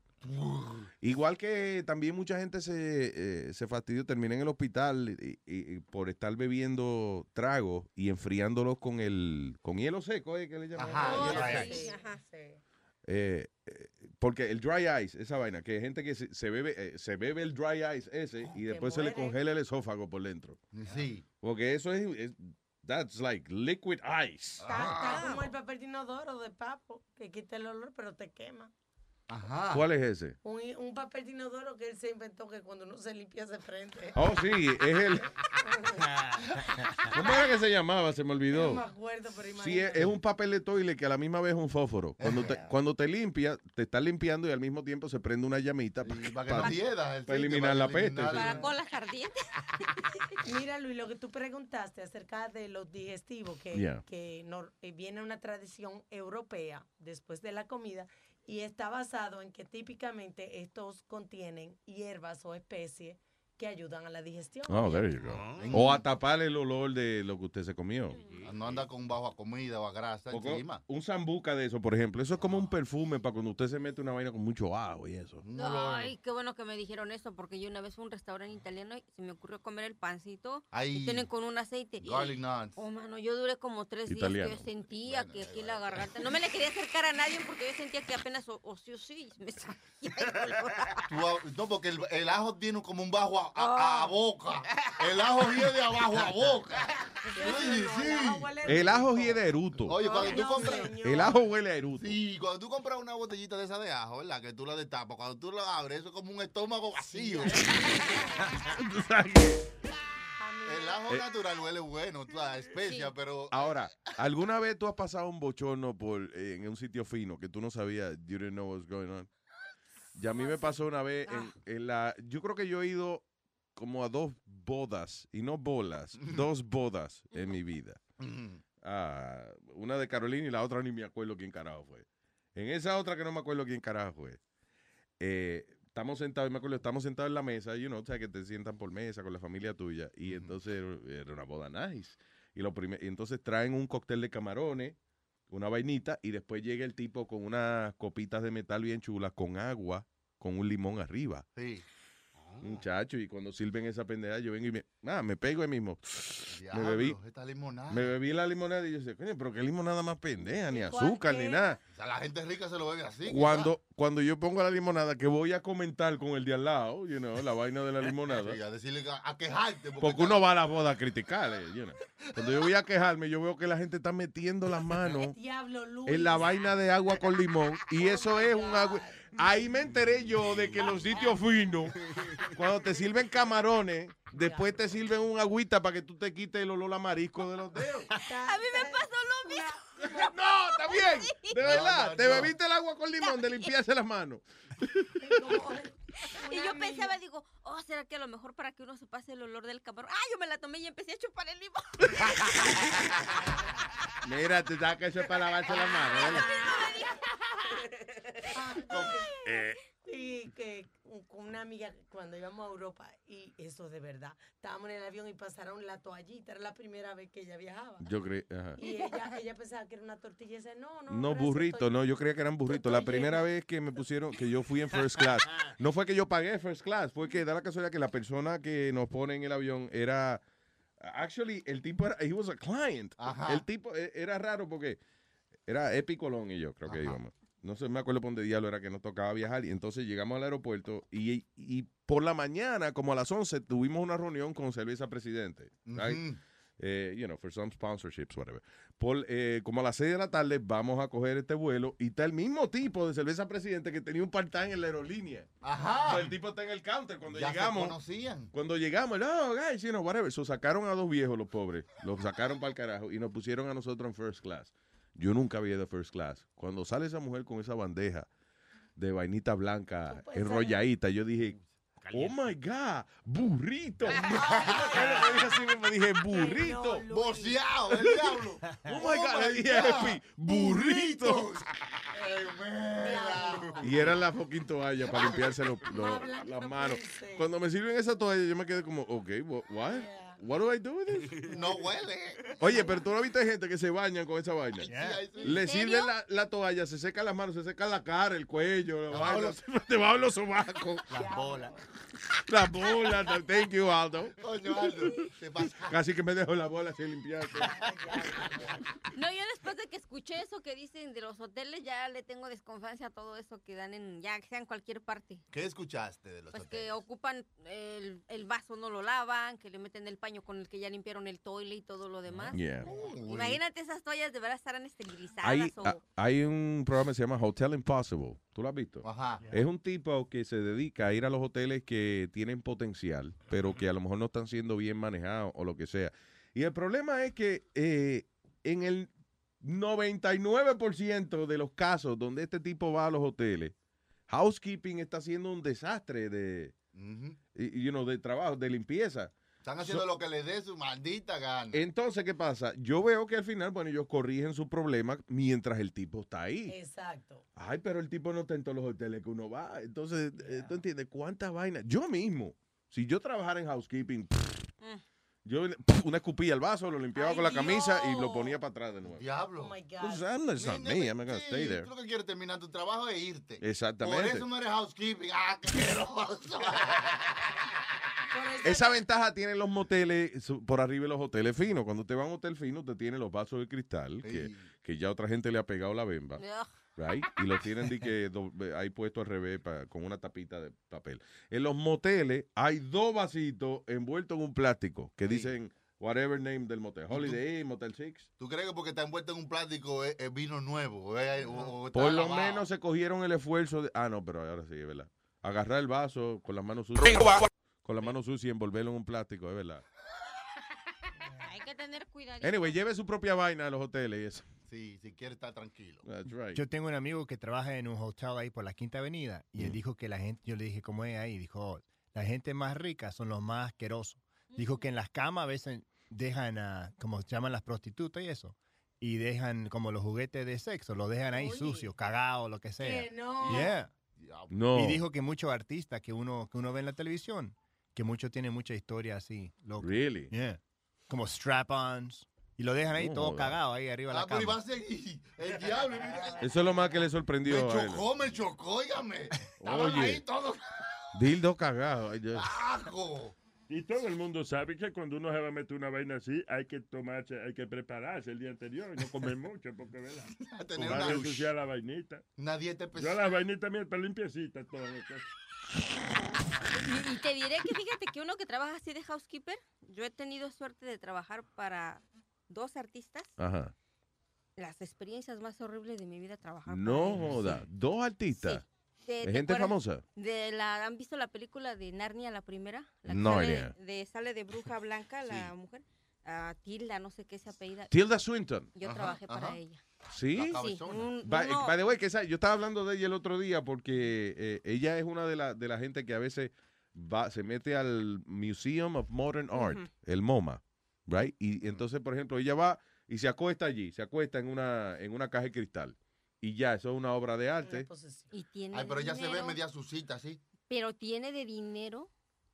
Igual que también mucha gente se, eh, se fastidió, termina en el hospital y, y- y por estar bebiendo tragos y enfriándolos con el con hielo seco, ¿eh? que le llaman? Ajá, Oh, hielo sí, ajá, sí. Eh, eh, porque el dry ice, esa vaina, que hay gente que se, se bebe eh, se bebe el dry ice ese y después se le congela el esófago por dentro. Sí. Porque eso es, es- that's like liquid ice. Está, Ah. está como el papel de inodoro de papo, que quita el olor, pero te quema. Ajá. ¿Cuál es ese? Un, un papel de inodoro que él se inventó que cuando uno se limpia se prende. Oh, sí, es el. ¿Cómo era que se llamaba? Se me olvidó. No me acuerdo, pero Sí, es, es un papel de toile que a la misma vez es un fósforo. Cuando te, cuando te limpia, te está limpiando y al mismo tiempo se prende una llamita para, para que hieda el sitio, eliminar para la peste. Para colas ardientes. Mira, Luis, lo que tú preguntaste acerca de los digestivos, que, Yeah. que eh, viene una tradición europea después de la comida y está basado en que típicamente estos contienen hierbas o especies que ayudan a la digestión. Oh, there you go. O a tapar el olor de lo que usted se comió. No anda con bajo a comida o a grasa encima. un zambuca de eso, por ejemplo, eso es como un perfume para cuando usted se mete una vaina con mucho ajo y eso. Ay, qué bueno que me dijeron eso, porque yo una vez fui a un restaurante italiano y se me ocurrió comer el pancito Ay. tienen con un aceite. Garlic nuts. Oh, mano, yo duré como tres Italiano. días que yo sentía que aquí la garganta... No me le quería acercar a nadie porque yo sentía que apenas o, o sí o sí me salía el olor. Tú a- no, porque el, el ajo tiene como un bajo a, a- a boca. El ajo viene de abajo a boca. Sí, sí. El ajo hiede de eruto. Oye, cuando tú compras. El ajo huele a eruto. Sí, cuando tú compras una botellita de esa de ajo, ¿verdad? Que tú la destapas, cuando tú la abres, eso es como un estómago vacío. El ajo Eh. natural huele bueno, la especia, pero. Ahora, ¿alguna vez tú has pasado un bochorno por, eh, en un sitio fino que tú no sabías, you didn't know what's going on? Y a mí me pasó una vez en, en la, yo creo que yo he ido como a dos bodas, y no bolas, dos bodas en mi vida. Ah, una de Carolina y la otra ni me acuerdo quién carajo fue. En esa otra que no me acuerdo quién carajo fue. eh, estamos sentados, me acuerdo, estamos sentados en la mesa, you know, o sea, que te sientan por mesa con la familia tuya. Y entonces era una boda nice. Y, lo primer- y entonces traen un cóctel de camarones, una vainita, y después llega el tipo con unas copitas de metal bien chulas, con agua, con un limón arriba. Sí. Muchacho, y cuando sirven esa pendeja, yo vengo y me, ah, me pego ahí mismo. me bebí. Esta limonada. Me bebí la limonada y yo decía, coño, pero qué limonada más pendeja, ni ¿Cuál azúcar, qué? ni nada. O sea, la gente rica se lo bebe así. Cuando, cuando yo pongo la limonada, que voy a comentar con el de al lado, you know, la vaina de la limonada. Sí, a decirle que- a quejarte. Porque, Porque uno va a la boda a criticar. eh, you know. Cuando yo voy a quejarme, yo veo que la gente está metiendo las manos Diablo, en la vaina de agua con limón. Y eso es un agua. Ahí me enteré yo de que en los sitios finos, cuando te sirven camarones, después te sirven un agüita para que tú te quites el olor a marisco de los dedos. A mí me pasó lo mismo. No, está bien. De verdad, No, te no. bebiste el agua con limón de limpiarse las manos. Y yo pensaba, digo, oh, ¿será que a lo mejor para que uno se pase el olor del camarón? Ah, yo me la tomé y empecé a chupar el limón. Mira, te da que eso es para lavarse las manos. ¿verdad? Eh, Y que con una amiga cuando íbamos a Europa, y eso de verdad, estábamos en el avión y pasaron la toallita, era la primera vez que ella viajaba. Yo creí. ajá. Y ella, ella pensaba que era una tortilla y dice, no, no. No, burrito, estoy- no, yo creía que eran burritos. La primera vez que me pusieron, que yo fui en first class, no fue que yo pagué first class, fue que da la casualidad que la persona que nos pone en el avión era, actually, el tipo era, he was a client. Ajá. El tipo eh, era raro porque era Epi Colón y yo, creo que íbamos. No sé, me acuerdo por dónde diablo era que nos tocaba viajar. Y entonces llegamos al aeropuerto y, y por la mañana, como a las 11, tuvimos una reunión con Cerveza Presidente. right? Eh, you know, for some sponsorships, whatever. Por, eh, como a las 6 de la tarde vamos a coger este vuelo y está el mismo tipo de cerveza presidente que tenía un part-time en la aerolínea. Ajá. El tipo está en el counter cuando Ya se llegamos. conocían. Cuando llegamos, no, guys, you know, whatever. So sacaron a dos viejos, los pobres. Los sacaron para el carajo y nos pusieron a nosotros en first class. Yo nunca había ido a first class. Cuando sale esa mujer con esa bandeja de vainita blanca enrolladita, yo dije, oh my God, burrito. Yo dije así mismo, dije, burrito. Boceado, el diablo. Oh my God, le dije, Epi, burrito. Y era la fucking toalla para limpiarse las manos. Cuando me sirven esa toalla, yo me quedé como, ok, what? What, what do I do with this? No huele. Oye, pero tú no viste gente que se bañan con esa vaina. Le ¿En sirven la, la toalla, se secan las manos, se seca la cara, el cuello, la vaina, debajo de los sobacos. Las bolas. La bola, thank you, Aldo. Coño, Aldo, te pasa. Casi que me dejo la bola sin limpiarse. No, yo después de que escuché eso que dicen de los hoteles, ya le tengo desconfianza a todo eso que dan en, ya que sea en cualquier parte. ¿Qué escuchaste de los Pues hoteles? que ocupan el, el vaso, no lo lavan, que le meten el paño con el que ya limpiaron el toile y todo lo demás. Yeah. Imagínate esas toallas de verdad estarán esterilizadas Hay, o... a- hay un programa que se llama Hotel Impossible. ¿Tú lo has visto? Ajá. Es un tipo que se dedica a ir a los hoteles que tienen potencial, pero que a lo mejor no están siendo bien manejados o lo que sea. Y el problema es que eh, en el 99% de los casos donde este tipo va a los hoteles, housekeeping está haciendo un desastre de, y- you know, de trabajo, de limpieza. Están haciendo So- lo que les dé su maldita gana. Entonces, ¿qué pasa? Yo veo que al final, bueno, ellos corrigen su problema mientras el tipo está ahí. Exacto. Ay, pero el tipo no está en todos los hoteles que uno va. Entonces, eh, ¿tú entiendes? ¿Cuántas vainas? Yo mismo, Si yo trabajara en housekeeping, Mm. yo una escupía el vaso, lo limpiaba con la camisa y lo ponía para atrás de nuevo. Diablo. Oh Pues, I'm not- it's not me, I'm not gonna stay there. Tú lo que quieres terminar tu trabajo e irte. Exactamente. Por eso no eres housekeeping. Ah, qué. Esa ventaja tienen los moteles por arriba de los hoteles finos. Cuando usted va a un hotel fino, usted tiene los vasos de cristal que, que ya otra gente le ha pegado la bemba. Right? Y lo tienen de que do- ahí puesto al revés pa- con una tapita de papel. En los moteles hay dos vasitos envueltos en un plástico que dicen whatever name del motel. Holiday Inn, Motel Six. ¿Tú crees que porque está envuelto en un plástico es, es vino nuevo? o- Por lo lavado? menos se cogieron el esfuerzo de... Ah, no, pero ahora sí, es verdad. Agarrar el vaso con las manos sucias. Con las manos sucias y envolverlo en un plástico, es verdad. Hay que tener cuidado. Anyway, lleve su propia vaina a los hoteles y eso. Sí, si quiere estar tranquilo. That's right. Yo tengo un amigo que trabaja en un hotel ahí por la Quinta Avenida y él dijo que la gente, yo le dije, ¿cómo es ahí? Dijo, "Oh, la gente más rica son los más asquerosos. Dijo que en las camas a veces dejan, a, como se llaman las prostitutas y eso, y dejan como los juguetes de sexo, los dejan ahí sucios, cagados, lo que sea. Que no. Yeah. No. Y dijo que muchos artistas que uno, que uno ve en la televisión, que muchos tienen mucha historia así. loca. Really? Yeah. Como strap-ons. Y lo dejan ahí todo cagado ahí arriba de Ah, la pero va cama. a seguir. El diablo. mira. Eso es lo más que le sorprendió Me a él. chocó, me chocó, óigame. Estaban Oye. ahí todos. Dildo cagado. ¡Ajo! Y todo el mundo sabe que cuando uno se va a meter una vaina así, hay que tomarse, hay que prepararse el día anterior y no comer mucho, porque, ¿verdad? tener a una- ensuciar la vainita. Nadie te Yo las vainitas mías están limpiecitas todas. Y, te diré que fíjate que uno que trabaja así de housekeeper, yo he tenido suerte de trabajar para dos artistas. Ajá. Las experiencias más horribles de mi vida trabajar No joda. Dos artistas. ¿Te- ¿De te gente famosa? De la, ¿Han visto la película de Narnia, la primera? La No sale. De, sale de bruja blanca, la mujer. Ah, Tilda, no sé qué se apellida. Tilda Swinton. Yo Ajá, trabajé para ella. ¿Sí? Sí, un- By, uno- by the way, que esa- yo estaba hablando de ella el otro día porque eh, ella es una de la, de la gente que a veces va, se mete al Museum of Modern Art, el MoMA, right? Y entonces, por ejemplo, ella va y se acuesta allí, se acuesta en una, en una caja de cristal. Y ya, eso es una obra de arte. Y tiene Ay, pero ella se ve media sucita, ¿sí? Pero tiene de dinero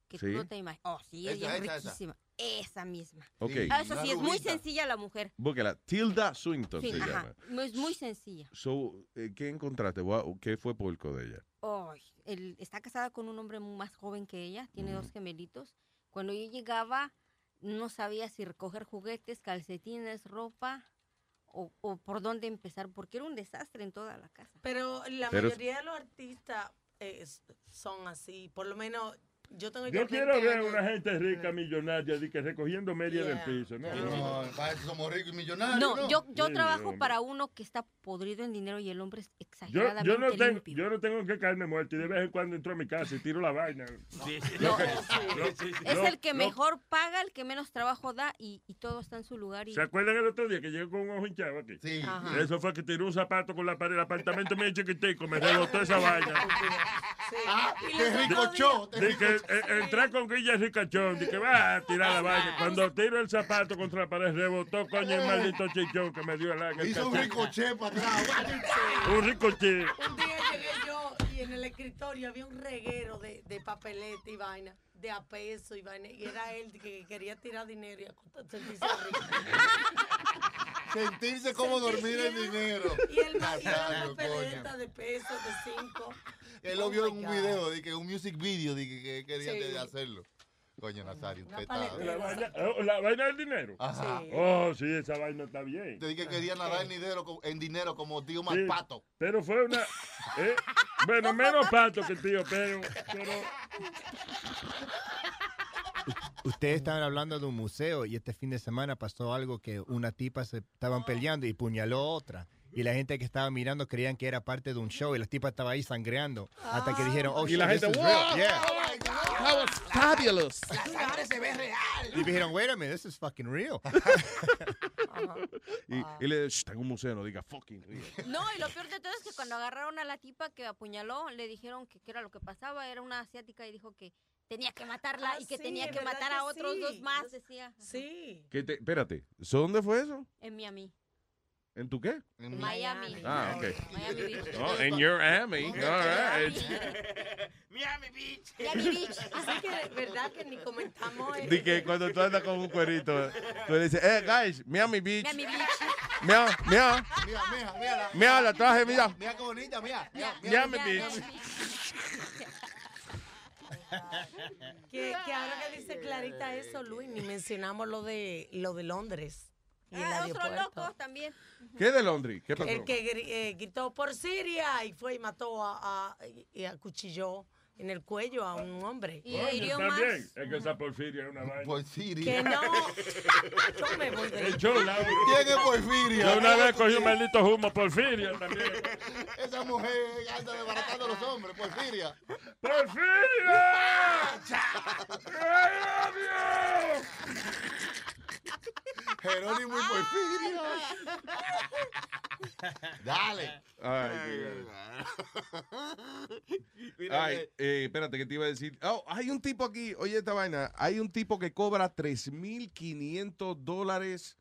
que ¿Sí? tú no te imaginas. Oh, sí, ella Esa, es esa. Esa misma. Ok. Ah, eso sí, es muy sencilla la mujer. Búsquela, Tilda Swinton Sí, se ajá. llama. Es muy sencilla. So, eh, ¿Qué encontraste? ¿Qué fue porco de ella? Ay, él está casada con un hombre más joven que ella, tiene dos gemelitos. Cuando yo llegaba, no sabía si recoger juguetes, calcetines, ropa o, o por dónde empezar, porque era un desastre en toda la casa. Pero la Pero- mayoría de los artistas eh, son así. Por lo menos yo tengo Yo quiero 20 ver años. una gente rica, millonaria, de que recogiendo media del Yeah. piso, ¿no? No, para eso somos ricos y millonarios. No, yo, yo Sí, trabajo hombre. para uno que está podrido en dinero y el hombre es Yo, exageradamente yo, no tengo, yo no tengo que caerme muerto y de vez en cuando entro a mi casa y tiro la vaina. Que- sí. lo- Es el que mejor paga, el que menos trabajo da y, y todo está en su lugar. Y... ¿Se acuerdan el otro día que llegó con un ojo hinchado aquí? Sí. Ajá. Eso fue que tiró un zapato con la pared del apartamento mío chiquitico, me rebotó esa vaina. Ah, Y te los ricochó. eh, entré con Guilla Ricachón, dije, va a tirar la vaina. Cuando tiro el zapato contra la pared, rebotó coño el maldito chichón que me dio el el Hizo un ricochet para atrás. Un ricoche. Un día llegué yo y en el escritorio había un reguero de, de papeleta y vaina, de a peso y vaina. Y era él que quería tirar dinero y acostar- sentirse rico. Sentirse como dormir el dinero. Y él me papeleta de peso de cinco. Él lo Oh vio my en un God. video, de que un music video, de que, que quería Sí. hacerlo. Coño, Nazario, usted está... La vaina, oh, la vaina del dinero. Ajá. Sí. Oh, sí, esa vaina está bien. Te dije que quería nadar en dinero, en dinero como tío más Sí, pato. Pero fue una. eh, bueno, menos pato que el tío, pero. pero Ustedes estaban hablando de un museo y este fin de semana pasó algo que una tipa se estaban peleando y puñaló a otra. Y la gente que estaba mirando creían que era parte de un show y la tipa estaba ahí sangreando. Hasta que dijeron, oh, Y shit, la this gente, is "Wow, real." Yeah. That was fabulous. La sangre se ve real. Y dijeron, wait a minute, this is fucking real. Y, y le está en un museo, no diga fucking real. No, y lo peor de todo es que cuando agarraron a la tipa que apuñaló, le dijeron que, que era lo que pasaba, era una asiática y dijo que tenía que matarla Ah, y que sí, tenía que matar que a otros sí. dos más, decía. Sí. ¿Qué te- espérate, ¿so ¿dónde fue eso? En Miami. ¿En tu qué? En Miami. Ah, ok. Miami Beach. Oh, en your Amy. All right. Miami Beach. Miami Beach. Así que, ¿verdad? Que ni comentamos. Di que cuando tú andas con un cuerito, tú le dices, eh, guys, Miami Beach. Miami Beach. Mira, mira, Mira, mira, mira. mira, la traje, mira. Mira qué bonita, mira. Miami. Beach. Que, que ahora que dice Clarita eso, Luis, ni mencionamos lo de lo de Londres. Y el Ah, otros aeropuerto. locos también. ¿Qué de Londres? ¿Qué pasó? El que eh, gritó por Siria y fue y mató a, a- y acuchilló en el cuello a un hombre. Oye, está bien. Es que esa porfiria es una vaina. Porfiria. Que no. Yo me voy de El show, la- ¿Quién es Porfiria? Yo una vez cogí un maldito humo porfiria también. Esa mujer anda desbaratando a los hombres, Porfiria. ¡Porfiria! ¡Ay, Dios! Jerónimo y Porfiria. Dale. Ay, Ay, eh, espérate, ¿qué te iba a decir? Oh, hay un tipo aquí, oye esta vaina, hay un tipo que cobra 3.500 dólares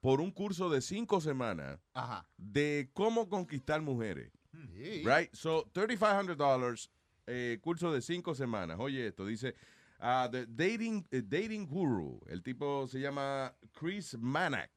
por un curso de cinco semanas Ajá. de cómo conquistar mujeres. Sí. Right? So, $3,500, eh, curso de cinco semanas. Oye esto, dice, ah, the dating, eh, dating Guru. El tipo se llama Chris Manak.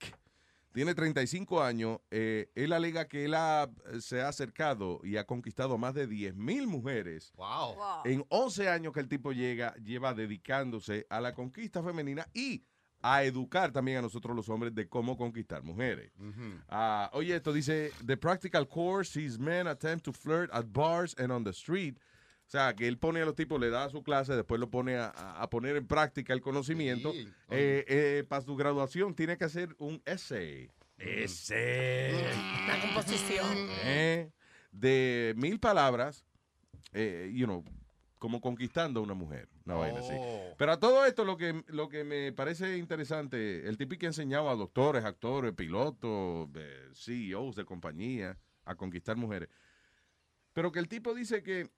Tiene 35 años. eh, él alega que él ha- se ha acercado y ha conquistado más de 10 mil mujeres. Wow. En 11 años que el tipo llega, lleva dedicándose a la conquista femenina y a educar también a nosotros los hombres de cómo conquistar mujeres. Ah, oye, esto dice, the practical course sees men attempt to flirt at bars and on the street. O sea, que él pone a los tipos, le da su clase, después lo pone a, a- poner en práctica el conocimiento. Sí. Eh, eh, para su graduación tiene que hacer un essay. Essay. La composición. Eh, de mil palabras, eh, you know, como conquistando a una mujer. Una vaina así. Oh. Pero a todo esto lo que, lo que me parece interesante, el tipo que ha enseñado a doctores, actores, pilotos, eh, CEOs de compañía a conquistar mujeres. Pero que el tipo dice que,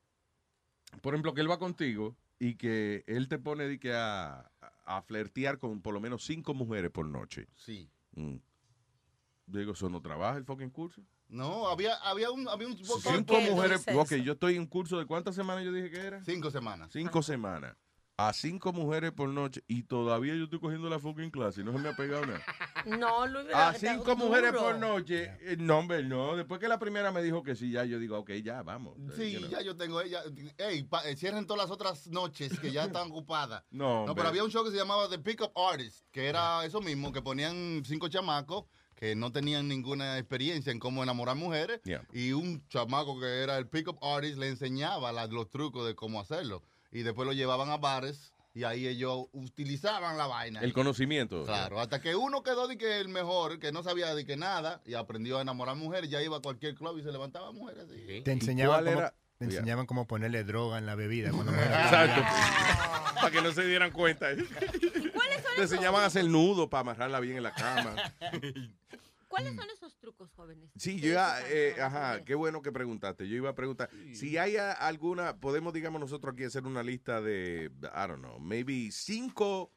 por ejemplo, que él va contigo y que él te pone di que a, a flirtear con por lo menos cinco mujeres por noche. Sí. Mm. Digo, ¿eso no trabaja el fucking curso? No, había, había un, había un Cinco mujeres. Ok, yo estoy en un curso de cuántas semanas yo dije que era? Cinco semanas. Cinco semanas. A cinco mujeres por noche y todavía yo estoy cogiendo la fucking clase y no se me ha pegado nada. No, Luis, A ¿verdad que te cinco mujeres duro? por noche. eh, No, hombre, no. Después que la primera me dijo que sí, ya yo digo, ok, ya, vamos. Eh, Sí, you know. ya yo tengo ella. Ey, pa- eh, cierren todas las otras noches que ya están ocupadas. No, No, hombre. pero había un show que se llamaba The Pickup Artist, que era eso mismo, que ponían cinco chamacos que no tenían ninguna experiencia en cómo enamorar mujeres. Yeah. Y un chamaco que era el Pickup Artist le enseñaba la- los trucos de cómo hacerlo. Y después lo llevaban a bares y ahí ellos utilizaban la vaina. El conocimiento. Claro, hasta que uno quedó de que el mejor, que no sabía de que nada, y aprendió a enamorar mujeres, ya iba a cualquier club y se levantaba mujeres así. Te enseñaban, cuál cómo, era? te enseñaban cómo ponerle droga en la bebida. Cuando Exacto. para que no se dieran cuenta. Te enseñaban a hacer nudo para amarrarla bien en la cama. ¿Cuáles son esos trucos, jóvenes? Sí, yo usan eh, las ajá, qué bueno que preguntaste. Yo iba a preguntar si hay alguna, podemos, digamos, nosotros aquí hacer una lista de, I don't know, maybe cinco,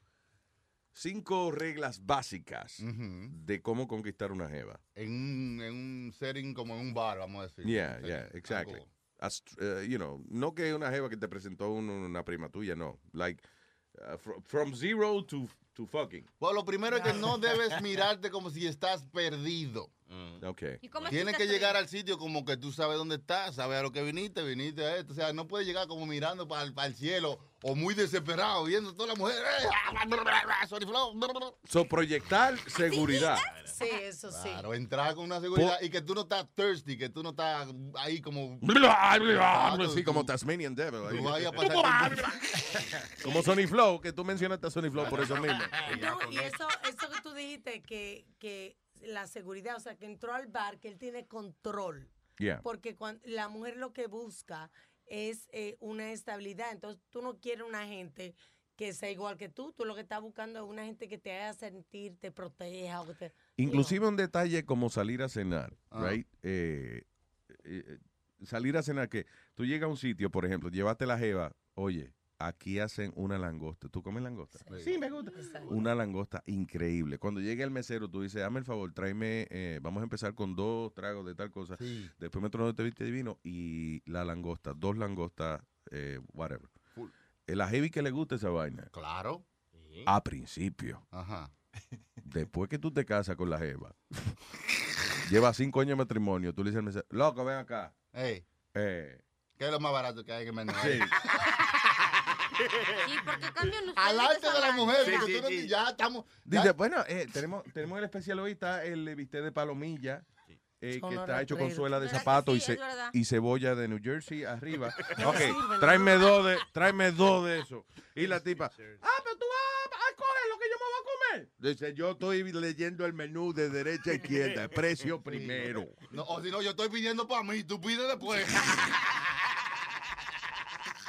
cinco reglas básicas de cómo conquistar una jeva. En un, en un setting como en un bar, vamos a decir. Yeah, yeah, exactly. As- uh, you know, no que una jeva que te presentó un- una prima tuya, no. Like, uh, fro- from zero to, to fucking. Pues lo primero es que no debes mirarte como si estás perdido. Ok. ¿Y cómo es Tienes que llegar al sitio como que tú sabes dónde estás, sabes a lo que viniste, viniste a esto. O sea, no puedes llegar como mirando para el, cielo o muy desesperado, viendo todas las mujeres. ¡eh! Sorry, flow. So, proyectar seguridad. Sí, eso sí. Claro, entrar con una seguridad y que tú no estás thirsty, que tú no estás ahí como. Sí, como Tasmanian Devil. ahí. Tú vayas a pasar Como Sony Flow, que tú mencionaste a Sony Flow por eso mismo. No, y eso, eso que tú dijiste, que, que la seguridad, o sea, que entró al bar, que él tiene control. Yeah. Porque cuan- la mujer lo que busca es eh, una estabilidad. Entonces, tú no quieres una gente que sea igual que tú. Tú lo que estás buscando es una gente que te haga sentir, te proteja. O que te, Inclusive un detalle como salir a cenar, Ah. right? Eh, eh, salir a cenar que tú llegas a un sitio, por ejemplo, llevaste la jeva, oye, aquí hacen una langosta. ¿Tú comes langosta? Sí, me gusta. Una langosta increíble. Cuando llegue el mesero, tú dices, dame el favor, tráeme, eh, vamos a empezar con dos tragos de tal cosa. Después me trono de viste divino y la langosta, dos langostas eh, whatever. El la heavy que le gusta esa vaina. Claro. A principio. Ajá. Después que tú te casas con la jeva, lleva cinco años de matrimonio, tú le dices al mesero, loco, ven acá. Ey, Eh, ¿qué es lo más barato que hay en menú? Sí. Sí, cambian ustedes Alante de la mujer, porque tú no- ya estamos. Dice, bueno, eh, tenemos, tenemos el especial hoy, está el bistec de palomilla, eh, que está hecho con suela de ¿Verdad que zapato sí? y, ce- y cebolla de New Jersey arriba. Ok, tráeme dos de, tráeme dos de eso. Y la tipa, ah, pero tú vas a coger lo que yo me voy a comer. Dice, yo estoy leyendo el menú de derecha a izquierda, precio primero. No, o si no, yo estoy pidiendo para mí, tú pides después.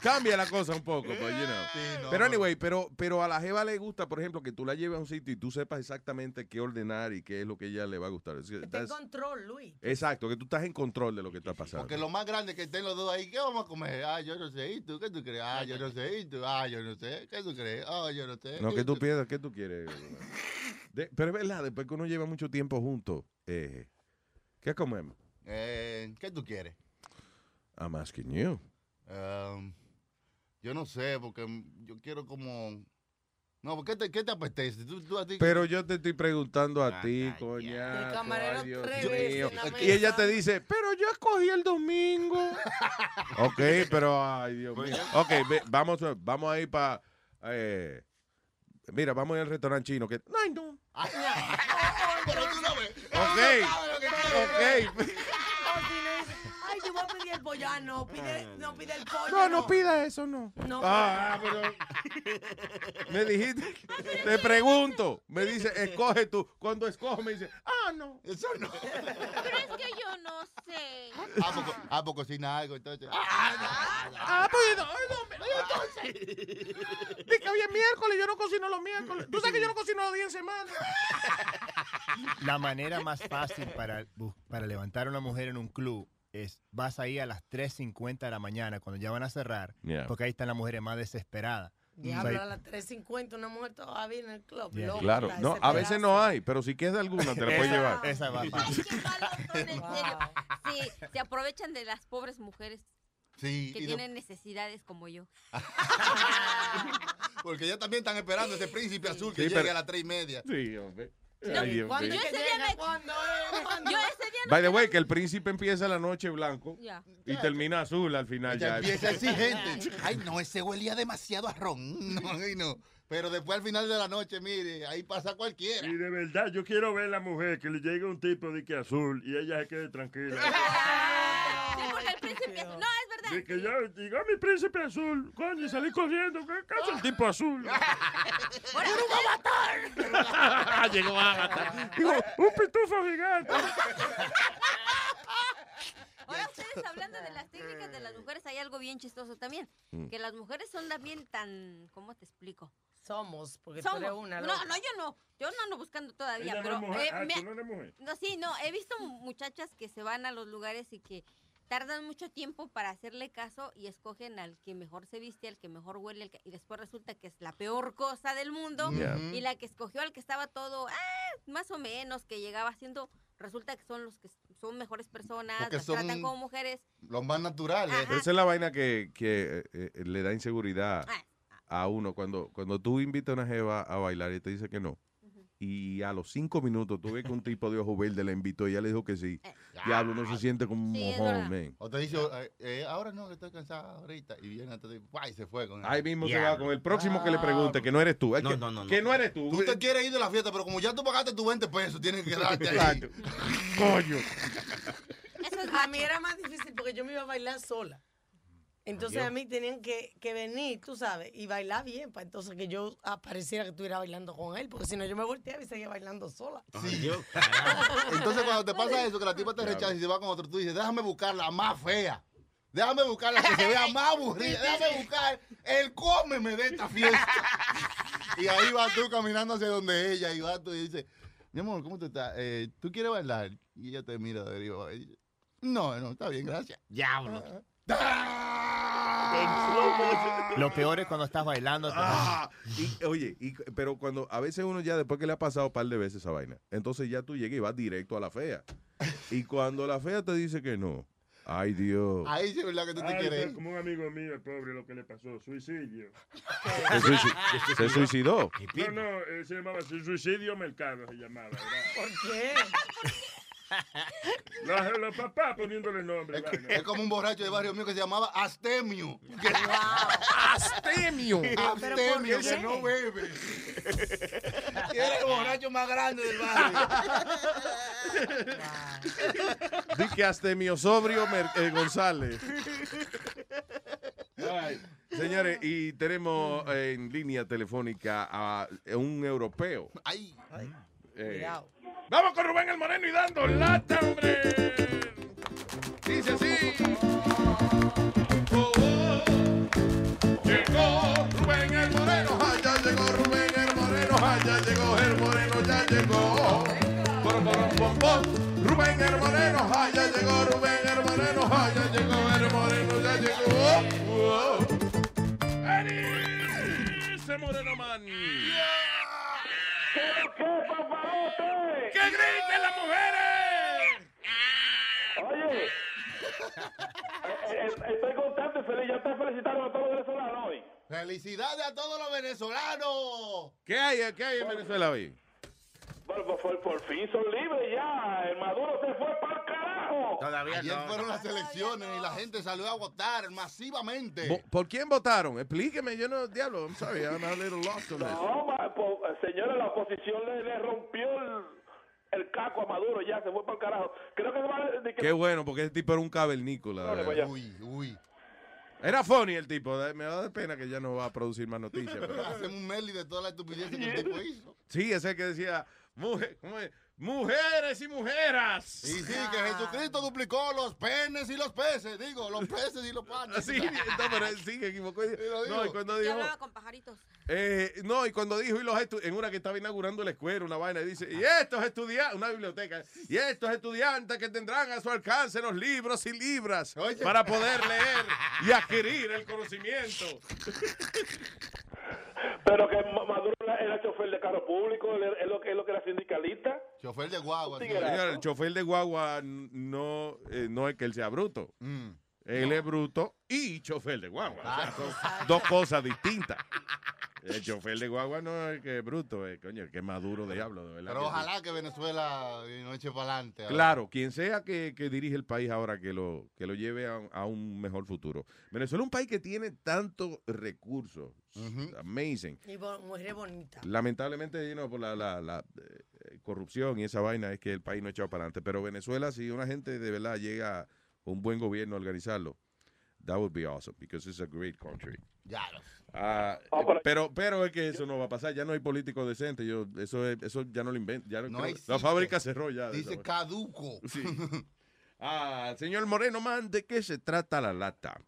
Cambia la cosa un poco, pues, you know. Sí, no, pero anyway, pero, pero a la jeva le gusta, por ejemplo, que tú la lleves a un sitio y tú sepas exactamente qué ordenar y qué es lo que ella le va a gustar. Que Está en control, Luis. Exacto, que tú estás en control de lo que está pasando. Porque lo más grande es que estén los dos ahí, ¿qué vamos a comer? Ah, yo no sé, ¿y tú qué tú crees? Ah, yo no sé, ¿y tú? Ah, yo no sé, ¿qué tú crees? Ah, yo no sé. No, ¿y que tú piensas, ¿qué tú quieres? De- pero es verdad, después que uno lleva mucho tiempo juntos, eh, ¿qué comemos? Eh, ¿Qué tú quieres? I'm asking you. Um, yo no sé, porque yo quiero como... No, ¿qué te, qué te apetece? ¿Tú, tú a ti- Pero yo te estoy preguntando a ti, coñazo. El camarero ay, Dios la Y ella te dice, pero yo escogí el domingo. ok, pero ay, Dios mío. Ok, ve- vamos, a- vamos a ir para. mira, vamos a ir al restaurante chino. Que, ay, no. Pero tú no ves. Ok, ok. Ah, no, pide, no pide el pollo. No, no pida eso, no. No. Ah, pero. Me dijiste, te pregunto. Me dice, escoge tú. Cuando escojo, me dice, ah, no. Eso no. Pero es que yo no sé. Ah, porque, ah, porque cocina algo, entonces. Ah, pues no, no, entonces. Dice que hoy es miércoles, yo no cocino los miércoles. Tú sabes que yo no cocino los días en semana. La manera más fácil para, para levantar a una mujer en un club es vas ahí a las 3.50 de la mañana cuando ya van a cerrar, Yeah. porque ahí están las mujeres más desesperadas. Diablo, O sea, a las 3.50 una mujer todavía en el club. Yeah. Claro, la no, a veces no hay, pero si queda alguna, te la puedes llevar. esa va. Sí, se aprovechan de las pobres mujeres Sí, que tienen necesidades como yo. porque ellos también están esperando ese príncipe azul que Sí, llegue pero- a las tres y media. Sí, hombre. No, Ay, Dios yo ese día me... Yo ese día no By the way, que el príncipe empieza la noche blanco Ya. y termina azul al final. Ya Ya, empieza exigente. Ay, no, ese huelía demasiado a ron. No, ay, no. Pero después al final de la noche, mire, ahí pasa cualquiera. Y de verdad, yo quiero ver a la mujer que le llegue un tipo de que azul y ella se quede tranquila. Sí, porque el príncipe... No, es que yo digo, "Ah, mi príncipe azul, coño, y salí corriendo. ¿Qué hace el tipo azul? Llegó Avatar. Digo, un pitufo gigante. Ahora ustedes hablando de las técnicas de las mujeres, hay algo bien chistoso también. Mm. Que las mujeres son también tan... ¿Cómo te explico? Somos, porque Somos. tú eres una. no, loca. no, yo no. Yo no ando buscando todavía, Ella no pero... es mujer. eh, Ah, me- tú no eres mujer. No, sí, no, he visto muchachas que se van a los lugares y que tardan mucho tiempo para hacerle caso y escogen al que mejor se viste, al que mejor huele, que- y después resulta que es la peor cosa del mundo. Yeah. Y la que escogió al que estaba todo, ah, más o menos, que llegaba haciendo, resulta que son los que son mejores personas, Porque las son- tratan como mujeres. Los más naturales. Pero esa es la vaina que, que, eh, eh, le da inseguridad a uno cuando, cuando tú invitas a una jeva a bailar y te dice que no. Y a los cinco minutos tú ves que un tipo de ojo verde la invitó y ella le dijo que sí. Diablo, uno se siente como un mojón, man. O te dice, eh, eh, ahora no, que estoy cansada ahorita. Y viene hasta y se fue con Ahí mismo se va con el próximo que le pregunte, que no eres tú. Es No, que, no, no, no. que no eres tú. Tú te quieres ir de la fiesta, pero como ya tú pagaste tus 20 pesos, tienes que quedarte ahí. Exacto. Coño. a mí era más difícil porque yo me iba a bailar sola. Entonces Adiós. a mí tenían que, que venir, tú sabes, y bailar bien, para entonces que yo apareciera que estuviera bailando con él, porque si no yo me volteaba y seguía bailando sola. Sí. Entonces cuando te pasa eso, que la tipa te rechaza y se va con otro, tú dices, déjame buscar la más fea. Déjame buscar la que se vea más aburrida. Déjame buscar el cómeme de esta fiesta. Y ahí vas tú caminando hacia donde ella y vas tú y dices, mi amor, ¿cómo tú estás? Eh, ¿Tú quieres bailar? Y ella te mira de arriba y dice, no, no, está bien, gracias. Diablo. Lo peor es cuando estás bailando. Ah, y, oye, y- pero cuando a veces uno ya después que le ha pasado un par de veces esa vaina, entonces ya tú llegas y vas directo a la fea. Y cuando la fea te dice que no, Ay, Dios. Ahí es verdad que tú te quieres como un amigo mío, el pobre, lo que le pasó, suicidio. Se, suici- se suicidó. No, no, eh, se llamaba su- suicidio mercado, se llamaba. ¿verdad? ¿Por qué? Los, los papás poniéndole nombre. vaina. Es como un borracho de barrio mío que se llamaba Astemio. Astemio. Astemio, qué? que no bebe. Y era el borracho más grande del barrio. Di que hasta mi sobrio Mer- eh, González. Ay, Señores, y tenemos en línea telefónica a un europeo. Ay. Eh, Vamos con Rubén el Moreno y dando lata, hombre. Dice así. Oh, oh. Llegó Rubén el Moreno, ah, ya llegó Rubén el Moreno, ah, ya llegó el Moreno, ya llegó. Rubén el Moreno, ah, ya llegó Rubén el Moreno, ah, ya llegó el Moreno, ya llegó. Oh, oh. Moreno Man. ¡Que griten las mujeres! Oye, eh, eh, estoy contento y feliz. Ya te felicitaron a todos los venezolanos hoy. Felicidades a todos los venezolanos. ¿Qué hay, qué hay en Venezuela hoy? Bueno, pues por, por fin son libres ya. El Maduro se fue para el carajo. Todavía Ayer no. fueron las elecciones y la gente salió a votar masivamente. ¿Por quién votaron? Explíqueme, yo no, diablo, I'm sorry, I'm a little lost on this. No, ma- po- señores, la oposición le, le rompió el, el caco a Maduro ya, se fue para el carajo. Creo que se va a... de que- Qué bueno, porque ese tipo era un cavernícola. Uy, uy. Era funny el tipo, me da pena que ya no va a producir más noticias. pero- Hacemos un mail de toda la estupidez que el tipo hizo. Sí, ese que decía, mujer, ¿cómo es? Mujeres y mujeras. Y sí, que Jesucristo duplicó los penes y los peces. Digo, los peces y los panes. Sí, no, pero él sí que equivocó. No, y cuando Yo dijo, hablaba con pajaritos. eh, no, y cuando dijo, y los en una que estaba inaugurando la escuela, una vaina, y dice, y estos estudiantes, una biblioteca, y estos estudiantes que tendrán a su alcance los libros y libras Oye. para poder leer y adquirir el conocimiento. Pero que Ma- Maduro era, chofer de carro público, él es lo que, es lo que era sindicalista. Chofer de guagua. el chofer de guagua no, eh, no es que él sea bruto. Mm. Él es bruto y chofer de guagua. O sea, son dos cosas distintas. El chofer de guagua no es que es bruto, es coño, que es maduro diablo, de verdad. Pero que sí. ojalá que Venezuela no eche para adelante. Claro, quien sea que, que dirige el país ahora que lo, que lo lleve a, a un mejor futuro. Venezuela es un país que tiene tantos recursos. Amazing. Y bo- mujeres bonitas. Lamentablemente, you know, por la, la- la, eh, corrupción y esa vaina es que el país no ha echado para adelante. Pero Venezuela, si una gente de verdad llega con un buen gobierno a organizarlo, that would be awesome, because it's a great country. Ya. Ah, pero pero es que eso no va a pasar, ya no hay políticos decentes, yo eso es- eso ya no lo invento, ya no, No la fábrica cerró ya. Dice caduco. Sí. Ah, señor Moreno, man, ¿de qué se trata la lata?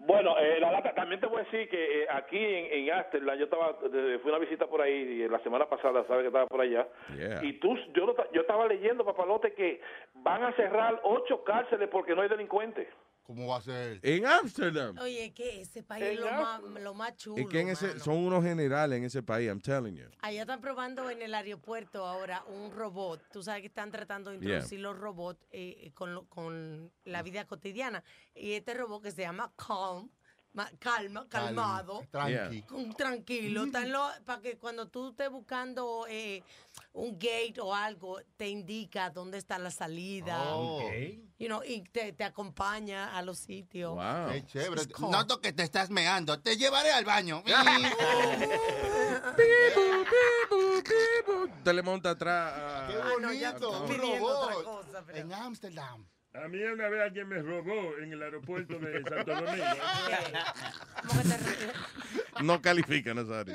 Bueno, eh, la lata, también te voy a decir que eh, aquí en, en Amsterdam, yo estaba, eh, fui a una visita por ahí eh, la semana pasada, sabes que estaba por allá. Yeah. Y tú, yo, yo estaba leyendo, papalote, que van a cerrar ocho cárceles porque no hay delincuentes. ¿Cómo va a ser? En Ámsterdam. Oye, que ese país es lo más, lo más chulo. Es que en ese, mano. son unos generales en ese país, I'm telling you. Allá están probando en el aeropuerto ahora un robot. Tú sabes que están tratando de Yeah. introducir los robots eh, eh, con, lo- con la vida cotidiana. Y este robot que se llama Calm, calma, calmado, tranqui. con- tranquilo, para que cuando tú estés buscando eh, un gate o algo, te indica dónde está la salida. Oh. You know, y te, te acompaña a los sitios. Qué chévere. Noto que te estás meando. Te llevaré al baño. Te le monta atrás. Qué Ah, no, ya bonito. un robot. cosa, pero- En Ámsterdam. A mí una vez alguien me robó en el aeropuerto de Santo Domingo. No califica, Nazario.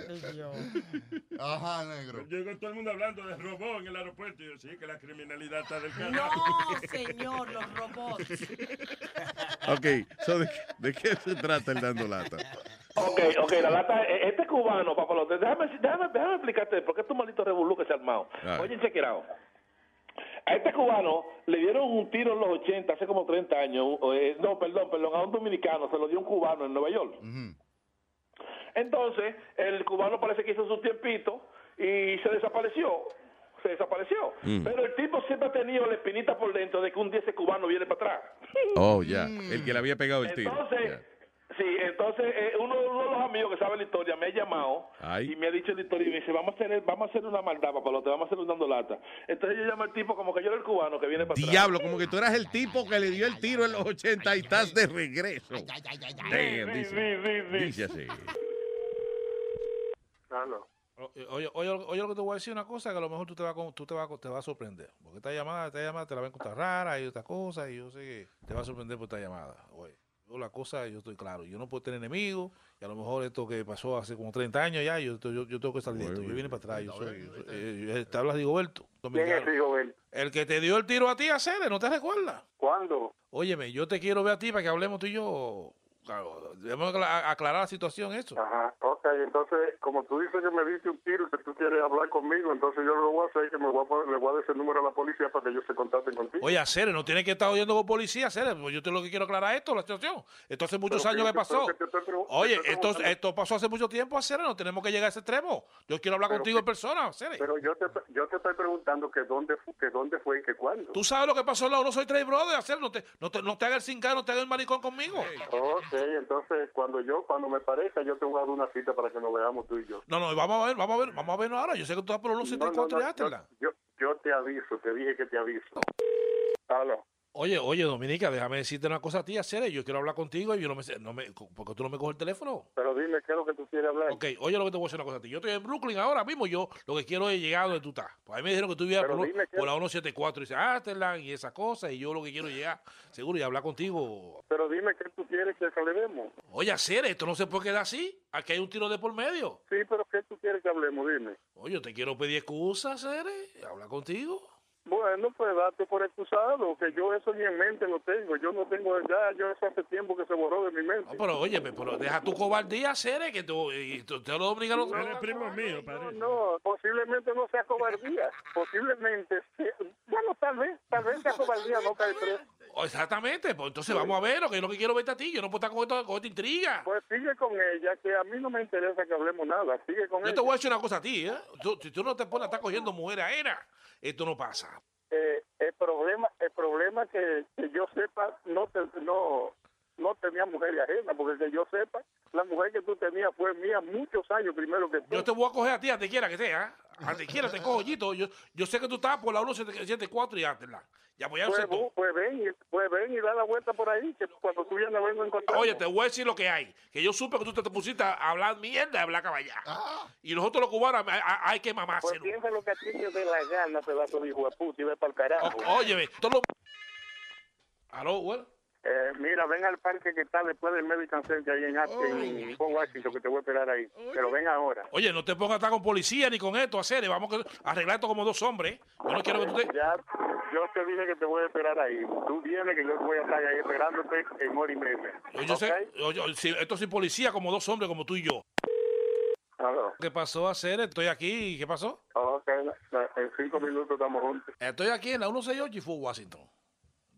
Ajá, negro. Llegó todo el mundo hablando de robó en el aeropuerto. Y yo, sí, que la criminalidad está del No, carajo. señor, los robots. Ok, so ¿de, qué- de qué se trata el dando lata? Ok, ok, la lata, eh, este cubano, papalote, déjame, déjame, déjame explicarte por qué es tu maldito revolú que se ha armado. Ah. Oye, chequeado. A este cubano le dieron un tiro en los 80, hace como 30 años. eh, no, perdón, perdón, a un dominicano se lo dio un cubano en Nueva York. Entonces, el cubano parece que hizo su tiempito y se desapareció. se desapareció. Mm. Pero el tipo siempre ha tenido la espinita por dentro de que un día ese cubano viene para atrás. Oh, ya. El que le había pegado el tiro. Entonces, sí, entonces eh, uno, uno de los amigos que sabe la historia me ha llamado Ay. y me ha dicho la historia y me dice, vamos a hacer, vamos a hacer una maldad, papalote, vamos a hacer un dando lata. Entonces yo llamo al tipo como que yo era el cubano que viene para atrás. Diablo, como que tú eras el tipo que le dio el tiro en los 80 y estás de regreso. Damn, dice, dice así. O- Oye, oye, oye, lo que te voy a decir una cosa que a lo mejor tú te vas tú te vas, te vas a sorprender. Porque esta llamada, esta llamada te la va a encontrar rara y otras cosas y yo sé que te va a sorprender por esta llamada. Oye, yo la cosa, yo estoy claro, yo no puedo tener enemigos y a lo mejor esto que pasó hace como 30 años ya, yo, yo, yo tengo que salir de esto. Yo vine para atrás, yo soy, yo soy- eh, eh, te hablas de Rigoberto. ¿Quién es Rigoberto? El que te dio el tiro a ti a Cere, ¿no te recuerdas? ¿Cuándo? Óyeme, yo te quiero ver a ti para que hablemos tú y yo. Claro, debemos acla- aclarar la situación, eso. Ajá, ok, entonces, como tú dices que me diste un tiro y que tú quieres hablar conmigo, entonces yo lo voy a hacer es que me voy a poner, le voy a dar ese número a la policía para que ellos se contacten contigo. Oye, Cere, no tiene que estar oyendo con policía, Cere. Pues yo te lo que quiero aclarar esto, la situación. Esto hace muchos Pero años que- pasó. que te Oye, esto, esto pasó hace mucho tiempo, Cere. No tenemos que llegar a ese extremo. Yo quiero hablar Pero contigo que- en persona, Cere. Pero yo te, yo te estoy preguntando que dónde, que dónde fue y que cuándo. Tú sabes lo que pasó en la 1 Soy Trade Brother, Cere. No te, no, te, no te hagas el cincán, no te hagas el maricón conmigo. Entonces cuando yo, cuando me parezca, yo te voy a dar una cita para que nos veamos tú y yo. No, no, vamos a ver, vamos a ver, vamos a vernos ahora. Yo sé que tú estás por los 174 No, no, y no, Áterla. yo, yo te aviso, te dije que te aviso. Aló. Oye, oye, Dominica, déjame decirte una cosa a ti, Cere. Yo quiero hablar contigo y yo no me sé, no me, porque tú no me coges el teléfono. Pero dime qué es lo que tú quieres hablar. Ok, oye lo que te voy a decir una cosa a ti. Yo estoy en Brooklyn ahora mismo, yo lo que quiero es llegar donde tú estás. Pues a mí me dijeron que tú vivías por, qué- por la 174 y dice Asterland y esas cosas, y yo lo que quiero es llegar, seguro, y hablar contigo. Pero dime qué tú quieres que hablemos. Oye, hacer esto no se puede quedar así. Aquí hay un tiro de por medio. Sí, pero ¿qué tú quieres que hablemos? Dime. Oye, yo te quiero pedir excusas, Cere, hablar contigo. Bueno, pues date por excusado, que yo eso ni en mente lo tengo. Yo no tengo ya, yo eso hace tiempo que se borró de mi mente. No, pero oye, pero deja tu cobardía, Cere, que tú, y tú- te los dominicanos... Eres primo mío, parece. No, posiblemente no sea cobardía. Posiblemente, sí. bueno, tal vez, tal vez sea cobardía, no cae preso. Exactamente, pues entonces vamos a ver, lo que es lo que quiero verte a ti. Yo no puedo estar con, esto- con esta intriga. Pues sigue con ella, que a mí no me interesa que hablemos nada. Sigue con Yo ella. te voy a decir una cosa a ti, ¿eh? Tú- si tú no te pones a estar cogiendo mujeres ajenas, esto no pasa. Eh, el problema, el problema que, que yo sepa, no te, no, no tenía mujer ajena, porque que yo sepa, la mujer que tú tenías fue mía muchos años primero que tú. Yo te voy a coger a ti, a te quiera que sea. A te quiera te cojo, Yito. Yo, yo sé que tú estás por la 174 y hátela. Ya voy a Pues, hacer todo. pues ven, y- pues ven y da la vuelta por ahí, que cuando tú vienes vengo a encontrar. Oye, te voy a decir lo que hay. Que yo supe que tú te, te pusiste a hablar mierda, a hablar caballá. Y nosotros los cubanos hay, que Pues mamárselo. piensa lo que a ti te dé la gana, pedazo de hijo de puta, y ve para el carajo. Óyeme, todos los... ¿Aló, bueno? Eh, mira, ven al parque que está después del Medical Center ahí en, en Fort Washington, que te voy a esperar ahí. Pero ven ahora. Oye, no te pongas a estar con policía ni con esto, a hacer. Vamos a arreglar esto como dos hombres. Yo no quiero que tú te... Ya, yo te dije que te voy a esperar ahí. Tú vienes que yo voy a estar ahí esperándote en hora y media. Yo, yo ¿Ok? sé, oye, si- esto sin policía, como dos hombres, como tú y yo. Aló. ¿Qué pasó, hacer? Estoy aquí. ¿Qué pasó? Ok, en cinco minutos estamos juntos. Estoy aquí en la 168 y fue Washington.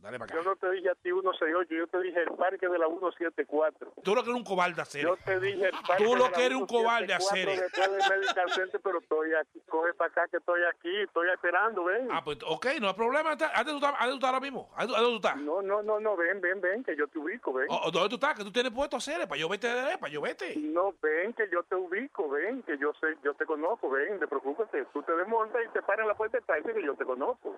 Dale para acá. Yo no te dije a ti 168, yo te dije el parque de la 174. Tú lo que eres un cobarde, hacer. Yo te dije el parque Tú lo de la que eres un cobarde, 174 hacer. Después del Medical Center, pero estoy aquí. Coge para acá que estoy aquí, estoy esperando, ven. Ah, pues, ok, no hay problema. ¿Dónde tú estás, ahora mismo? ¿A ¿Dónde tú estás? No, no, no, no, ven, ven, ven, que yo te ubico, ven. Oh, ¿Dónde tú estás? Que tú tienes puesto a hacer, para yo vete, para yo vete. No, ven, que yo te ubico, ven, que yo sé, yo te conozco, ven, te preocupes, tú te desmontas y te paras en la puerta de que yo te conozco.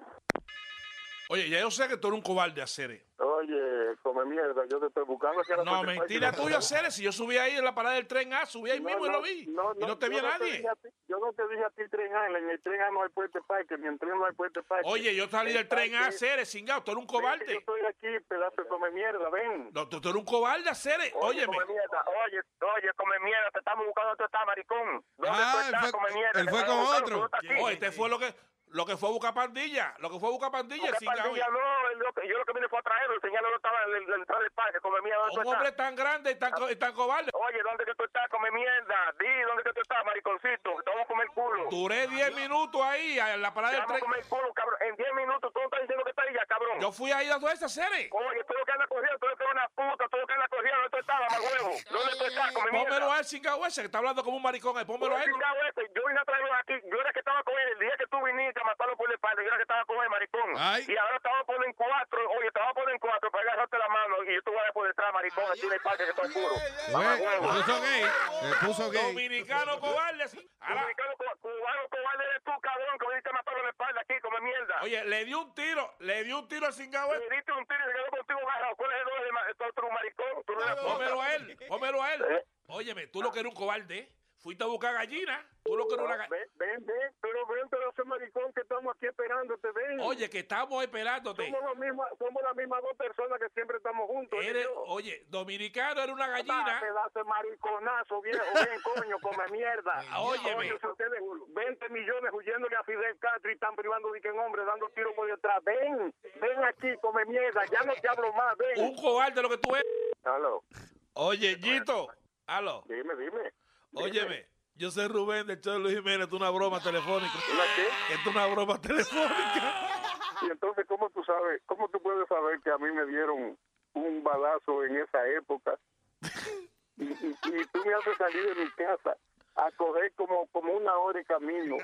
Oye, ya yo sé que tú eres un cobarde, hacer. Oye, come mierda, yo te estoy buscando la No, mentira tuya, hacer. Si yo subí ahí en la parada del tren A, subí ahí No, mismo y lo vi. no, y no te vi a te nadie. ti- yo no te dije a ti tren A, en el tren A no hay puente parque, ni en tren no hay puente parque. Oye, yo salí del tren A, hacer, cingado. Tú eres un que Yo cobarde. estoy aquí, pedazo de come mierda, ven. No, tú, tú eres un cobarde, hacer. Óyeme. come mierda, oye, oye, come mierda, te estamos buscando tú estás, maricón. ¿Dónde Ah, tú estás, fue- come mierda? él fue con otro. Oh, este fue lo que, lo que fue a buscar pandilla. Lo que fue a buscar pandilla, cingado. pandilla no, lo que- yo lo que vine fue a traerlo, el señor no estaba en la entrada del parque, come mierda, ¿dónde Un hombre estás? tan grande y tan, y tan cobarde. Oye, ¿dónde que tú estás? Come mierda. Di, ¿dónde que tú estás, mariconcito? Te vamos a comer culo. Duré 10 minutos ahí en la parada del a tren. comer culo, cabrón. En 10 minutos tú no estás diciendo que estás ya, cabrón. Yo fui ahí dando esa serie. Oye, tú lo que andas cogiendo, tú lo que eres una puta, tú lo que andas cogiendo, ¿dónde tú mamá huevo? ¿Dónde tú estás, come mierda? Pónmelo a él, cingado ese, que está hablando como un maricón. ahí, Pónmelo a él. Chingado este, Yo vine a traerlo aquí. Yo era que estaba con él el día que tú viniste a matarlo por la espalda. Y era que estaba con el Y ahora te vamos a poner en cuatro. Oye, te vamos a poner en cuatro para agarrarte la mano. Y yo te voy a por detrás, maricón. Aquí en el parque que está oscuro. Mamá huevo. Se puso gay. Se puso gay. Dominicano cobarde. Dominicano cubano cobarde eres tú, cabrón, que viniste a matarlo en la espalda aquí, come mierda. Oye, le dio un tiro, le dio un tiro al cingado. Le diste un tiro y se quedó contigo agarrado. ¿Cuál es el doble de un maricón? Tú no eres Pómelo a él, pómelo a él. Óyeme, tú lo que eres un cobarde. Fuiste a buscar gallina. Tú lo que eres una gallina. Ven, ven, ven, pero ven, pero ese maricón que estamos aquí esperándote, ven. Oye, que estamos esperándote. Somos, los mismos, somos las mismas dos personas que siempre estamos juntos. y Eres, oye, dominicano era una gallina. pedazo de mariconazo, viejo, ven, coño, come mierda. Óyeme. Coño, ustedes 20 millones huyéndole a Fidel Castro y están privando de que en hombre, dando tiros por detrás. Ven, ven aquí, come mierda, ya no te hablo más, ven. Un cobarde lo que tú eres. Aló. Oye, Gito. Aló. Dime, dime. Óyeme, yo soy Rubén del show de Luis Jiménez. Esto es una broma telefónica. ¿Una qué? Esto es una broma telefónica. Y entonces, ¿cómo tú sabes, cómo tú puedes saber que a mí me dieron un balazo en esa época? Y, y, tú me haces salir de mi casa a coger como, como una hora de camino.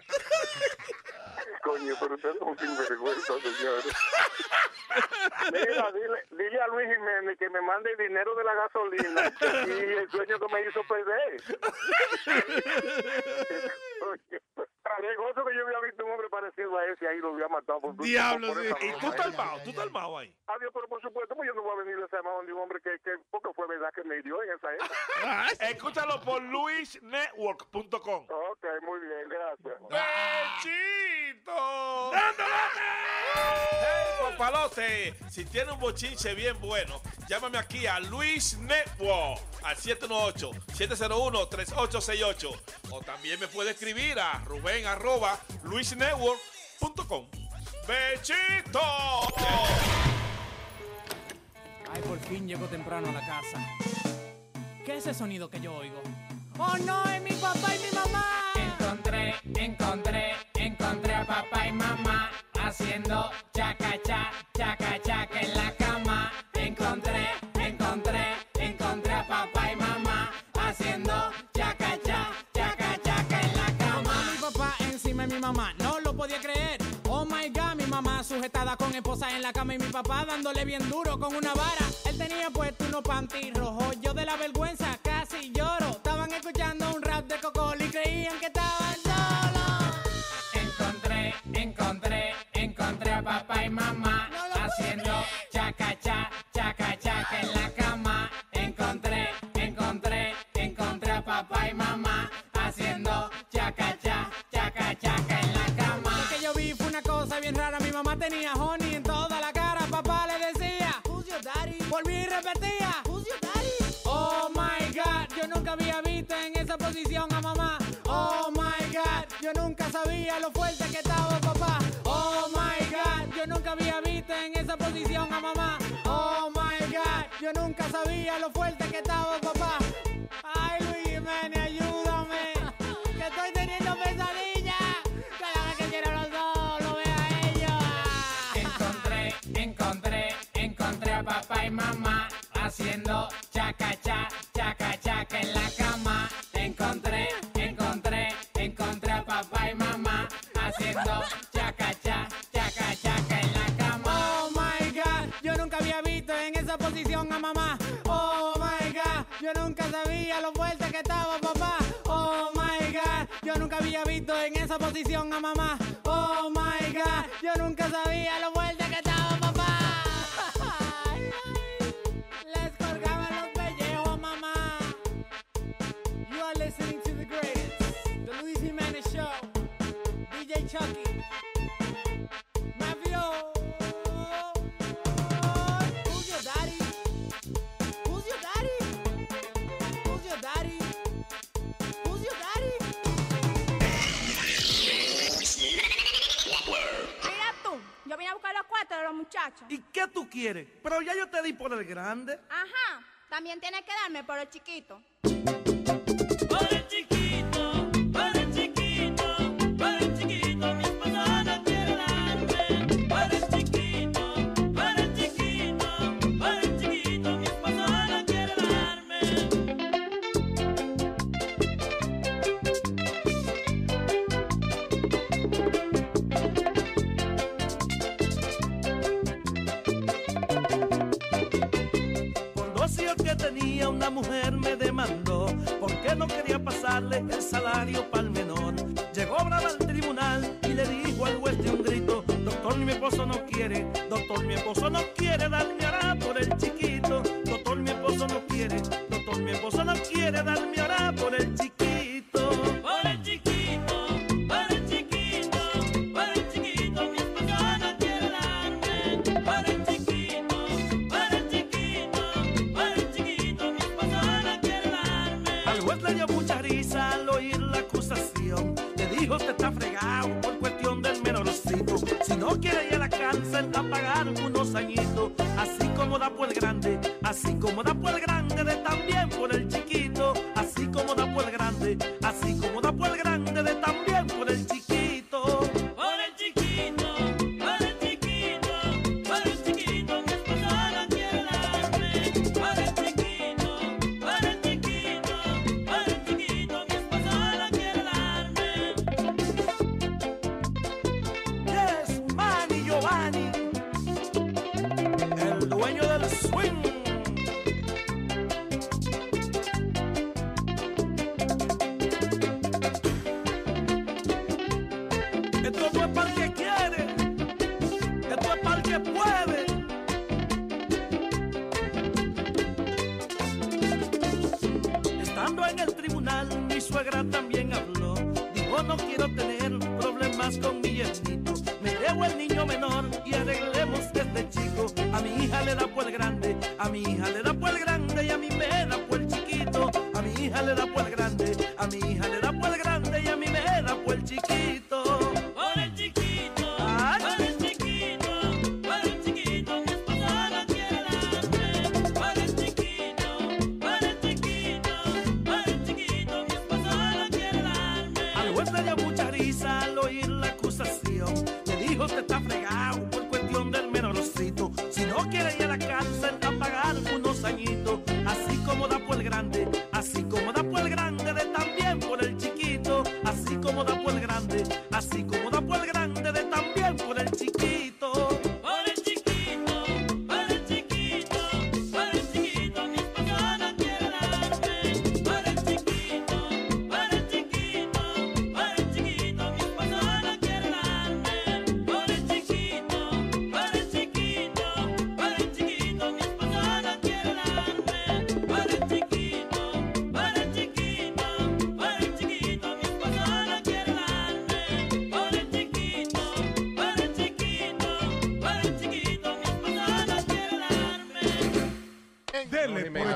Coño, pero ustedes son sinvergüenza, señores. Mira, dile, dile a Luis Jiménez que me mande el dinero de la gasolina y el sueño que me hizo perder. Haré gozo que yo había visto un hombre parecido a ese ahí, lo había matado por Diablo, por sí. esa Y tú estás armado, tú estás armado ahí. Adiós, pero por supuesto, pues yo no voy a venir a ese armado de un hombre que, que porque fue verdad que me dio en esa época. Escúchalo por luisnetwork.com. Ok, muy bien, gracias. ¡Bechito! ¡Hey, papalote! Si tiene un bochinche bien bueno, llámame aquí a Luis Network al 718-701-3868. O también me puede escribir a Rubén arroba luisnetwork.com. ¡Bechito! Ay, por fin llego temprano a la casa. ¿Qué es ese sonido que yo oigo? ¡Oh no! ¡Es mi papá y mi mamá! Encontré, encontré, encontré haciendo chaca cha, chaca chaca en la cama. Encontré, encontré, encontré a papá y mamá haciendo chaca cha, chaca chaca en la cama. Mi papá encima de mi mamá, no lo podía creer. Oh my god, mi mamá sujetada con esposa en la cama y mi papá dándole bien duro con una vara. Él tenía puesto unos panty rojos, yo de la vergüenza casi lloro. Estaban escuchando un rap de Cocol y creían que estaban mamá haciendo chaca cha, chaca chaca en la cama. Encontré, encontré, encontré a papá y mamá haciendo chaca cha, chaca chaca en la cama. Lo que yo vi fue una cosa bien rara. Mi mamá tenía honey en toda la cara. Papá le decía, Who's your daddy? Volví y repetía, Who's your daddy? Oh my god, yo nunca había visto en esa posición a mamá. Oh my god, yo nunca sabía lo fuerte lo fuerte que estaba papá. Ay Luis Jiménez, ayúdame, que estoy teniendo pesadillas. Cada vez que quiero los dos, lo veo a ellos. Encontré, encontré, encontré a papá y mamá haciendo chaca cha, chaca chaca en la cama. Encontré, encontré, encontré a papá y mamá posición a mamá. Oh my god, yo nunca sabía lo fuerte que estaba papá. Les colgaban los pellejos, mamá. You are listening to the greatest, the Luis Jimenez Show. DJ Chucky. A los muchachos. ¿Y qué tú quieres? Pero ya yo te di por el grande. Ajá, también tienes que darme por el chiquito. Negocio que tenía una mujer me demandó porque no quería pasarle el salario para el menor. Llegó brava al tribunal y le dijo al juez de un grito, doctor mi esposo no quiere, doctor mi esposo no quiere darme hará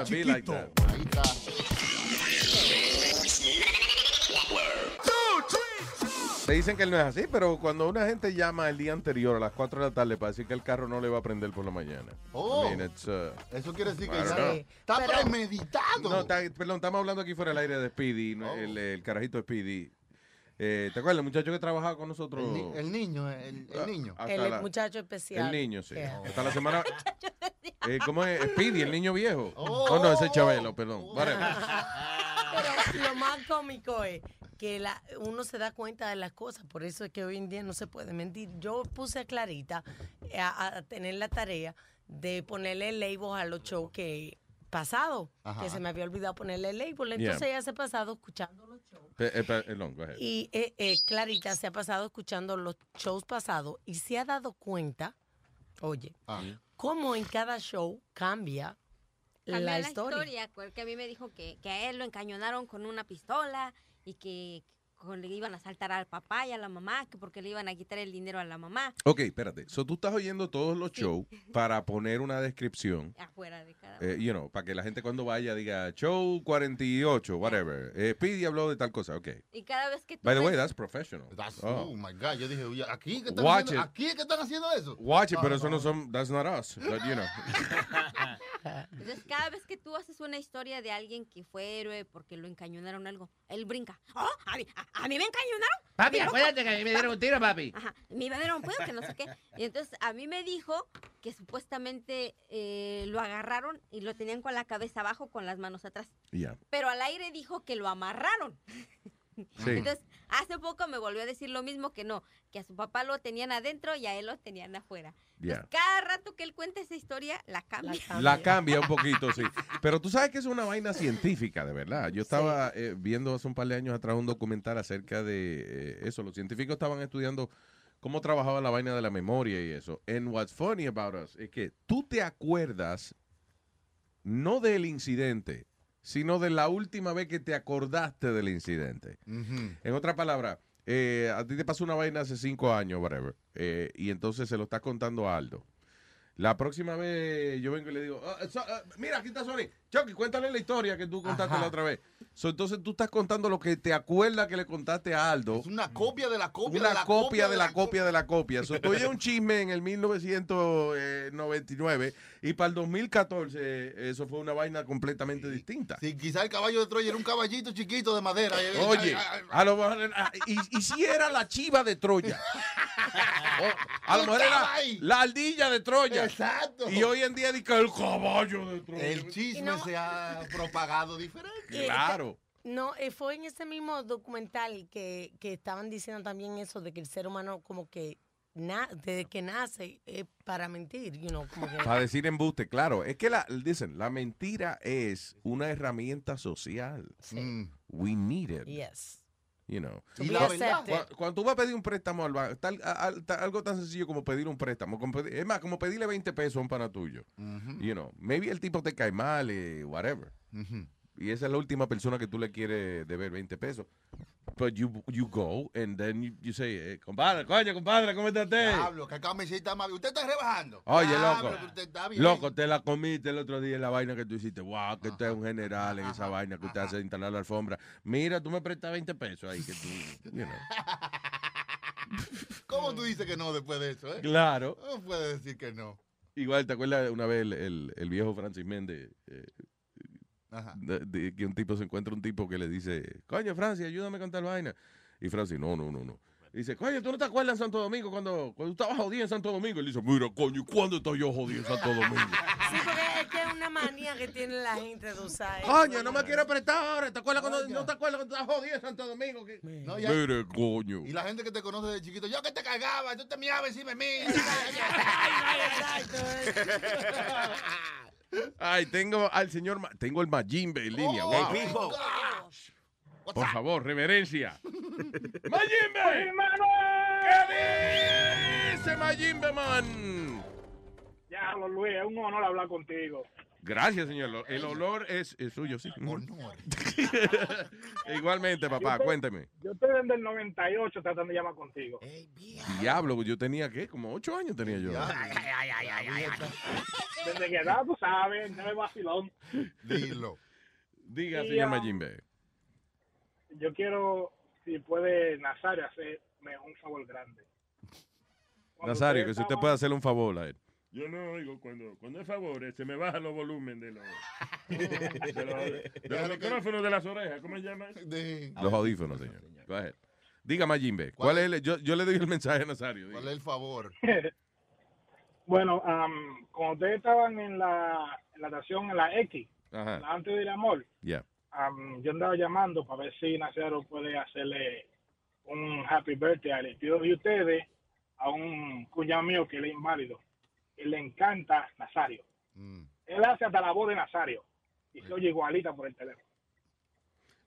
Chiquito. Ahí está. Te dicen que él no es así, pero cuando una gente llama el día anterior a las 4 de la tarde para decir que el carro no le va a prender por la mañana. Oh. I mean, it's, uh, Eso quiere decir que don't ya know. está premeditado. No, está- perdón, estamos hablando aquí fuera del aire de Speedy, ¿no? el, el carajito de Speedy. Eh, ¿Te acuerdas? El muchacho que trabajaba con nosotros. El, ni- el niño, el, el niño. Hasta El la- muchacho especial. El niño, sí. Yeah. Hasta la semana. Eh, ¿Cómo es? Speedy, el niño viejo. Oh. Oh, no, ese es Chabelo, perdón. Whatever. Pero lo más cómico es que la, uno se da cuenta de las cosas, por eso es que hoy en día no se puede mentir. Yo puse a Clarita a, a tener la tarea de ponerle labels a los shows que pasado, Ajá. que se me había olvidado ponerle label. Yeah. Entonces ella se ha pasado escuchando Pe- eh, Perdón, go ahead. Y eh, eh, Clarita se ha pasado escuchando los shows pasados y se ha dado cuenta, oye, cómo en cada show cambia Cambia la, la historia. historia. porque a mí me dijo que, que a él lo encañonaron con una pistola y que le iban a saltar al papá y a la mamá, que porque le iban a quitar el dinero a la mamá Ok, espérate. So, tú estás oyendo todos los shows para poner una descripción. afuera de cada eh, you know, para que la gente cuando vaya diga show 48, whatever. Eh, habló de tal cosa, ok. Y cada vez que tú By the way, that's professional. That's- Oh. oh. my God. Yo dije, oye, ¿aquí, que están Watch haciendo, it. ¿aquí es que están haciendo eso? Watch it, No, pero no, eso no no. son, that's not us, but you know. Entonces, cada vez que tú haces una historia de alguien que fue héroe porque lo encañonaron algo, él brinca. ¡Oh! ¿A mí, a, mí me encañonaron? Papi, acuérdate que a mí me dieron un tiro, papi. Ajá, me dieron un pedo que no sé qué. Y entonces a mí me dijo que supuestamente eh, lo agarraron y lo tenían con la cabeza abajo con las manos atrás. Yeah. Pero al aire dijo que lo amarraron. Sí. Entonces, hace poco me volvió a decir lo mismo que no, que a su papá lo tenían adentro y a él lo tenían afuera. Cada rato que él cuenta esa historia, la cambia. La cambia un poquito, sí. Pero tú sabes que es una vaina científica, de verdad. Yo estaba eh, viendo hace un par de años atrás un documental acerca de eh, eso. Los científicos estaban estudiando cómo trabajaba la vaina de la memoria y eso. And what's funny about us es que tú te acuerdas no del incidente, sino de la última vez que te acordaste del incidente. En otra palabra, eh, a ti te pasó una vaina hace cinco años, whatever, eh, y entonces se lo estás contando a Aldo. La próxima vez yo vengo y le digo, "Ah, so- ah, mira, aquí está Sony. Chucky, cuéntale la historia que tú contaste Ajá. la otra vez. So, entonces tú estás contando lo que te acuerdas que le contaste a Aldo. Es una copia de la copia Una de la copia de la copia de la copia. So, tú un chisme en el 1999 y para el 2014 eh, eso fue una vaina completamente distinta. Sí, quizá el caballo de Troya era un caballito chiquito de madera. Oye, a lo mejor, ah, y, y si era la chiva de Troya. O, a lo mejor era la ardilla de Troya. Exacto. Y hoy en día dice el caballo de Troya. El chisme se ha propagado diferente. Eh, Claro. No, eh, fue en ese mismo documental que, que estaban diciendo también eso de que el ser humano como que na- desde que nace es para mentir, you know, como que Para decir embuste, claro. Es que la, dicen, la mentira es una herramienta social. We need it. Yes. You know. Y la verdad. accepted. Cu- Cuando tú vas a pedir un préstamo al banco, tal- algo tan sencillo como pedir un préstamo. como pedir- es más, como pedirle 20 pesos a un pana tuyo. You know, maybe el tipo te cae mal, eh, whatever. Y esa es la última persona que tú le quieres deber 20 pesos. But you, you go and then you, you say, eh, compadre, coño, compadre, ¿cómo está usted? Diablo, que camiseta más. Usted está rebajando. Oye, loco. que usted está bien. Loco, te la comiste el otro día en la vaina que tú hiciste. Wow, que usted es un general en esa vaina que usted hace de instalar la alfombra. Mira, tú me prestas 20 pesos ahí que tú, you know. ¿Cómo tú dices que no después de eso, eh? Claro. No puedes decir que no. Igual, ¿te acuerdas una vez el, el- el viejo Francis Méndez? eh, de- de que un tipo se encuentra un tipo que le dice, coño, Francis, ayúdame con tal vaina. Y Francis, no, no, no, no. Dice, coño, ¿tú no te acuerdas en Santo Domingo cuando, cuando tú estabas jodido en Santo Domingo? Y le dice, mira, coño, ¿y cuándo estoy yo jodido en Santo Domingo? Sí, porque es que es una manía que tiene la gente de usar eso. Coño, no me quiero prestar ahora. ¿Te acuerdas cuando, no te acuerdas cuando estabas jodido en Santo Domingo? Que... No, ya- Mire, coño. Y la gente que te conoce de chiquito, yo que te cagaba, tú te miabas encima de mí. Ay, tengo al señor, Ma- tengo el Majimbe en línea. Oh, wow. hey, mijo. Por favor, reverencia. ¡Majimbe! ¿Qué dice Majimbe, man? Diablo, Luis, es un honor hablar contigo. Gracias, señor. El olor es, es suyo, sí. Igualmente, papá, Yo te- cuénteme. Yo estoy desde el 98 tratando de llamar contigo. Diablo, yo tenía, ¿qué? Como ocho años tenía yo. Desde que edad, tú sabes, no es vacilón. Dilo. Diga, Y, señor um, Majimbe. Yo quiero, si puede, Nazario, hacerme un favor grande. Cuando Nazario, que si usted puede hacerle un favor a él. Yo no oigo cuando, cuando es favor, se me bajan los volúmenes de los, de los, de los micrófonos de las orejas. ¿Cómo se llama? Los audífonos, señor. Go ahead. Diga, Majimbe, ¿cuál es el, yo, yo le doy el mensaje a Nazario. ¿Cuál es el favor? Bueno, am, cuando ustedes estaban en la, en la estación, en la X, Ajá. la antes del amor, Ya. am, yo andaba llamando para ver si Nazario puede hacerle un happy birthday al estilo de ustedes a un cuñado mío que él es inválido. Le encanta Nazario. Él hace hasta la voz de Nazario. Y se oye igualita por el teléfono.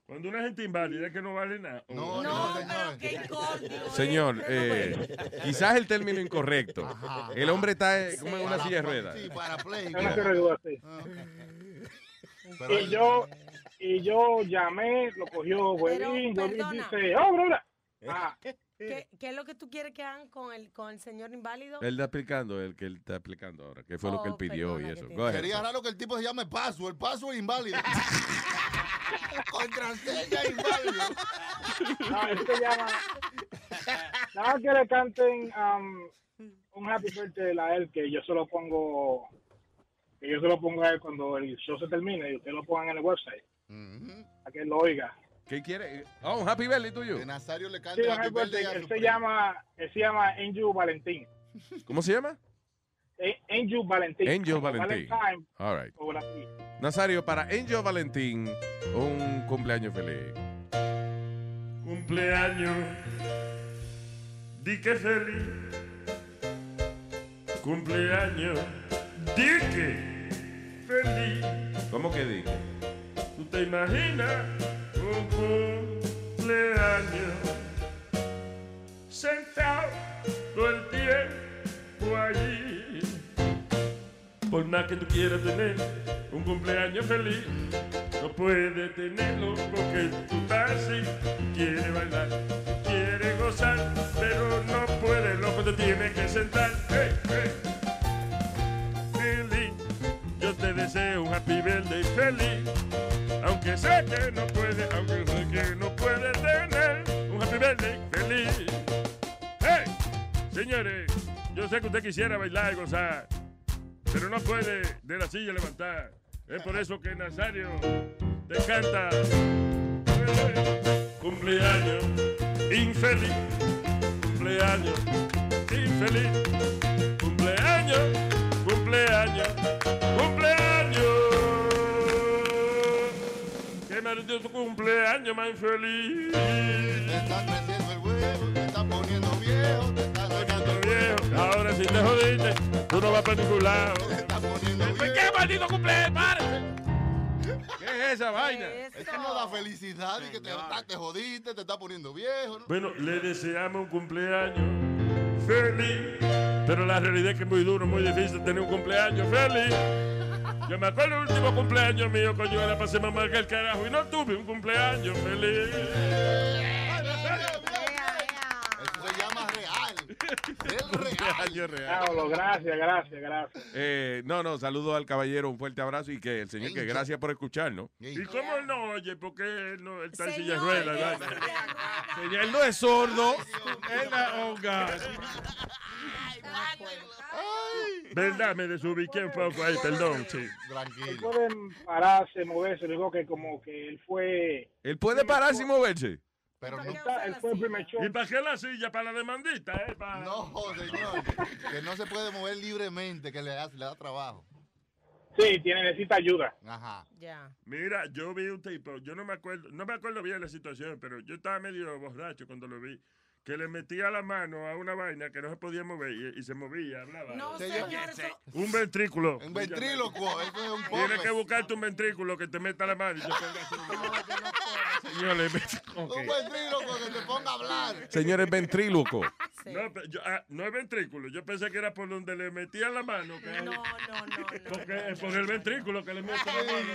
Cuando una gente inválida es que no vale nada. No, no, señor. Señor, eh, quizás el término incorrecto. El hombre está eh, como en una silla de ruedas. Sí, parapléjico. Es una silla de ruedas, sí. y yo y yo llamé, lo cogió Huevín, dice, oh, bro, ah, ¿Qué, qué es lo que tú quieres que hagan con el, con el señor inválido? Él está explicando, el que él está explicando ahora, que fue lo que él Oh, pidió y eso. Go Sería raro que el tipo se llame Paso. El Paso es inválido. Contraseña inválido. no, él se llama, nada que le canten um, un happy birthday a él, que yo se lo pongo, que yo se lo pongo a él cuando el show se termine y ustedes lo pongan en el website, para que él lo oiga. ¿Qué quiere? Oh, un happy birthday tuyo. Que Nazario le Sí, cante un happy birthday, birthday a él se llama, él se llama Angel Valentín. ¿Cómo se llama? Eh, Angel Valentín. Angel Como Valentín. Valentine, All right. Nazario, para Angel Valentín, un cumpleaños feliz. Cumpleaños, di que feliz. Cumpleaños, di que feliz. ¿Cómo que digo? ¿Tú te imaginas un cumpleaños sentado todo el tiempo allí? Por más que tú quieras tener un cumpleaños feliz, no puedes tenerlo porque tú estás así. Quieres bailar, quieres gozar, pero no puedes, loco, te tienes que sentar. Hey, hey. Feliz, yo te deseo un happy birthday feliz. Sé que no puede, aunque sé que no puede tener un happy birthday feliz. ¡Hey! Señores, yo sé que usted quisiera bailar y gozar, pero no puede de la silla levantar. Es por eso que Nazario te canta. Cumpleaños infeliz, cumpleaños infeliz, cumpleaños, cumpleaños. Qué maravilloso cumpleaños más infeliz. Te está creciendo el huevo, te está poniendo viejo, te está sacando viejo. Ahora si te jodiste, tú no vas para ningún lado. ¿Qué maldito cumpleaños? ¡Párese! ¿Qué es esa vaina? Es que no da felicidad y que te, te jodiste, te está poniendo viejo. ¿no? Bueno, le deseamos un cumpleaños feliz. Pero la realidad es que es muy duro, muy difícil tener un cumpleaños feliz. Yo me acuerdo el último cumpleaños mío, coño, era para ser mamá que el carajo y no tuve un cumpleaños feliz. real. Real. Pablo, gracias, gracias, gracias. Eh, no, no, saludo al caballero, un fuerte abrazo y que el señor, que gracias por escucharnos. ¿Y cómo él no oye? Porque él, no, él está en silla ruedas. él ¿verdad? Señor, él no es sordo. Él la- oh, God. ¿Verdad? Me desubiqué un poco ahí, perdón, sí. Él puede pararse, moverse, digo que como que él fue... Él puede pararse y moverse. Pero Él, está- él fue el primer show. ¿Y para qué la silla? ¿Para la demandita? Eh? ¿Para... No, señor. Que no se puede mover libremente, que le, hace- le da trabajo. Sí, tiene, necesita ayuda. Ajá. Ya. Mira, yo vi un tipo, yo no me acuerdo, no me acuerdo bien la situación, pero yo estaba medio borracho cuando lo vi, que le metía la mano a una vaina que no se podía mover y, y se movía, hablaba. No, Señor, Un ventrículo. Un ventrílocuo, eso es un poco. Tienes que buscarte un ventrículo que te meta la mano y yo ponga así. Señor, le met- ok. Un ventrílocuo que te ponga a hablar. Señor, es ventríloco. No, pero yo- ah, no es ventrículo, yo pensé que era por donde le metían la mano. Que No, no, no, no. Porque es por el ventrículo que le meten la mano.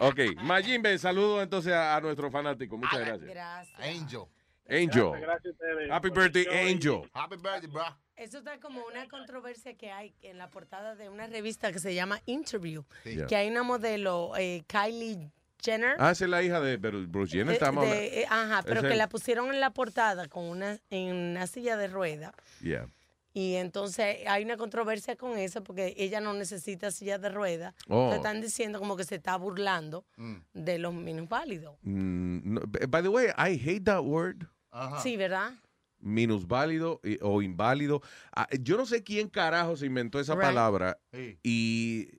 Ok, Mayimbe, saludo entonces a, a nuestro fanático. Muchas gracias. Gracias. Angel. Angel. Gracias ustedes. Happy birthday, Angel. Happy birthday, bro. Eso está como una controversia que hay en la portada de una revista que se llama Interview. Sí. Yeah. Que hay una modelo, eh, Kylie Jenner. Ah, esa es la hija de Bruce Jenner. de- estamos de- hablando- eh, ajá, pero que la pusieron en la portada con una, en una silla de rueda. Yeah. Y entonces hay una controversia con eso porque ella no necesita silla de rueda. Oh. Están diciendo como que se está burlando de los minusválidos. Mm, no, by the way, I hate that word. Sí, ¿verdad? Minusválido y- o inválido. Ah, yo no sé quién carajo se inventó esa Right. palabra. Sí. Y,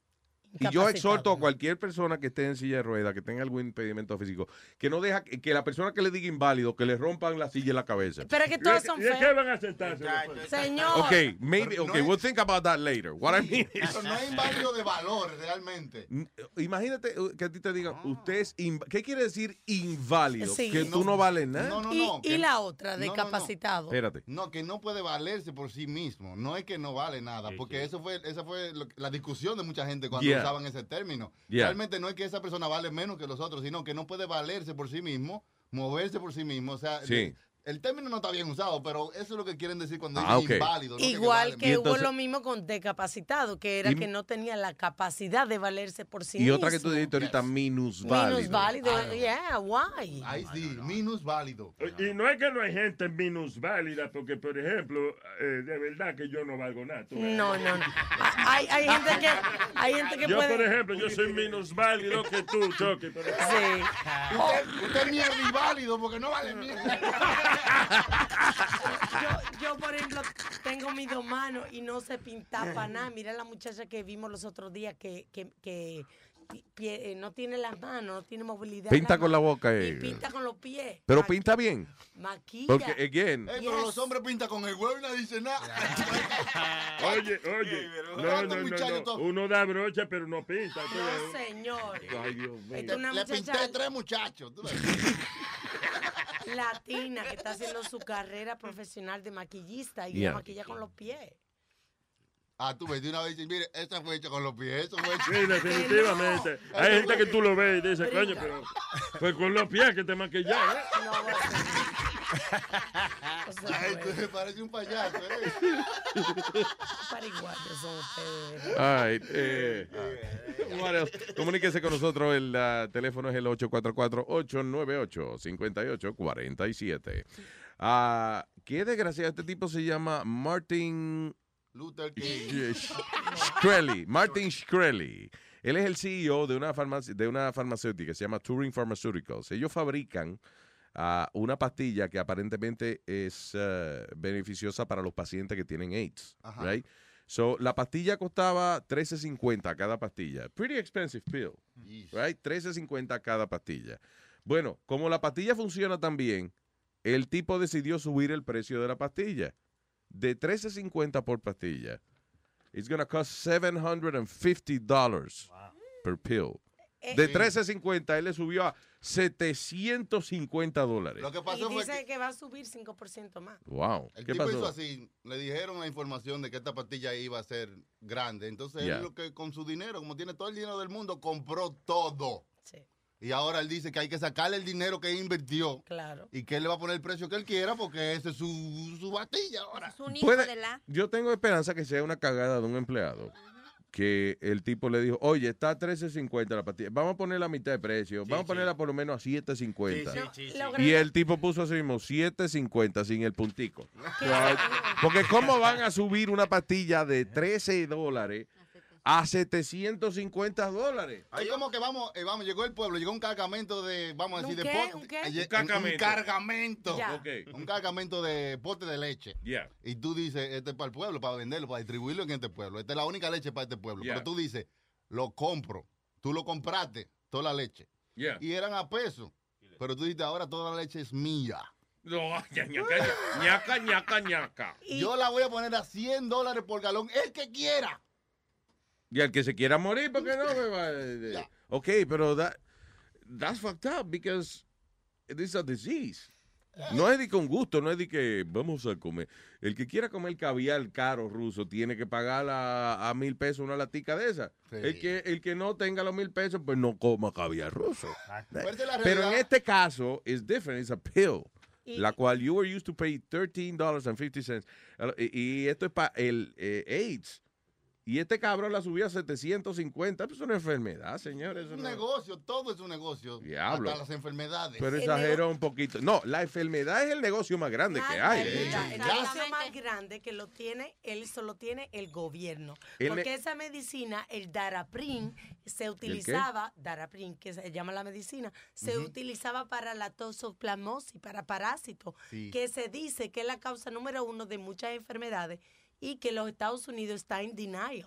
y yo exhorto a cualquier persona que esté en silla de ruedas, que tenga algún impedimento físico, que no deja que que la persona que le diga inválido, que le rompan la silla en la cabeza. Pero es que todos son ¿Y de qué feos. van a sentarse? Señor. Ok, maybe, Pero no okay, es- we'll think about that later. What I mean is, Eso no es inválido de valor, realmente. imagínate uh, que a ti te digan, usted es, inv- ¿qué quiere decir inválido? Sí. Que tú no vales nada. No, no, Y, no. y que- la otra, no, no, no. discapacitado. Espérate. No, que no puede valerse por sí mismo. No es que no vale nada, porque eso fue, esa fue lo- la discusión de mucha gente cuando Yeah. Usaban ese término. Yeah. Realmente no es que esa persona vale menos que los otros, sino que no puede valerse por sí mismo, moverse por sí mismo. O sea, Sí. El término no está bien usado, pero eso es lo que quieren decir cuando Ah, dicen ok. inválido. ¿no? Igual que, Y hubo entonces- lo mismo con discapacitado, que era Y- que no tenía la capacidad de valerse por sí Y mismo. otra que tú dijiste ahorita, minusválido. Minusválido, Ah, no. yeah, why? Ahí sí, minusválido. Y no es que no hay gente minusválida, porque, por ejemplo, eh, de verdad que yo no valgo nada. No, no, no. Hay, hay gente que, hay gente que Yo, puede... por ejemplo, yo soy minusválido que tú, Chucky. Pero... Sí. Usted, usted es mierda y válido porque no vale mierda. Yo, yo, por ejemplo, tengo mis dos manos y no se pinta para nada. Mira la muchacha que vimos los otros días que, que, que pie- eh, no tiene las manos, no tiene movilidad. Pinta con la boca, Y eh. pinta con los pies. Pero pinta bien. Maquilla. Porque, again, pero los hombres pintan con el huevo y nadie dice nada. Oye, oye. No, ¿Cuántos no, no? Uno da brocha, pero no pinta. No, señor. Ay, Dios mío. Le muchacha pinté tres muchachos. latina que está haciendo su carrera profesional de maquillista y Yeah. la maquilla con los pies. Ah, tú ves, de una vez dices, mire, esta fue hecha con los pies, eso fue hecho. Sí, definitivamente. Hay gente que tú lo ves y dices, coño, pero pues con los pies que te Ay, tú me parece un payaso, ¿eh? Pariguayos son ustedes. All right, eh, what else? Comuníquese con nosotros. El ah, teléfono es el 844-898-5847. Ah, qué desgraciado. Este tipo se llama Martin Luther Shkreli. Martin Shkreli. Él es el CEO de una, farmacia, de una farmacéutica que se llama Turing Pharmaceuticals. Ellos fabrican ah, una pastilla que aparentemente es eh, beneficiosa para los pacientes que tienen AIDS. Ajá. Right? So, la pastilla costaba 13.50 cada pastilla. Pretty expensive pill. Right? 13.50 cada pastilla. Bueno, como la pastilla funciona tan bien, el tipo decidió subir el precio de la pastilla. De 13.50 por pastilla. It's going to cost $750 per pill. Eh, De eh. 13.50 él le subió a 750 dólares. Lo que Y pasó fue dice que que va a subir 5% más. Wow. el ¿Qué tipo hizo pasó? así, le dijeron la información de que esta pastilla iba a ser grande. Entonces Yeah. él lo que con su dinero, como tiene todo el dinero del mundo, compró todo. Sí. Y ahora él dice que hay que sacarle el dinero que invirtió. Claro. Y que él le va a poner el precio que él quiera porque ese es su, su pastilla ahora. Es un Puede- Yo tengo esperanza que sea una cagada de un empleado. Que el tipo le dijo, oye, está a 13.50 la pastilla. Vamos a poner la mitad de precio. Vamos a ponerla por lo menos a 7.50. Sí, sí, sí, sí. Lo Y el tipo puso así mismo, 7.50 sin el puntico. Porque ¿cómo van a subir una pastilla de 13 dólares a 750 dólares? Ahí como que vamos, eh, vamos, llegó el pueblo, llegó un cargamento de, vamos a ¿Un decir, de qué? pote. ¿Un qué? Ayer- Un cargamento. Un cargamento. Un de pote de leche. Yeah. Y tú dices, este es para el pueblo, para venderlo, para distribuirlo en este pueblo. Esta es la única leche para este pueblo. Yeah. Pero tú dices, lo compro. Tú lo compraste, toda la leche. Yeah. Y eran a peso. Pero tú dices, ahora toda la leche es mía. No, ña, ñaca, ñaca, ñaca, ñaca. Yo la voy a poner a 100 dólares por galón, el que quiera. Y al que se quiera morir, ¿por qué no? me va? Eh, Ok, pero that, that's fucked up because this is a disease. No es de con gusto, no es de que vamos a comer. El que quiera comer caviar caro ruso tiene que pagar a, a mil pesos una latica de esa. El, que, el que no tenga los mil pesos, pues no coma caviar ruso. Pero es la Pero en este caso, es different, it's a pill. Y- la cual you were used to pay $13.50. Y, y esto es para el eh, AIDS. Y este cabrón la subió a 750. Pues es una enfermedad, señores. Es un negocio, todo es un negocio. Diablo. Hasta las enfermedades. Pero exageró un poquito. No, la enfermedad es el negocio más grande que hay. de hecho. El negocio más grande que lo tiene, él solo tiene el gobierno. El Porque esa medicina, el Daraprim, se utilizaba, Daraprim, que se llama la medicina, se utilizaba para la toxoplasmosis, para parásitos, Sí. que se dice que es la causa número uno de muchas enfermedades y que los Estados Unidos está en denial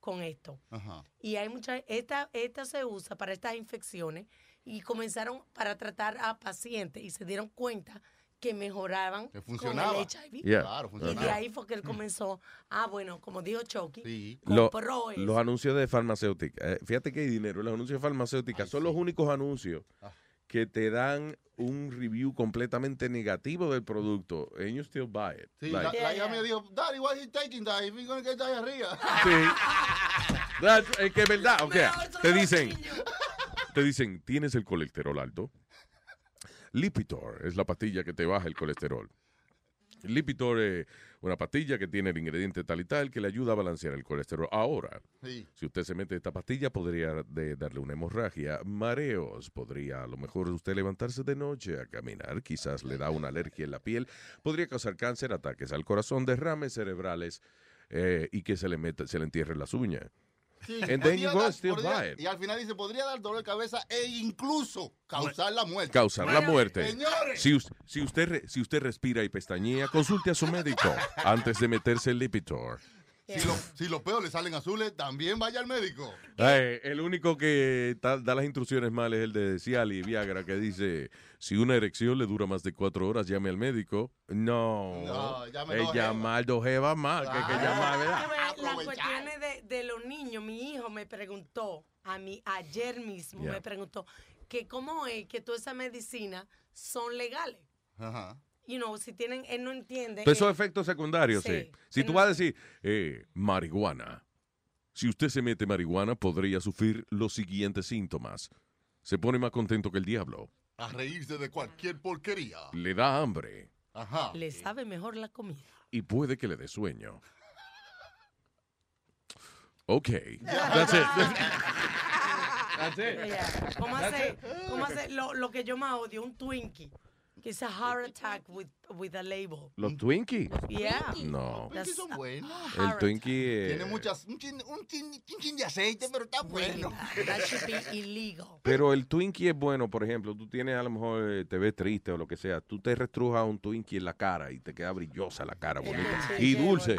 con esto. Ajá. Y hay muchas, esta, esta se usa para estas infecciones y comenzaron para tratar a pacientes y se dieron cuenta que mejoraban Que funcionaba. con el HIV. Yeah. Claro, Y de ahí fue que él comenzó, ah, bueno, como dijo Chucky, Lo- compró eso. los anuncios de farmacéutica. eh, fíjate que hay dinero. Los anuncios de farmacéutica son los únicos anuncios Ah. Que te dan un review completamente negativo del producto. And you still buy it. Sí, Like- la, la hija me dijo, Daddy, why he taking that? If he's gonna get diarrhea. Sí. That's- es que es verdad. O sea, te dicen, te dicen, tienes el colesterol alto. Lipitor es la pastilla que te baja el colesterol. Lipitor es una pastilla que tiene el ingrediente tal y tal que le ayuda a balancear el colesterol. Ahora, Sí. si usted se mete esta pastilla, podría de- darle una hemorragia, mareos, podría a lo mejor usted levantarse de noche a caminar, quizás le da una alergia en la piel, podría causar cáncer, ataques al corazón, derrames cerebrales eh, y que se le meta, se le entierren las uñas. Sí, And then you go still podría- buy it. Y al final dice, podría dar dolor de cabeza e incluso causar la muerte. Causar la muerte. Señores. Si, si usted si usted respira y pestañea, consulte a su médico antes de meterse el Lipitor. Si, lo- si los peos le salen azules, también vaya al médico. Ay, el único que ta- da las instrucciones mal es el de Ciali y Viagra, que dice, si una erección le dura más de cuatro horas, llame al médico. No, No, llame es llamar dos jevas más, que hay que Las cuestiones de, de los niños, mi hijo me preguntó, a mí ayer mismo Yeah. me preguntó, que cómo es que todas esas medicinas son legales. Ajá. You know, si tienen, él no entiende. Todos esos efectos secundarios, sí. sí, Si tú no- vas a decir, eh, marihuana, si usted se mete marihuana, podría sufrir los siguientes síntomas. Se pone más contento que el diablo. A reírse de cualquier porquería. Le da hambre Ajá. Le sabe mejor la comida. y puede que le dé sueño. Ok. That's it. That's it. Yeah. ¿Cómo That's hace, it. cómo hace lo, lo que yo más odio? Un Twinkie. Que es a heart attack with, with a label. ¿Los Twinkies? Yeah. No. That's son buenos. El Twinkie... eh, Tiene muchas, un chin, un chin- un chin de aceite, pero está bueno. That should be illegal. Pero el Twinkie es bueno, por ejemplo, tú tienes a lo mejor, eh, te ves triste o lo que sea, tú te restrujas un Twinkie en la cara y te queda brillosa la cara, bonita. Y dulce.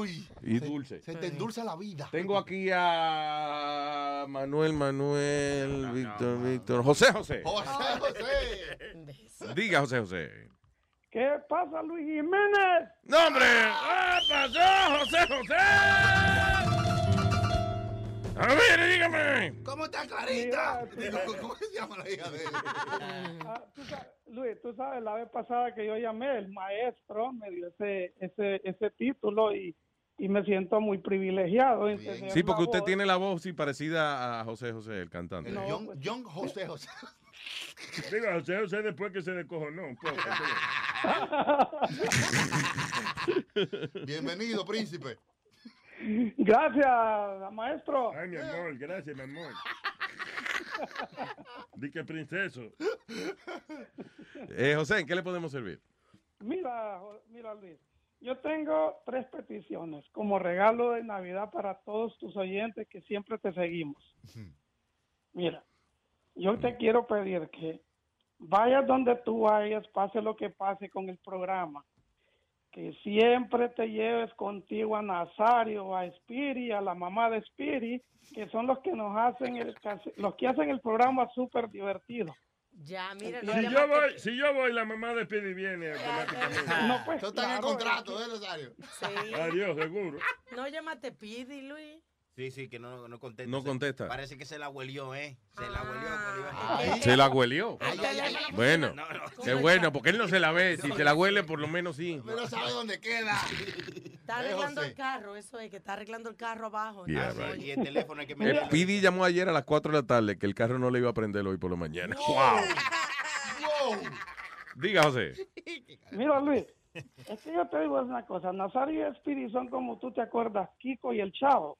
Uy. Y dulce. Se te endulza la vida. Tengo aquí a Manuel, Manuel, Víctor, Víctor, José, José. José, José. Diga, José, José. ¿Qué pasa, Luis Jiménez? ¡No, hombre! ¿Qué pasó, José, José? A ver, dígame. ¿Cómo está Clarita? ¿Cómo se llama la hija de él? Ah, tú Luis, tú sabes, la vez pasada que yo llamé, el maestro me dio ese, ese, ese título y, y me siento muy privilegiado. en tener Sí, porque usted voz. tiene la voz sí, parecida a José José, el cantante. El John, John José José. Digo, José José después que se descojonó un poco. Bienvenido, príncipe. Gracias, maestro. Ay, mi amor, gracias, mi amor. Di que princeso. Eh, José, ¿en qué le podemos servir? Mira, mira, Luis, yo tengo tres peticiones como regalo de Navidad para todos tus oyentes que siempre te seguimos. Mira, yo te quiero pedir que vayas donde tú vayas, pase lo que pase con el programa, que siempre te lleves contigo a Nazario, a Spiri, a la mamá de Spiri, que son los que nos hacen el, los que hacen el programa súper divertido. Ya, mira, no Si yo voy, si yo voy, la mamá de Pidi viene automáticamente. No, pues, Eso está en el claro, contrato, ¿eh, Rosario? Sí. Adiós, seguro. No llamaste Pidi, Luis. Sí, sí, que no, no contesta. No contesta. Parece que se la huelió, ¿eh? Se la huelió. Ah. Se la huelió. Ay, ay, ay, ay. Bueno, No, no. qué bueno, porque él no se la ve. Si se la huele, por lo menos sí. Pero sabe dónde queda. Está arreglando el carro, eso es, que está arreglando el carro abajo. Yeah, right. Y el teléfono hay que Eh. Pidi llamó ayer a las 4 de la tarde que el carro no le iba a prender hoy por la mañana. Wow. Diga, José. Mira, Luis, es que yo te digo una cosa. Nazario y Speedy son como tú te acuerdas, Kiko y el Chavo.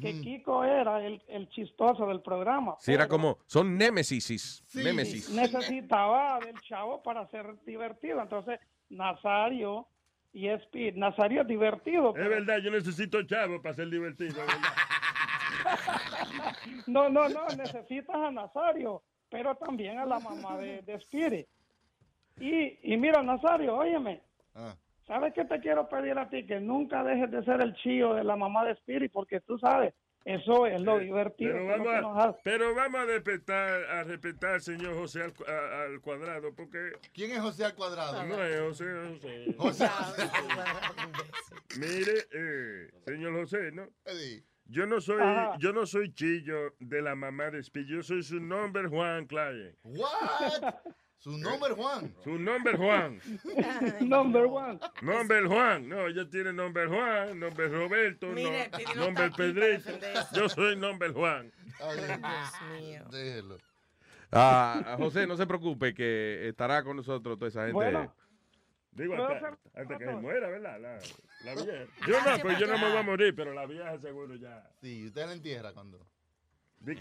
Que Kiko era el, el chistoso del programa. Si era como, son némesis. Némesis. Necesitaba del Chavo para ser divertido. Entonces, Nazario y Speedy. Nazario es divertido. Es verdad, yo necesito chavo para ser divertido. No, no, no, necesitas a Nazario, pero también a la mamá de, de Spirit. Y, y mira, Nazario, óyeme, Ah. ¿Sabes qué te quiero pedir a ti? Que nunca dejes de ser el chío de la mamá de Spirit, porque tú sabes, eso es lo divertido. Pero vamos, que nos a, hace. pero vamos a respetar, a respetar, señor José, al, cu- a- al cuadrado, porque ¿Quién es José al cuadrado? no es José, José. José. Mire, eh, señor José, ¿no? Yo no soy, Ajá. yo no soy chillo de la mamá de Speed, yo soy su nombre Juan Claye. What? Su nombre Juan. Su nombre Juan. Number one. Nombre Juan. No, ella tiene nombre Juan, nombre Roberto, Mire, no, Pedrito. Yo soy nombre Juan. Ay, Dios mío. Déjelo. Ah, José, no se preocupe que estará con nosotros toda esa gente. Bueno. Digo, ¿Puedo hasta, hasta que se muera, ¿verdad? La, la vieja. Yo no, pues yo no me voy a morir, pero la vieja seguro ya. Sí, usted la entierra cuando. Di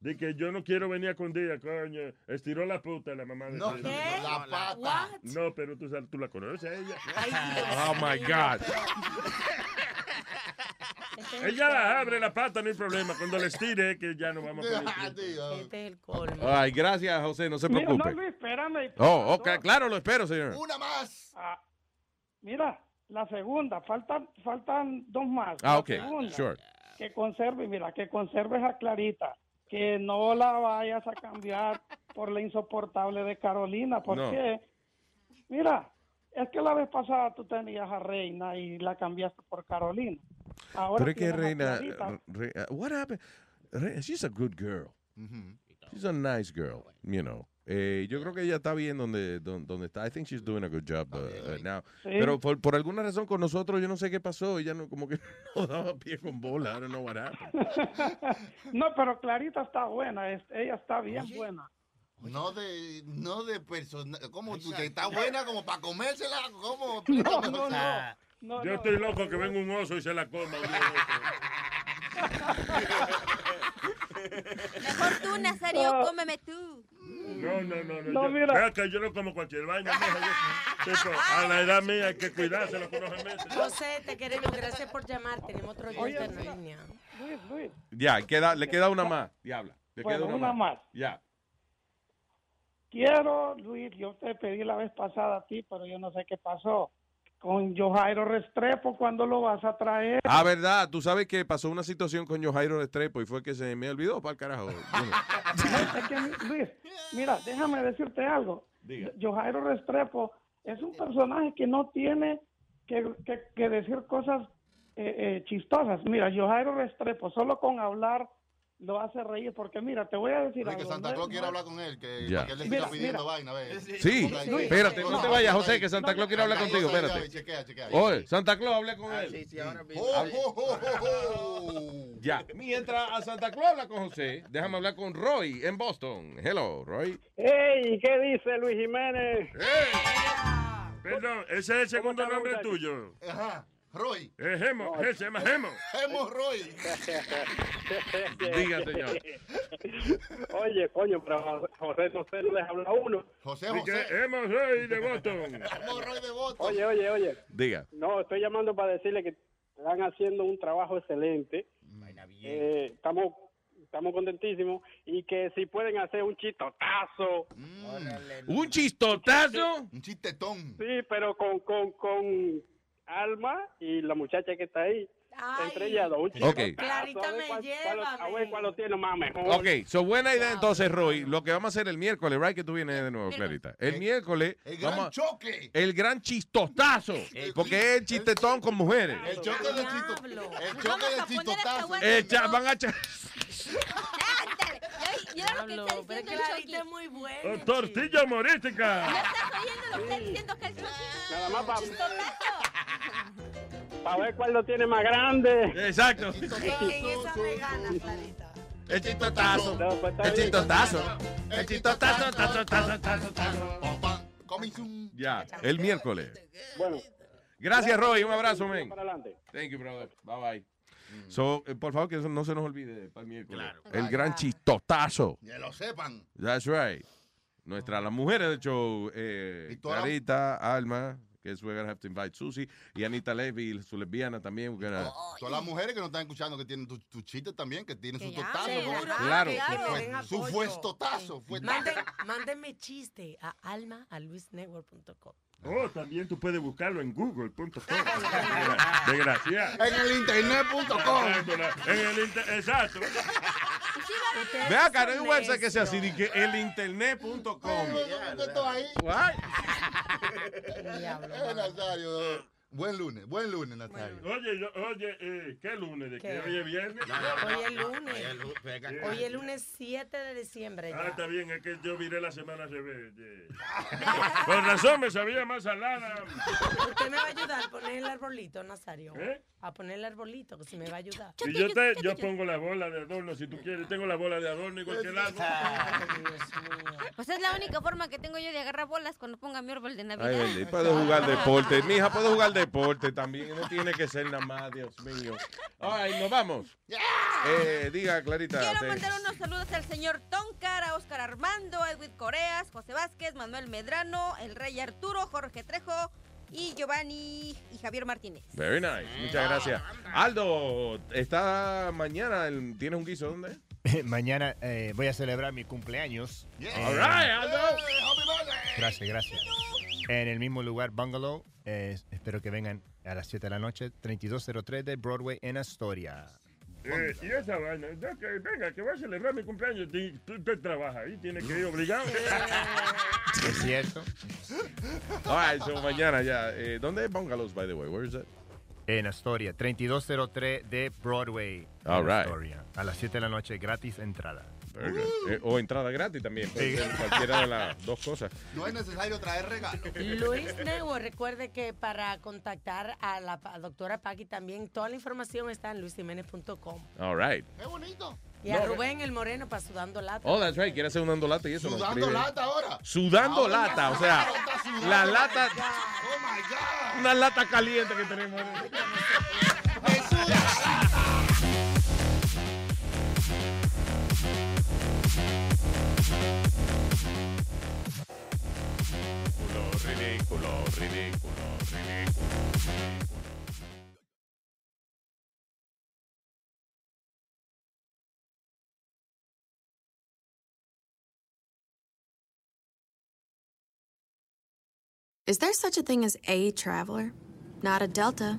di que yo no quiero venir a con día, coño. Estiró la puta la mamá de No. ¿Qué? la pata. What? No, pero tú, sabes- tú la conoces a ella. Ay, Oh my God. Este es el Ella la abre la pata, no hay problema. Cuando la estire, que ya no vamos a poner. tío. Este es el colmo. Ay, gracias, José, no se Mira, no, preocupe. Luis, espérame. Oh, ok, claro, lo espero, señor. Una más. Ah, mira, la segunda, faltan, faltan dos más. Ah, La ok, segunda, sure. Que conserve, mira, que conserves a Clarita, que no la vayas a cambiar por la insoportable de Carolina, porque, mira, es que la vez pasada tú tenías a Reina y la cambiaste por Carolina. Ahora Pero es que Reina, Clarita. Re- uh, what happened? She's a good girl. She's a nice girl, you know. Eh, yo creo que ella está bien donde, donde, donde está. I think she's doing a good job uh, uh, now. Sí. Pero por, por alguna razón con nosotros, yo no sé qué pasó. Ella no, como que no daba pie con bola. I don't know what happened. no, pero Clarita está buena, es- ella está bien buena. No de, no de persona. ¿Cómo tú? que ¿Está buena como para comérsela? ¿Cómo? No, no, no. No, Yo no. estoy loco que venga un oso y se la coma. Mejor tú, Nazario, cómeme tú. No, no, no. no, No, yo, mira. vea que yo no como cualquier vaina. yo- tipo, a la edad mía hay que cuidarse lo que uno se mete. José, te queremos. Gracias por llamar. Tenemos otro oyente en la línea. Luis, Luis. Ya, queda, le queda una más. Diabla. Le queda una, una más. más. Ya. Quiero, Luis, yo te pedí la vez pasada a ti, pero yo no sé qué pasó. Con Jojairo Restrepo, ¿cuándo lo vas a traer? Ah, verdad. Tú sabes que pasó una situación con Jojairo Restrepo y fue que se me olvidó para el carajo. Es que, Luis, mira, déjame decirte algo. Diga. Jojairo Restrepo es un personaje que no tiene que, que- que decir cosas eh, eh, chistosas. Mira, Jojairo Restrepo, solo con hablar lo hace reír, porque mira, te voy a decir Oye, que algo. Santa no- Claus quiere no- hablar con él, que, Ya. él le Mira, siga pidiendo mira. vaina, ve. Sí, espérate, no te vayas, José, que Santa No, Claus quiere hablar contigo, espérate. ahí, chequea, chequea. Oye, Santa Claus, hablé con él. Sí, sí, ahora mismo. Oh, oh, oh, oh, oh. Ya. Mientras a Santa Claus habla con José, déjame hablar con Roy en Boston. Hello, Roy. Hey, ¿qué dice Luis Jiménez? Perdón, ese es el segundo nombre tuyo. Ajá, Roy. Es Gemo, él se llama Gemo. Hemos Roy. Diga, señor. Oye, coño, pero José no sé, no les habla a uno. José, que Hemos Roy de Boston. Hemos Roy de Boston. Oye, oye, oye. Diga. No, estoy llamando para decirle que están haciendo un trabajo excelente. Eh, estamos estamos contentísimos y que si pueden hacer un chistotazo. ¿Un chistotazo? Un chistetón. Sí, pero con, con, con Alma y la muchacha que está ahí. Entre ellas dos. Un Ok. chistotazo. Clarita a ver me cuál- lleva, A ver cuál lo tiene más mejor. Ok, so buena idea entonces, Roy. Lo que vamos a hacer el miércoles, right, que tú vienes de nuevo, Clarita. El miércoles, El gran vamos choque. el gran chistotazo, porque es el chistetón con mujeres. El choque del chito. El choque del chistotazo. Van a echar- Yo lo que está Pero diciendo el Chucky. es muy buena. Oh, tortilla humorística. ¿No estás oyendo lo que está diciendo que el Chucky? Nada más para Chistotazo. ver cuál lo tiene más grande. Exacto. En esa me gana, Clarita. El chistotazo. Pues El chistotazo. El chistotazo, tazo, tazo. Ya, el miércoles. Bueno, Gracias, Roy. Un abrazo, man. para adelante. Thank you, brother. Bye bye. So, eh, por favor, que eso no se nos olvide para el miércoles. El gran chistotazo. Que lo sepan. That's right. Nuestra, las mujeres del show, eh, Clarita, Alma, que es we're gonna have to invite Susie, y Anita Levy, su lesbiana también. gonna- Todas las mujeres que nos están escuchando que tienen tu, tu chiste también, que tienen su totazo. Claro. que fue- Su fuestotazo. Fue Manden, mándenme chiste a alma a luisnetwork.com. Oh, también tú puedes buscarlo en google.com. Desgracia. En el internet.com. En el inter- Exacto. Ve acá, no hay un website que sea así, de que elinternet.com. What? Eh, Nazario. Buen lunes, buen lunes, Nazario. Oye, yo- oye, eh, ¿qué lunes? ¿De qué? Hoy es viernes. Hoy es lunes. Hoy es lunes 7 de diciembre. Ah, ya. está bien, es que yo viré la semana al revés. Con razón, me sabía más salada. Usted me va a ayudar a poner el arbolito, Nazario. ¿Eh? A poner el arbolito, que si me va a ayudar. Y yo, te, yo pongo la bola de adorno, si tú quieres. Tengo la bola de adorno que el árbol. Pues es la única forma que tengo yo de agarrar bolas cuando ponga mi árbol de Navidad. Ay, y puedo jugar deporte. Mi hija puede jugar deporte también. No tiene que ser nada más, Dios mío. Ay, nos vamos. Eh, diga, Clarita. Quiero te- mandar unos saludos al señor Toncar, a Oscar Armando, a Edwin Coreas, José Vázquez, Manuel Medrano, el Rey Arturo, Jorge Trejo y Giovanni y Javier Martínez. Very nice. Muchas gracias. Aldo, está mañana. el- ¿Tienes un guiso dónde? Mañana eh, voy a celebrar mi cumpleaños. All right, Aldo. Gracias, gracias. En el mismo lugar, Bungalow, Eh, espero que vengan a las 7 de la noche, 3203 de Broadway en Astoria. Eh, y esa vaina, ya que venga, que va a celebrar mi cumpleaños, tú trabajas ahí, tiene que ir obligado. Es cierto. All right, so mañana ya. Eh, ¿Dónde es Bungalows, by the way? Where is that? En Astoria, 3203 de Broadway. All en right. Astoria. A las 7 de la noche, gratis entrada. Eh, o entrada gratis también. Sí. cualquiera de las dos cosas. No es necesario traer regalo. Luis Network, recuerde que para contactar a la doctora Paqui también, toda la información está en luisjiménez.com. All right. ¡Qué bonito! Y a Rubén el Moreno para Sudando Lata. Oh, that's right. Quiere hacer un andolata y eso. lo Sudando lata ahora. Sudando Ahora lata, o sea, sudando, sudando. la lata, Oh my God. una lata caliente que tenemos. Is there such a thing as a traveler? Not a Delta.